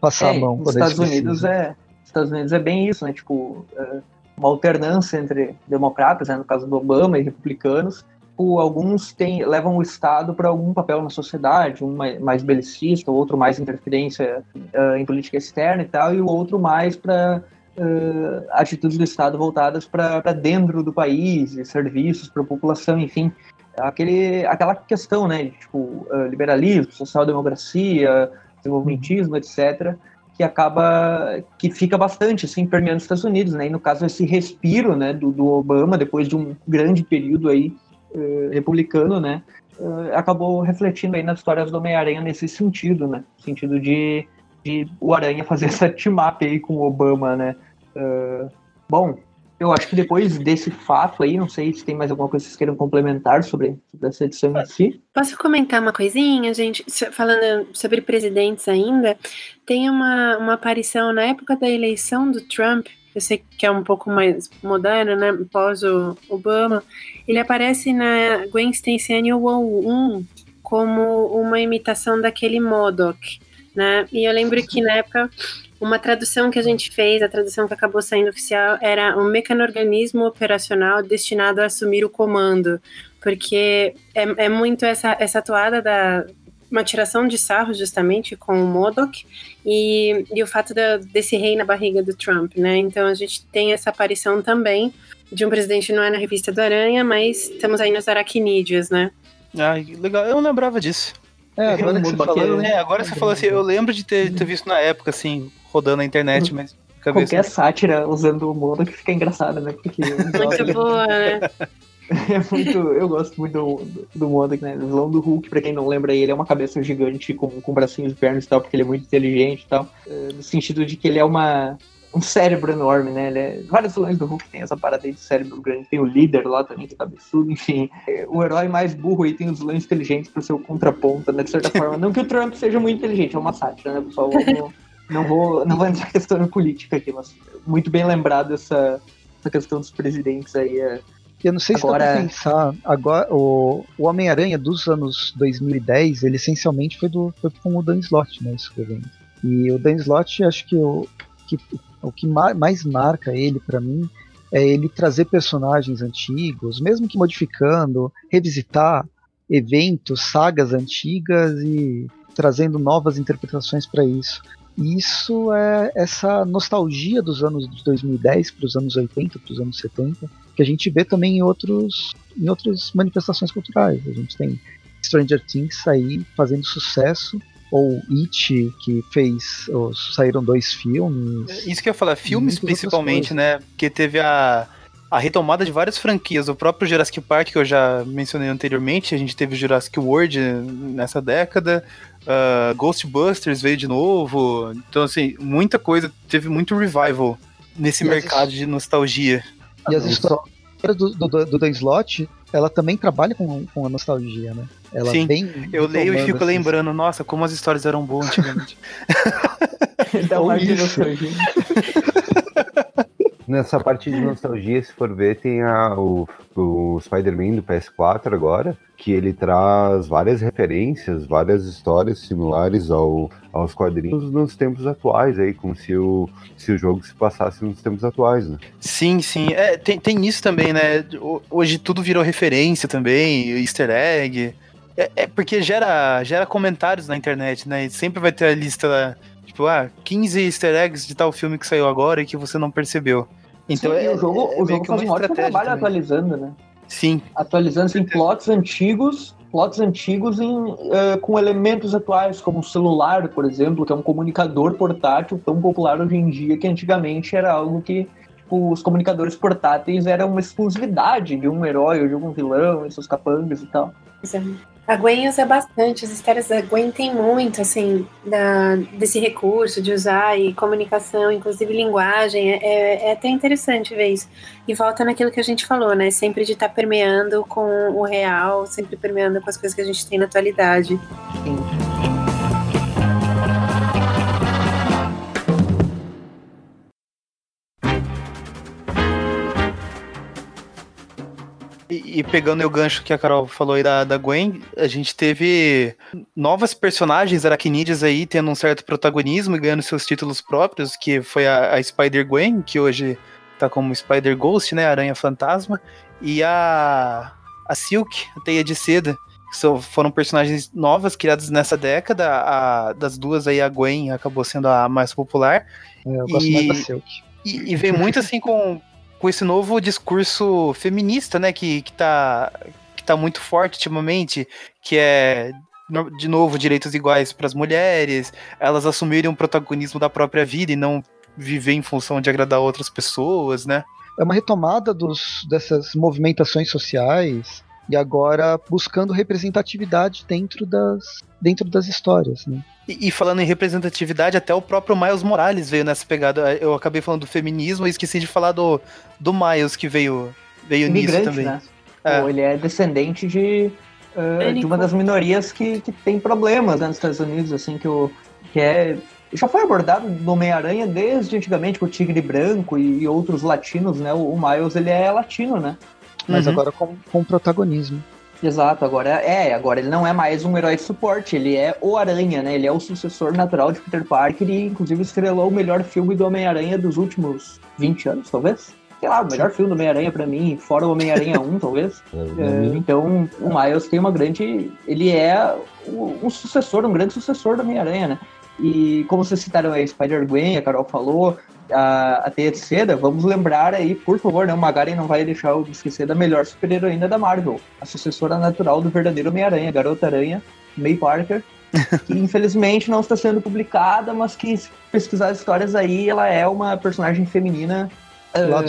passar é, a mão? Nos Estados Unidos é Estados Unidos é bem isso, né? Tipo, é uma alternância entre democratas, né, no caso do Obama, e republicanos. Tipo, alguns tem, levam o Estado para algum papel na sociedade, um mais, mais belicista, o outro mais interferência uh, em política externa e tal, e o outro mais para uh, atitudes do Estado voltadas para dentro do país, serviços para a população, enfim. Aquele, aquela questão, né, de, tipo, uh, liberalismo, social-democracia, desenvolvimentismo, etc., que acaba que fica bastante assim permeando os Estados Unidos, né? E no caso esse respiro, né, do, do Obama depois de um grande período aí uh, republicano, né, acabou refletindo aí nas histórias do Homem-Aranha nesse sentido, né? No sentido de, de o Aranha fazer essa team-up aí com o Obama, né? Uh, bom, eu acho que depois desse fato aí, não sei se tem mais alguma coisa que vocês queiram complementar sobre, sobre essa edição em si. Posso comentar uma coisinha, gente? Falando sobre presidentes ainda, tem uma, uma aparição na época da eleição do Trump, eu sei que é um pouco mais moderno, né? Pós o Obama, ele aparece na Gwen Stacy Annual 1 como uma imitação daquele Modoc, né? E eu lembro que na época uma tradução que a gente fez, a tradução que acabou saindo oficial, era um mecanorganismo operacional destinado a assumir o comando, porque é, é muito essa, essa toada da uma tiração de sarro justamente com o Modoc e, e o fato de, desse rei na barriga do Trump, né? Então a gente tem essa aparição também de um presidente não é na revista do Aranha, mas estamos aí nos aracnídeos, né? Ah, legal. Eu não lembrava disso. É, agora que você falou, é, agora você falou assim, eu lembro de ter, ter visto na época, assim, rodando na internet, mas. Cabeça... Qualquer sátira usando o modo que fica engraçada, né? Porque muito boa, né? É muito. Eu gosto muito do, do, do Modok, né? O vilão do Hulk, pra quem não lembra, ele é uma cabeça gigante com, com bracinhos e pernas e tal, porque ele é muito inteligente e tal. É, no sentido de que ele é uma. Um cérebro enorme, né? Ele é... Vários vilões do Hulk tem essa parada aí de cérebro grande. Tem o líder lá também, que é cabeçudo, enfim. É, o herói mais burro aí tem os vilões inteligentes pro seu contraponto, né? De certa forma. Não que o Trump seja muito inteligente, é uma sátira, né, pessoal? Não vou, não vou entrar questão política aqui, mas muito bem lembrado essa, essa questão dos presidentes aí. É... Eu não sei agora... se dá pra pensar, agora, o, o Homem-Aranha dos anos 2010, ele essencialmente foi, do, foi com o Dan Slott, né, escrevendo. E o Dan Slott, acho que o que, o que mais marca ele para mim é ele trazer personagens antigos, mesmo que modificando, revisitar eventos, sagas antigas e trazendo novas interpretações para isso. E isso é essa nostalgia dos anos de 2010 para os anos 80, para os anos 70, que a gente vê também em, outros, em outras manifestações culturais. A gente tem Stranger Things aí fazendo sucesso, ou It, que fez. saíram dois filmes. É, isso que eu ia falar, filmes principalmente, né? Porque teve a, a retomada de várias franquias. O próprio Jurassic Park, que eu já mencionei anteriormente, a gente teve Jurassic World nessa década. Uh, Ghostbusters veio de novo. Então, assim, muita coisa. Teve muito revival nesse e mercado de nostalgia. E as histórias do, do, do Dan Slott, ela também trabalha com, com a nostalgia, né? Ela Sim, eu leio e fico assim. lembrando, nossa, como as histórias eram boas antigamente. Dá uma nostalgia. Nessa parte de nostalgia, se for ver, tem a, o, o Spider-Man do PS4 agora, que ele traz várias referências, várias histórias similares ao, aos quadrinhos nos tempos atuais, aí, como se o, se o jogo se passasse nos tempos atuais, né? Sim, sim. É, tem, tem isso também, né? Hoje tudo virou referência também, easter egg. É, é, porque gera, gera comentários na internet, né? E sempre vai ter a lista tipo, ah, 15 easter eggs de tal filme que saiu agora e que você não percebeu. Então Sim, é, o jogo, é, o jogo faz um ótimo trabalho também. atualizando, né? Sim. Atualizando em plots antigos, plots antigos em, uh, com elementos atuais, como o celular, por exemplo, que é um comunicador portátil tão popular hoje em dia que antigamente era algo que tipo, os comunicadores portáteis eram uma exclusividade de um herói ou de um vilão e seus capangas e tal. Sim. A Gwen usa bastante, as histórias da Gwen tem muito, assim, da, desse recurso de usar e comunicação, inclusive linguagem, é, é, é até interessante ver isso. E volta naquilo que a gente falou, né? Sempre de estar tá permeando com o real, sempre permeando com as coisas que a gente tem na atualidade. Sim. E, pegando o gancho que a Carol falou aí da, da Gwen, a gente teve novas personagens aracnídeas aí tendo um certo protagonismo e ganhando seus títulos próprios, que foi a, a Spider-Gwen, que hoje tá como Spider-Ghost, né, Aranha Fantasma, e a, a Silk, a Teia de Seda, que são, foram personagens novas criadas nessa década, a, das duas aí a Gwen acabou sendo a mais popular. É, eu gosto e, mais da Silk. E, e vem muito assim com com esse novo discurso feminista, né, que, que, tá, que tá muito forte ultimamente, que é de novo, direitos iguais para as mulheres, elas assumirem o protagonismo da própria vida e não viver em função de agradar outras pessoas, né? É uma retomada dos, dessas movimentações sociais e agora buscando representatividade dentro das, dentro das histórias, né? E, e, falando em representatividade, até o próprio Miles Morales veio nessa pegada. Eu acabei falando do feminismo e esqueci de falar do, do Miles que veio, veio nisso também. Né? É. Pô, ele é descendente de, uh, de uma das minorias que, que tem problemas né, nos Estados Unidos, assim, que, o, que é já foi abordado no Homem-Aranha desde antigamente com o Tigre Branco e, e, outros latinos, né? O, o, Miles, ele é latino, né? Mas uhum. agora com, com protagonismo. Exato, agora é, agora ele não é mais um herói de suporte, ele é o Aranha, né? Ele é o sucessor natural de Peter Parker e inclusive estrelou o melhor filme do Homem-Aranha dos últimos 20 anos, talvez sei lá, o melhor filme do Homem-Aranha para mim, fora o Homem-Aranha 1, talvez. É, então, o Miles tem uma grande. Ele é um sucessor, um grande sucessor do Homem-Aranha, né? E como vocês citaram aí, Spider-Gwen, a Carol falou, a, a Seda, vamos lembrar aí, por favor, né? O Magaren não vai deixar eu esquecer da melhor super-heroína da Marvel, a sucessora natural do verdadeiro Homem-Aranha, Garota Aranha, May Parker, que infelizmente não está sendo publicada, mas que se pesquisar as histórias aí, ela é uma personagem feminina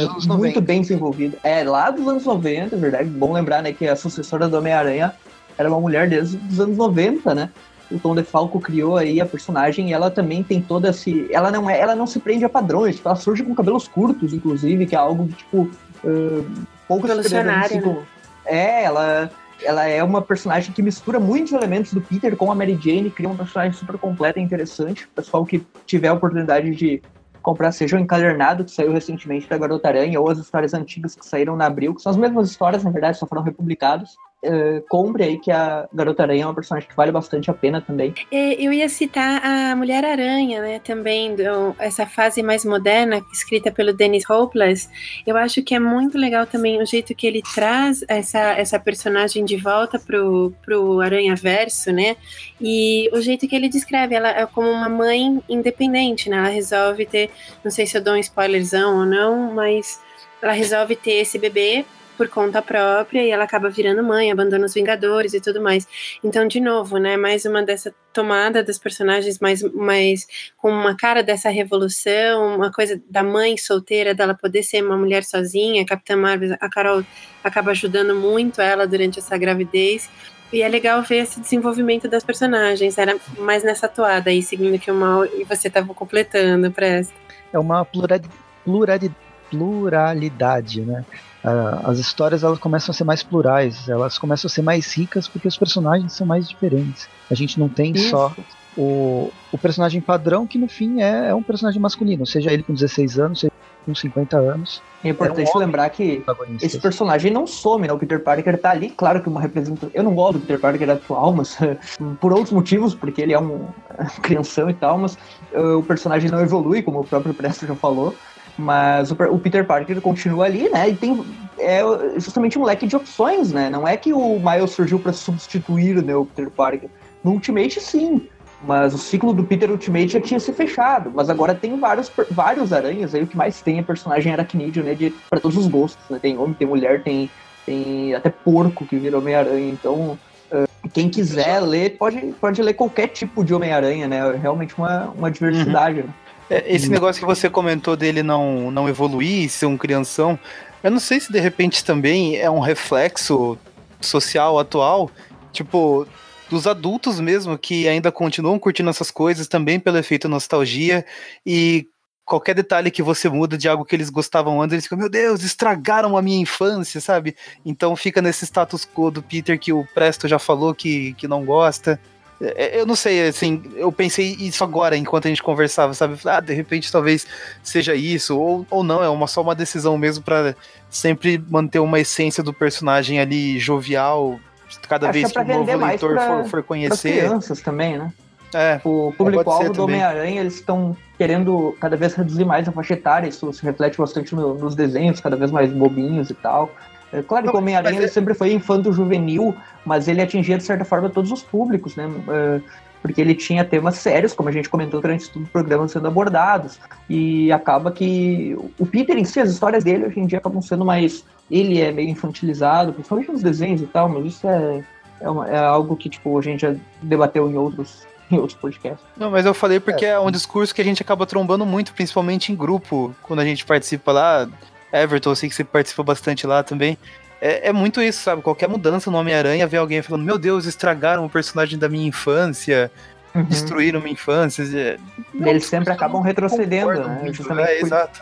anos muito bem desenvolvida. É, lá dos anos 90, é verdade. Bom lembrar, né, que a sucessora do Homem-Aranha era uma mulher desde os anos 90, né? O Tom DeFalco criou aí a personagem e ela também tem toda esse... Ela não, é, ela não se prende a padrões, tipo, ela surge com cabelos curtos, inclusive, que é algo, tipo, uh, poucas Revolucionário, assim, né? É, ela ela é uma personagem que mistura muitos elementos do Peter com a Mary Jane, cria uma personagem super completa e interessante. O pessoal que tiver a oportunidade de comprar seja o encadernado que saiu recentemente da Garota Aranha ou as histórias antigas que saíram na Abril, que são as mesmas histórias, na verdade, só foram republicados. Uh, compre aí que a Garota Aranha é uma personagem que vale bastante a pena também. Eu ia citar a Mulher Aranha, né, também, do, essa fase mais moderna, escrita pelo Dennis Hopeless. Eu acho que é muito legal também o jeito que ele traz essa, essa personagem de volta pro, pro Aranha Verso, né, e o jeito que ele descreve ela é como uma mãe independente, né, ela resolve ter, não sei se eu dou um spoilerzão ou não, mas ela resolve ter esse bebê por conta própria e ela acaba virando mãe, abandona os Vingadores e tudo mais. Então, de novo, né, mais uma dessa tomada dos personagens mais, mais com uma cara dessa revolução, uma coisa da mãe solteira, dela poder ser uma mulher sozinha, Capitã Marvel, a Carol acaba ajudando muito ela durante essa gravidez. E é legal ver esse desenvolvimento das personagens. Era mais nessa toada aí, seguindo que o mal e você estava completando, Presta. É uma pluralidade, pluralidade, né? Uh, as histórias elas começam a ser mais plurais, elas começam a ser mais ricas porque os personagens são mais diferentes. A gente não tem Isso. só o, o personagem padrão que no fim é, é, um personagem masculino, seja ele com 16 anos, seja com 50 anos. É importante é um lembrar que esse personagem não some, né? O Peter Parker tá ali, claro que uma representação. Eu não gosto do Peter Parker atual, mas por outros motivos, porque ele é um crianção e tal, mas uh, o personagem não evolui, como o próprio Presto já falou. Mas o, o, Peter Parker continua ali, né? E tem é justamente um leque de opções, né? Não é que o Miles surgiu para substituir né, o Peter Parker. No Ultimate, sim. Mas o ciclo do Peter Ultimate já tinha se fechado. Mas agora tem vários, vários aranhas. Aí o que mais tem é personagem aracnídeo, né? De, pra todos os gostos, né? Tem homem, tem mulher, tem, tem até porco que vira Homem-Aranha. Então, uh, quem quiser ler, pode, pode ler qualquer tipo de Homem-Aranha, né? É realmente uma, uma diversidade, uhum. né? É, esse negócio que você comentou dele não, não evoluir, ser um crianção, eu não sei se de repente também é um reflexo social atual, tipo, dos adultos mesmo, que ainda continuam curtindo essas coisas também pelo efeito nostalgia e qualquer detalhe que você muda de algo que eles gostavam antes, eles ficam, meu Deus, estragaram a minha infância, sabe? Então fica nesse status quo do Peter que o Presto já falou que, que não gosta. É, eu não sei, assim, eu pensei isso agora enquanto a gente conversava, sabe? Ah, de repente talvez seja isso, ou, ou não, é uma, só uma decisão mesmo para sempre manter uma essência do personagem ali jovial, cada Acho vez que, é que o novo leitor pra, for, for conhecer. crianças também, né? É, o público-alvo do Homem-Aranha, eles estão querendo cada vez reduzir mais a faixa etária, isso se reflete bastante no, nos desenhos, cada vez mais bobinhos e tal. É claro que o Homem-Aranha é... sempre foi infanto juvenil, mas ele atingia de certa forma todos os públicos, né? Uh, porque ele tinha temas sérios, como a gente comentou durante todo o programa, sendo abordados. E acaba que o Peter em si, as histórias dele hoje em dia acabam sendo mais. Ele é meio infantilizado, principalmente nos desenhos e tal, mas isso é, é, uma, é algo que tipo a gente já debateu em outros em outros podcasts. Não, mas eu falei porque é. é um discurso que a gente acaba trombando muito, principalmente em grupo, quando a gente participa lá. Everton, eu sei que você participa bastante lá também. É, é, muito isso, sabe? Qualquer mudança no Homem-Aranha, vê alguém falando: Meu Deus, estragaram o personagem da minha infância, uhum. destruíram minha infância. É, não, Eles sempre acabam retrocedendo, né? Muito, é, exato.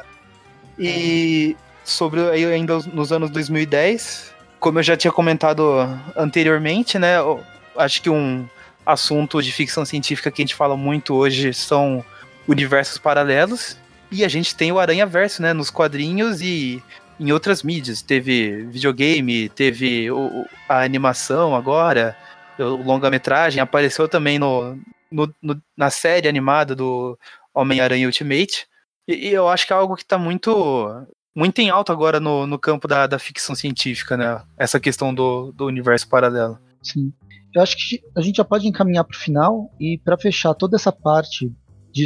E sobre aí ainda nos anos 2010, como eu já tinha comentado anteriormente, né? Acho que um assunto de ficção científica que a gente fala muito hoje são universos paralelos. E a gente tem o Aranha Verso, né? Nos quadrinhos e em outras mídias. Teve videogame, teve o, a animação agora, o longa-metragem, apareceu também no, no, no, na série animada do Homem-Aranha Ultimate. E, e, eu acho que é algo que está muito muito em alta agora no, no campo da, da ficção científica, né? Essa questão do, do universo paralelo. Sim. Eu acho que a gente já pode encaminhar para o final e para fechar toda essa parte de,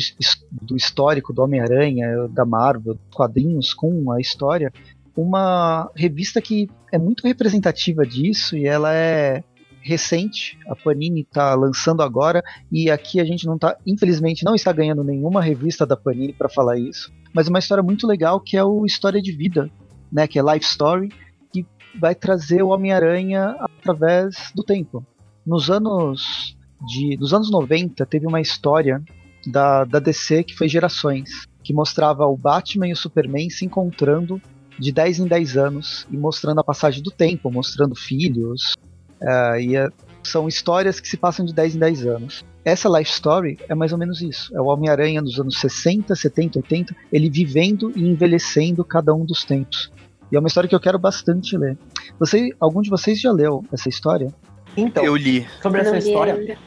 do histórico do Homem-Aranha, da Marvel, quadrinhos com a história, uma revista que é muito representativa disso e ela é recente. A Panini está lançando agora e aqui a gente não está, infelizmente, não está ganhando nenhuma revista da Panini para falar isso, mas uma história muito legal que é o História de Vida, né, que é Life Story, que vai trazer o Homem-Aranha através do tempo. Nos anos de, nos anos 90 teve uma história da, da DC que foi Gerações, que mostrava o Batman e o Superman se encontrando de 10 em 10 anos e mostrando a passagem do tempo, mostrando filhos. Uh, e é, são histórias que se passam de 10 em 10 anos. Essa life story é mais ou menos isso. É o Homem-Aranha dos anos 60, 70, 80, ele vivendo e envelhecendo cada um dos tempos. E é uma história que eu quero bastante ler. Você, algum de vocês já leu essa história? Então, eu li. Sobre essa história,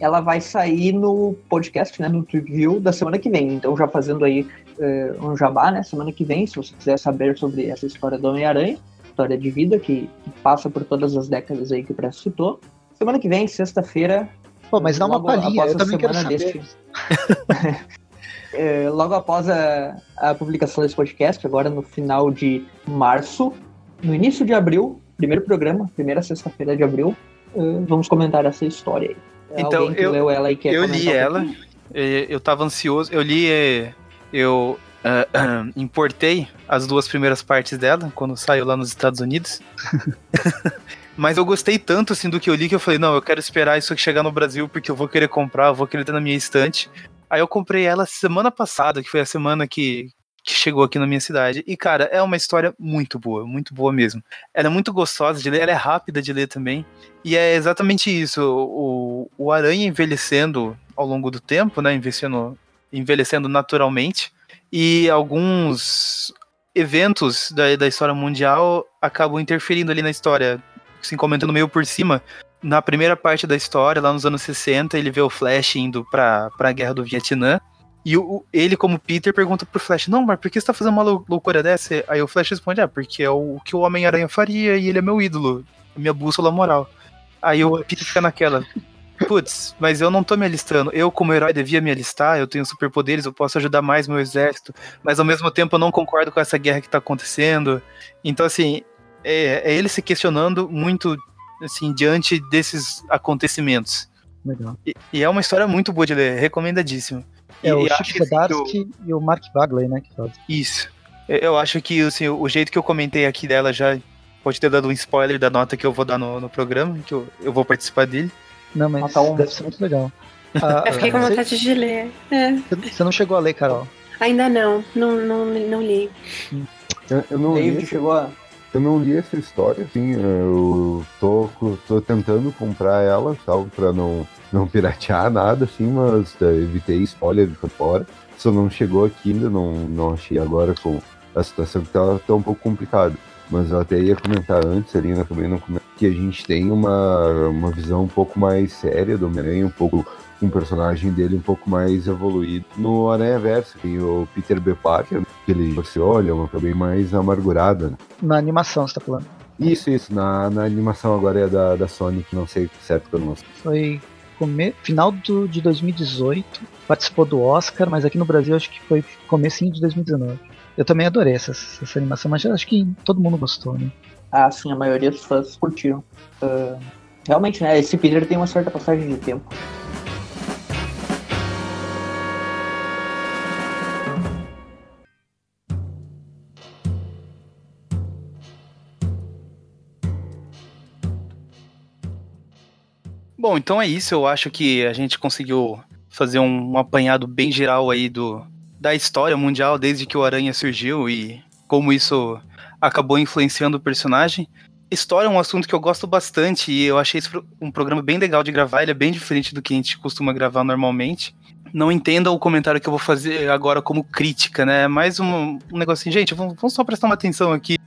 ela vai sair no podcast, né, no Triview da semana que vem. Então, já fazendo aí uh, um jabá, né, semana que vem, se você quiser saber sobre essa história do Homem-Aranha, história de vida que, que, passa por todas as décadas aí que o Presto citou. Semana que vem, sexta-feira. Pô, mas dá uma palhinha, eu também quero saber. Deste, é, logo após a, a publicação desse podcast, agora no final de março, no início de abril, primeiro programa, primeira sexta-feira de abril, uh, vamos comentar essa história aí. Então, eu, leu ela e quer eu li ela, eu tava ansioso, eu li, eu uh, uh, importei as duas primeiras partes dela quando saiu lá nos Estados Unidos. Mas eu gostei tanto assim do que eu li que eu falei, não, eu quero esperar isso aqui chegar no Brasil porque eu vou querer comprar, eu vou querer ter na minha estante. Aí eu comprei ela semana passada, que foi a semana que, que chegou aqui na minha cidade. E, cara, é uma história muito boa, muito boa mesmo. Ela é muito gostosa de ler, ela é rápida de ler também. E é exatamente isso. O, o Aranha envelhecendo ao longo do tempo, né? Envelhecendo, envelhecendo naturalmente. E alguns eventos da, da história mundial acabam interferindo ali na história. Assim, comentando meio por cima. Na primeira parte da história, lá nos anos 60, ele vê o Flash indo pra, pra guerra do Vietnã. E o, ele, como Peter, pergunta pro Flash: Não, mas por que você tá fazendo uma loucura dessa? Aí o Flash responde: Ah, porque é o, o que o Homem-Aranha faria e ele é meu ídolo, minha bússola moral. Aí o Peter fica naquela: Putz, mas eu não tô me alistando. Eu, como herói, devia me alistar. Eu tenho superpoderes, eu posso ajudar mais meu exército. Mas ao mesmo tempo eu não concordo com essa guerra que tá acontecendo. Então, assim, é, é ele se questionando muito, assim, diante desses acontecimentos. Legal. E, e, é uma história muito boa de ler, recomendadíssimo. É, e o Chip Zdarsky eu... e o Mark Bagley, né, que fazem. Isso. Eu acho que assim, o jeito que eu comentei aqui dela já pode ter dado um spoiler da nota que eu vou dar no, no programa, que eu, eu vou participar dele. Não, mas ah, tá um... deve ser muito legal. Ah, eu fiquei com vontade de ler. É. Você não chegou a ler, Carol? Ainda não, não, não, não li. Eu, eu não li. chegou a... Eu não li essa história, assim, eu tô, tô tentando comprar ela, tal, pra não, não piratear nada, assim, mas uh, evitei spoiler de fora. Só não chegou aqui ainda, não, não achei agora com a situação que tá, tá um pouco complicada. Mas eu até ia comentar antes, ali, né, também não comentei, que a gente tem uma, uma visão um pouco mais séria do Homem-Aranha, um pouco um personagem dele um pouco mais evoluído. No Aranha Verso tem o Peter B. Parker, que ele, você olha, é uma coisa bem mais amargurada. Né? Na animação, você tá falando? Isso, isso. Na, na animação agora é da, da Sony, que não sei certo quando lançou. Foi come... final do, de 2018, participou do Oscar, mas aqui no Brasil acho que foi comecinho de 2019. Eu também adorei essa, essa animação, mas acho que todo mundo gostou, né? Ah, sim, a maioria dos fãs curtiram. Uh, Realmente, né? Esse Peter tem uma certa passagem de tempo. Bom, então é isso. Eu acho que a gente conseguiu fazer um, um apanhado bem geral aí do, da história mundial desde que o Aranha surgiu e como isso acabou influenciando o personagem. História é um assunto que eu gosto bastante e eu achei esse um programa bem legal de gravar. Ele é bem diferente do que a gente costuma gravar normalmente. Não entenda o comentário que eu vou fazer agora como crítica, né? É mais um, um negocinho. Gente, vamos, vamos só prestar uma atenção aqui.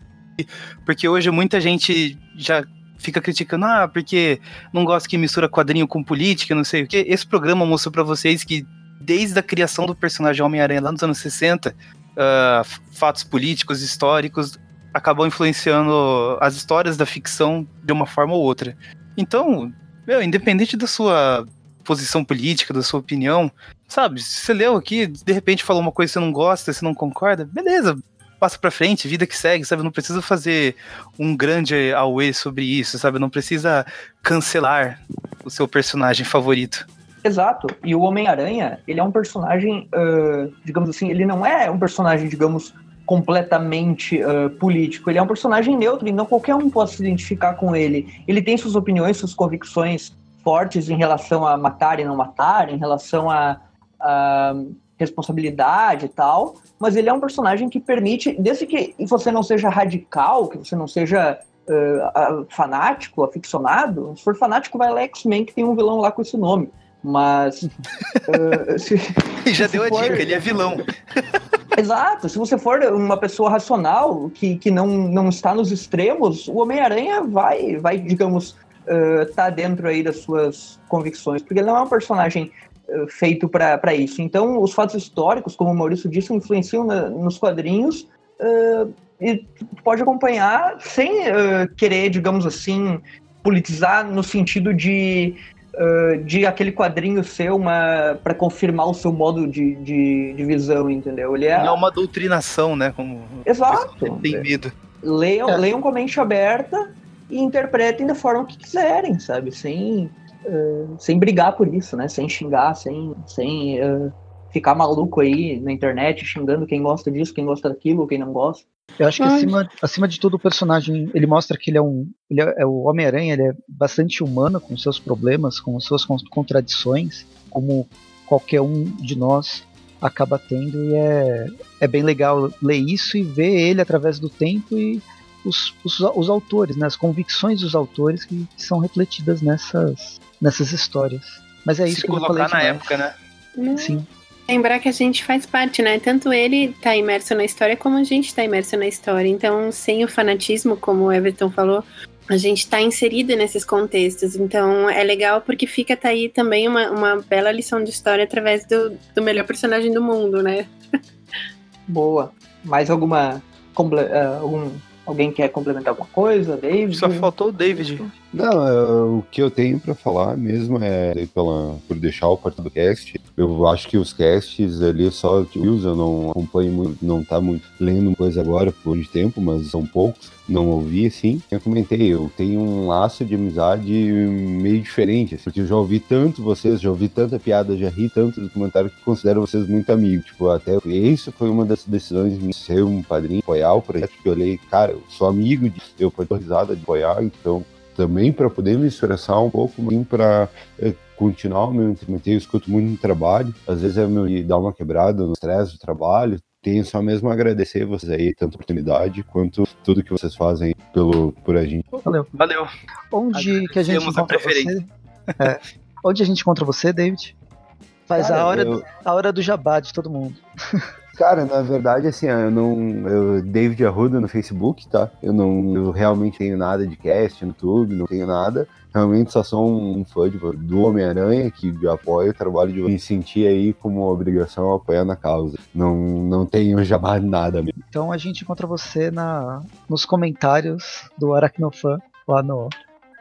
Porque hoje muita gente já fica criticando, ah, porque não gosta que mistura quadrinho com política, não sei o quê. Esse programa mostrou para vocês que desde a criação do personagem Homem-Aranha lá nos anos 60, uh, ah, fatos políticos, históricos, acabam influenciando as histórias da ficção de uma forma ou outra. Então, meu, independente da sua posição política, da sua opinião, sabe, se você leu aqui, de repente falou uma coisa que você não gosta, você não concorda, beleza, passa pra frente, vida que segue, sabe? Não precisa fazer um grande away sobre isso, sabe? Não precisa cancelar o seu personagem favorito. Exato. E o Homem-Aranha, ele é um personagem, uh, digamos assim, ele não é um personagem, digamos, completamente uh, político. Ele é um personagem neutro, então qualquer um pode se identificar com ele. Ele tem suas opiniões, suas convicções fortes em relação a matar e não matar, em relação a, a responsabilidade e tal, mas ele é um personagem que permite, desde que você não seja radical, que você não seja uh, fanático, aficionado, se for fanático, vai lá X-Men, que tem um vilão lá com esse nome. Mas. uh, se, Já deu for... a dica, ele é vilão. Exato, se você for uma pessoa racional, que, que não, não está nos extremos, o Homem-Aranha vai, vai, digamos, uh, tá dentro aí das suas convicções, porque ele não é um personagem feito para isso. Então, os fatos históricos, como o Maurício disse, influenciam na, nos quadrinhos uh, e pode acompanhar sem querer, digamos assim, politizar no sentido de uh, de aquele quadrinho ser uma. para confirmar o seu modo de, de, de, visão, entendeu? Ele é. Não é uma doutrinação, né? Como Exato. Tem medo. Leiam, é. leiam com a mente aberta e interpretem da forma que quiserem, sabe? Sem, uh, sem brigar por isso, né? Sem xingar, sem, sem uh, ficar maluco aí na internet xingando quem gosta disso, quem gosta daquilo, quem não gosta. Eu acho que acima, acima de tudo o personagem, ele mostra que ele é um, ele é, é o Homem-Aranha, ele é bastante humano com seus problemas, com suas contradições, como qualquer um de nós acaba tendo e é, é bem legal ler isso e ver ele através do tempo e os, os, os autores, né, as convicções dos autores que, que, são refletidas nessas, nessas histórias. Mas é isso Se que eu falei na época, né? Sim. Lembrar que a gente faz parte, né? Tanto ele tá imerso na história como a gente tá imerso na história. Então, sem o fanatismo, como o Everton falou, a gente tá inserido nesses contextos. Então, é legal porque fica tá aí também uma, uma bela lição de história através do, do melhor personagem do mundo, né? Boa. Mais alguma. Uh, algum, alguém quer complementar alguma coisa? David? Só faltou o David. Não, é, o que eu tenho para falar mesmo é pela, por deixar o parte do cast. Eu acho que os casts ali só que eu não acompanho muito, não tá muito lendo coisa agora por de tempo, mas são poucos. Não ouvi assim. Eu comentei, eu tenho um laço de amizade meio diferente, assim, porque eu já ouvi tanto vocês, já ouvi tanta piada, já ri tanto do comentário que considero vocês muito amigos. Tipo, até isso foi uma das decisões de ser um padrinho, apoiar o projeto, que eu olhei, cara, eu sou amigo de eu foi risada de apoiar, então também para poder me expressar um pouco, para é, continuar o meu entretenimento. Eu escuto muito no trabalho, às vezes é me dar uma quebrada no estresse do trabalho. Tenho só mesmo a agradecer vocês aí, tanto a oportunidade quanto tudo que vocês fazem pelo, por a gente. Valeu. Valeu. Onde que a gente encontra você? É. Onde a gente encontra você, David? Faz Cara, a, hora eu... do, a hora do jabá de todo mundo. Cara, na verdade, assim, eu não. Eu, David Arruda no Facebook, tá? Eu não. Eu realmente tenho nada de cast no YouTube, não tenho nada. Realmente só sou um fã de, do Homem-Aranha que apoia o trabalho de me sentir aí como obrigação apoiando a causa. Não, não tenho jamais nada mesmo. Então a gente encontra você na, nos comentários do Aracnofan lá no,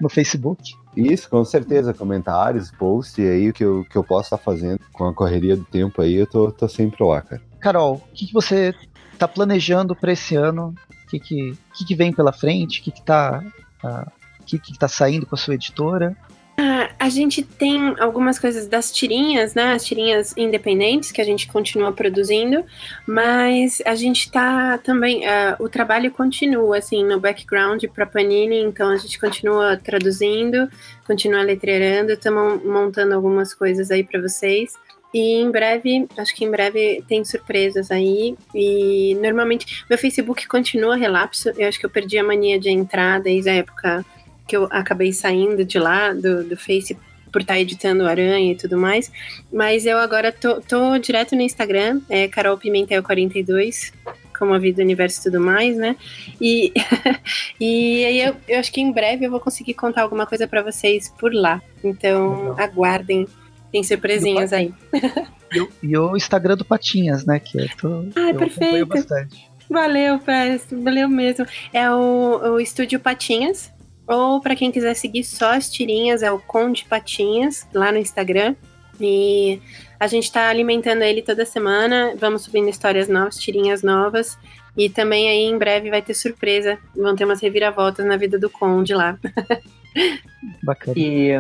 no Facebook. Isso, com certeza. Comentários, posts aí, o que eu, que eu posso estar fazendo com a correria do tempo aí, eu tô, tô sempre lá, cara. Carol, o que, que você está planejando para esse ano? O que, que, que, que, vem pela frente? O que, que, tá, que, que está saindo com a sua editora? Ah, a gente tem algumas coisas das tirinhas, né? As tirinhas independentes que a gente continua produzindo, mas a gente tá também. Uh, o trabalho continua, assim, no background para Panini, então a gente continua traduzindo, continua letreirando, estamos montando algumas coisas aí para vocês. E em breve, acho que em breve tem surpresas aí. E normalmente, meu Facebook continua relapso. Eu acho que eu perdi a mania de entrar desde a época que eu acabei saindo de lá, do, do Face, por estar tá editando Aranha e tudo mais. Mas eu agora tô, tô direto no Instagram, é Carol Pimentel42, como a vida, o universo e tudo mais, né? E, e aí eu, eu, acho que em breve eu vou conseguir contar alguma coisa para vocês por lá. Então aguardem, tem surpresinhas aí. E o, e o Instagram do Patinhas, né? Que eu, tô, ah, eu perfeito. bastante. Valeu, Pérez, valeu mesmo. É o, o Estúdio Patinhas, ou para quem quiser seguir só as tirinhas, é o Conde Patinhas, lá no Instagram. E a gente está alimentando ele toda semana. Vamos subindo histórias novas, tirinhas novas. E também aí em breve vai ter surpresa. Vão ter umas reviravoltas na vida do Conde lá. Bacana. E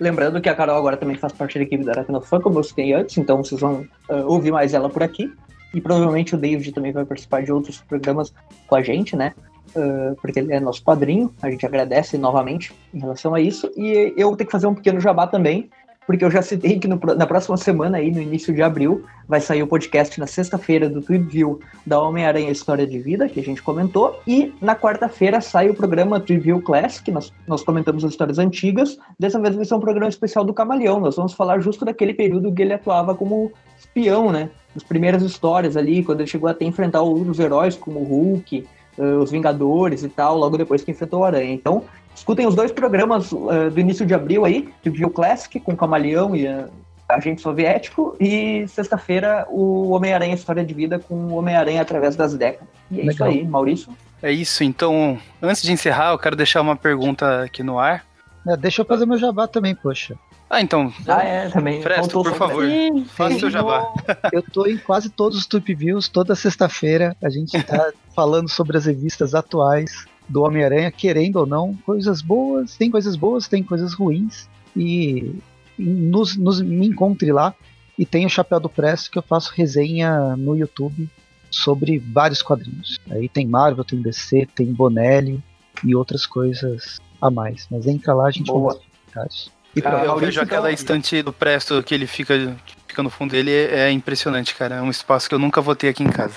lembrando que a Carol agora também faz parte da equipe da Aracnofã, como eu citei antes, então vocês vão uh, ouvir mais ela por aqui. E provavelmente o David também vai participar de outros programas com a gente, né? uh, porque ele é nosso padrinho, a gente agradece novamente em relação a isso, e eu tenho que fazer um pequeno jabá também, porque eu já citei que no, na próxima semana, aí, no início de abril, vai sair o podcast na sexta-feira do Triview da Homem-Aranha História de Vida, que a gente comentou, e na quarta-feira sai o programa Triview Classic, nós, nós comentamos as histórias antigas, dessa vez vai ser um programa especial do Camaleão, nós vamos falar justo daquele período que ele atuava como espião, né, as primeiras histórias ali, quando ele chegou até enfrentar os heróis como o Hulk, uh, os Vingadores e tal, logo depois que enfrentou o Aranha. Então, escutem os dois programas uh, do início de abril aí, Review Classic, com o Camaleão e uh, Agente Soviético, e sexta-feira o Homem-Aranha História de Vida com o Homem-Aranha através das décadas. E é Legal. isso aí, Maurício. É isso, então, antes de encerrar, eu quero deixar uma pergunta aqui no ar. É, deixa eu fazer meu jabá também, poxa. Ah, então. Ah, é, também. Presto, por favor. Sim, faça seu jabá. Eu tô em quase todos os Tweep Views, toda sexta-feira a gente tá falando sobre as revistas atuais do Homem-Aranha, querendo ou não, coisas boas, tem coisas boas, tem coisas ruins. E nos, nos, me encontre lá. E tem o Chapéu do Presto que eu faço resenha no YouTube sobre vários quadrinhos. Aí tem Marvel, tem DC, tem Bonelli e outras coisas a mais. Mas entra lá, a gente Boa. vai e ah, eu vejo aquela então... estante do Presto que ele fica, que fica no fundo dele, é, é impressionante, cara. É um espaço que eu nunca vou ter aqui em casa.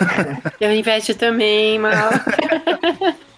eu investo também, mal.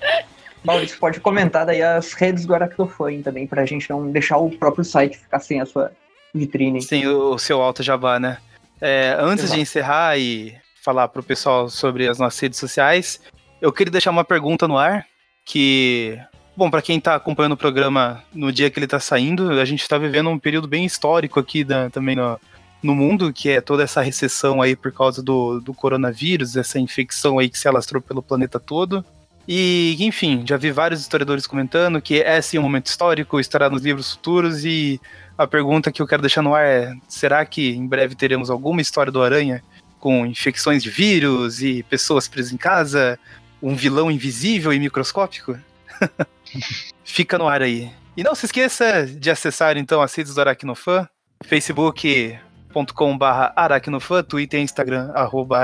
Maurício, pode comentar daí as redes do Aracnofan também, pra gente não deixar o próprio site ficar sem a sua vitrine. Sim, o, o seu alto jabá, né? É, antes Exato. de encerrar e falar pro pessoal sobre as nossas redes sociais, eu queria deixar uma pergunta no ar, que Bom, para quem está acompanhando o programa no dia que ele está saindo, a gente está vivendo um período bem histórico aqui da, também no, no mundo, que é toda essa recessão aí por causa do, do coronavírus, essa infecção aí que se alastrou pelo planeta todo. E, enfim, já vi vários historiadores comentando que é sim um momento histórico, estará nos livros futuros, e a pergunta que eu quero deixar no ar é: será que em breve teremos alguma história do Aranha com infecções de vírus e pessoas presas em casa? Um vilão invisível e microscópico? Fica no ar aí. E não se esqueça de acessar então as redes do Aracnofan, facebook.com.br aracnofan, Twitter e Instagram, arroba.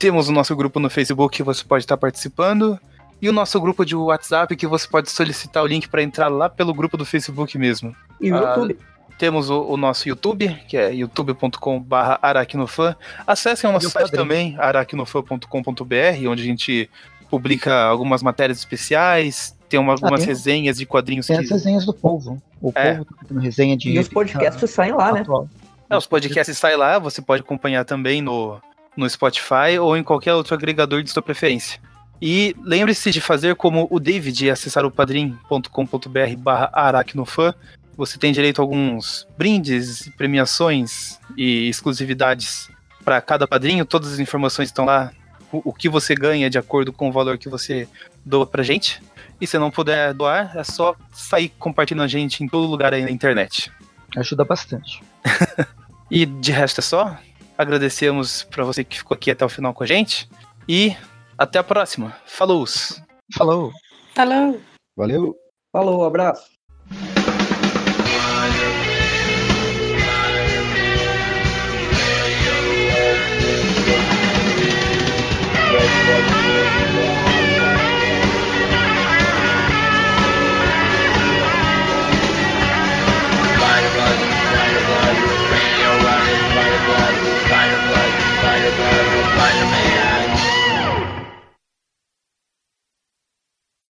Temos o nosso grupo no Facebook que você pode estar participando. E o nosso grupo de WhatsApp que você pode solicitar o link para entrar lá pelo grupo do Facebook mesmo. E o ah, YouTube. Temos o, o, nosso YouTube, que é youtube.com.br aracnofan. Acessem o nosso site também, aracnofan.com.br, onde a gente publica algumas matérias especiais, tem uma, algumas ah, tem, resenhas de quadrinhos. Tem que... as resenhas do povo. O é. povo tá fazendo resenha de. E os podcasts saem lá, né? É, os podcasts saem lá, você pode acompanhar também no, no Spotify ou em qualquer outro agregador de sua preferência. E lembre-se de fazer como o David e acessar o padrim.com.br barra aracnofan. Você tem direito a alguns brindes, premiações e exclusividades para cada padrinho. Todas as informações estão lá o, que você ganha de acordo com o valor que você doa pra gente. E se não puder doar, é só sair compartilhando a gente em todo lugar aí na internet. Ajuda bastante. e de resto é só. Agradecemos para você que ficou aqui até o final com a gente. E até a próxima. Falou! Falou! Falou! Valeu! Falou, abraço.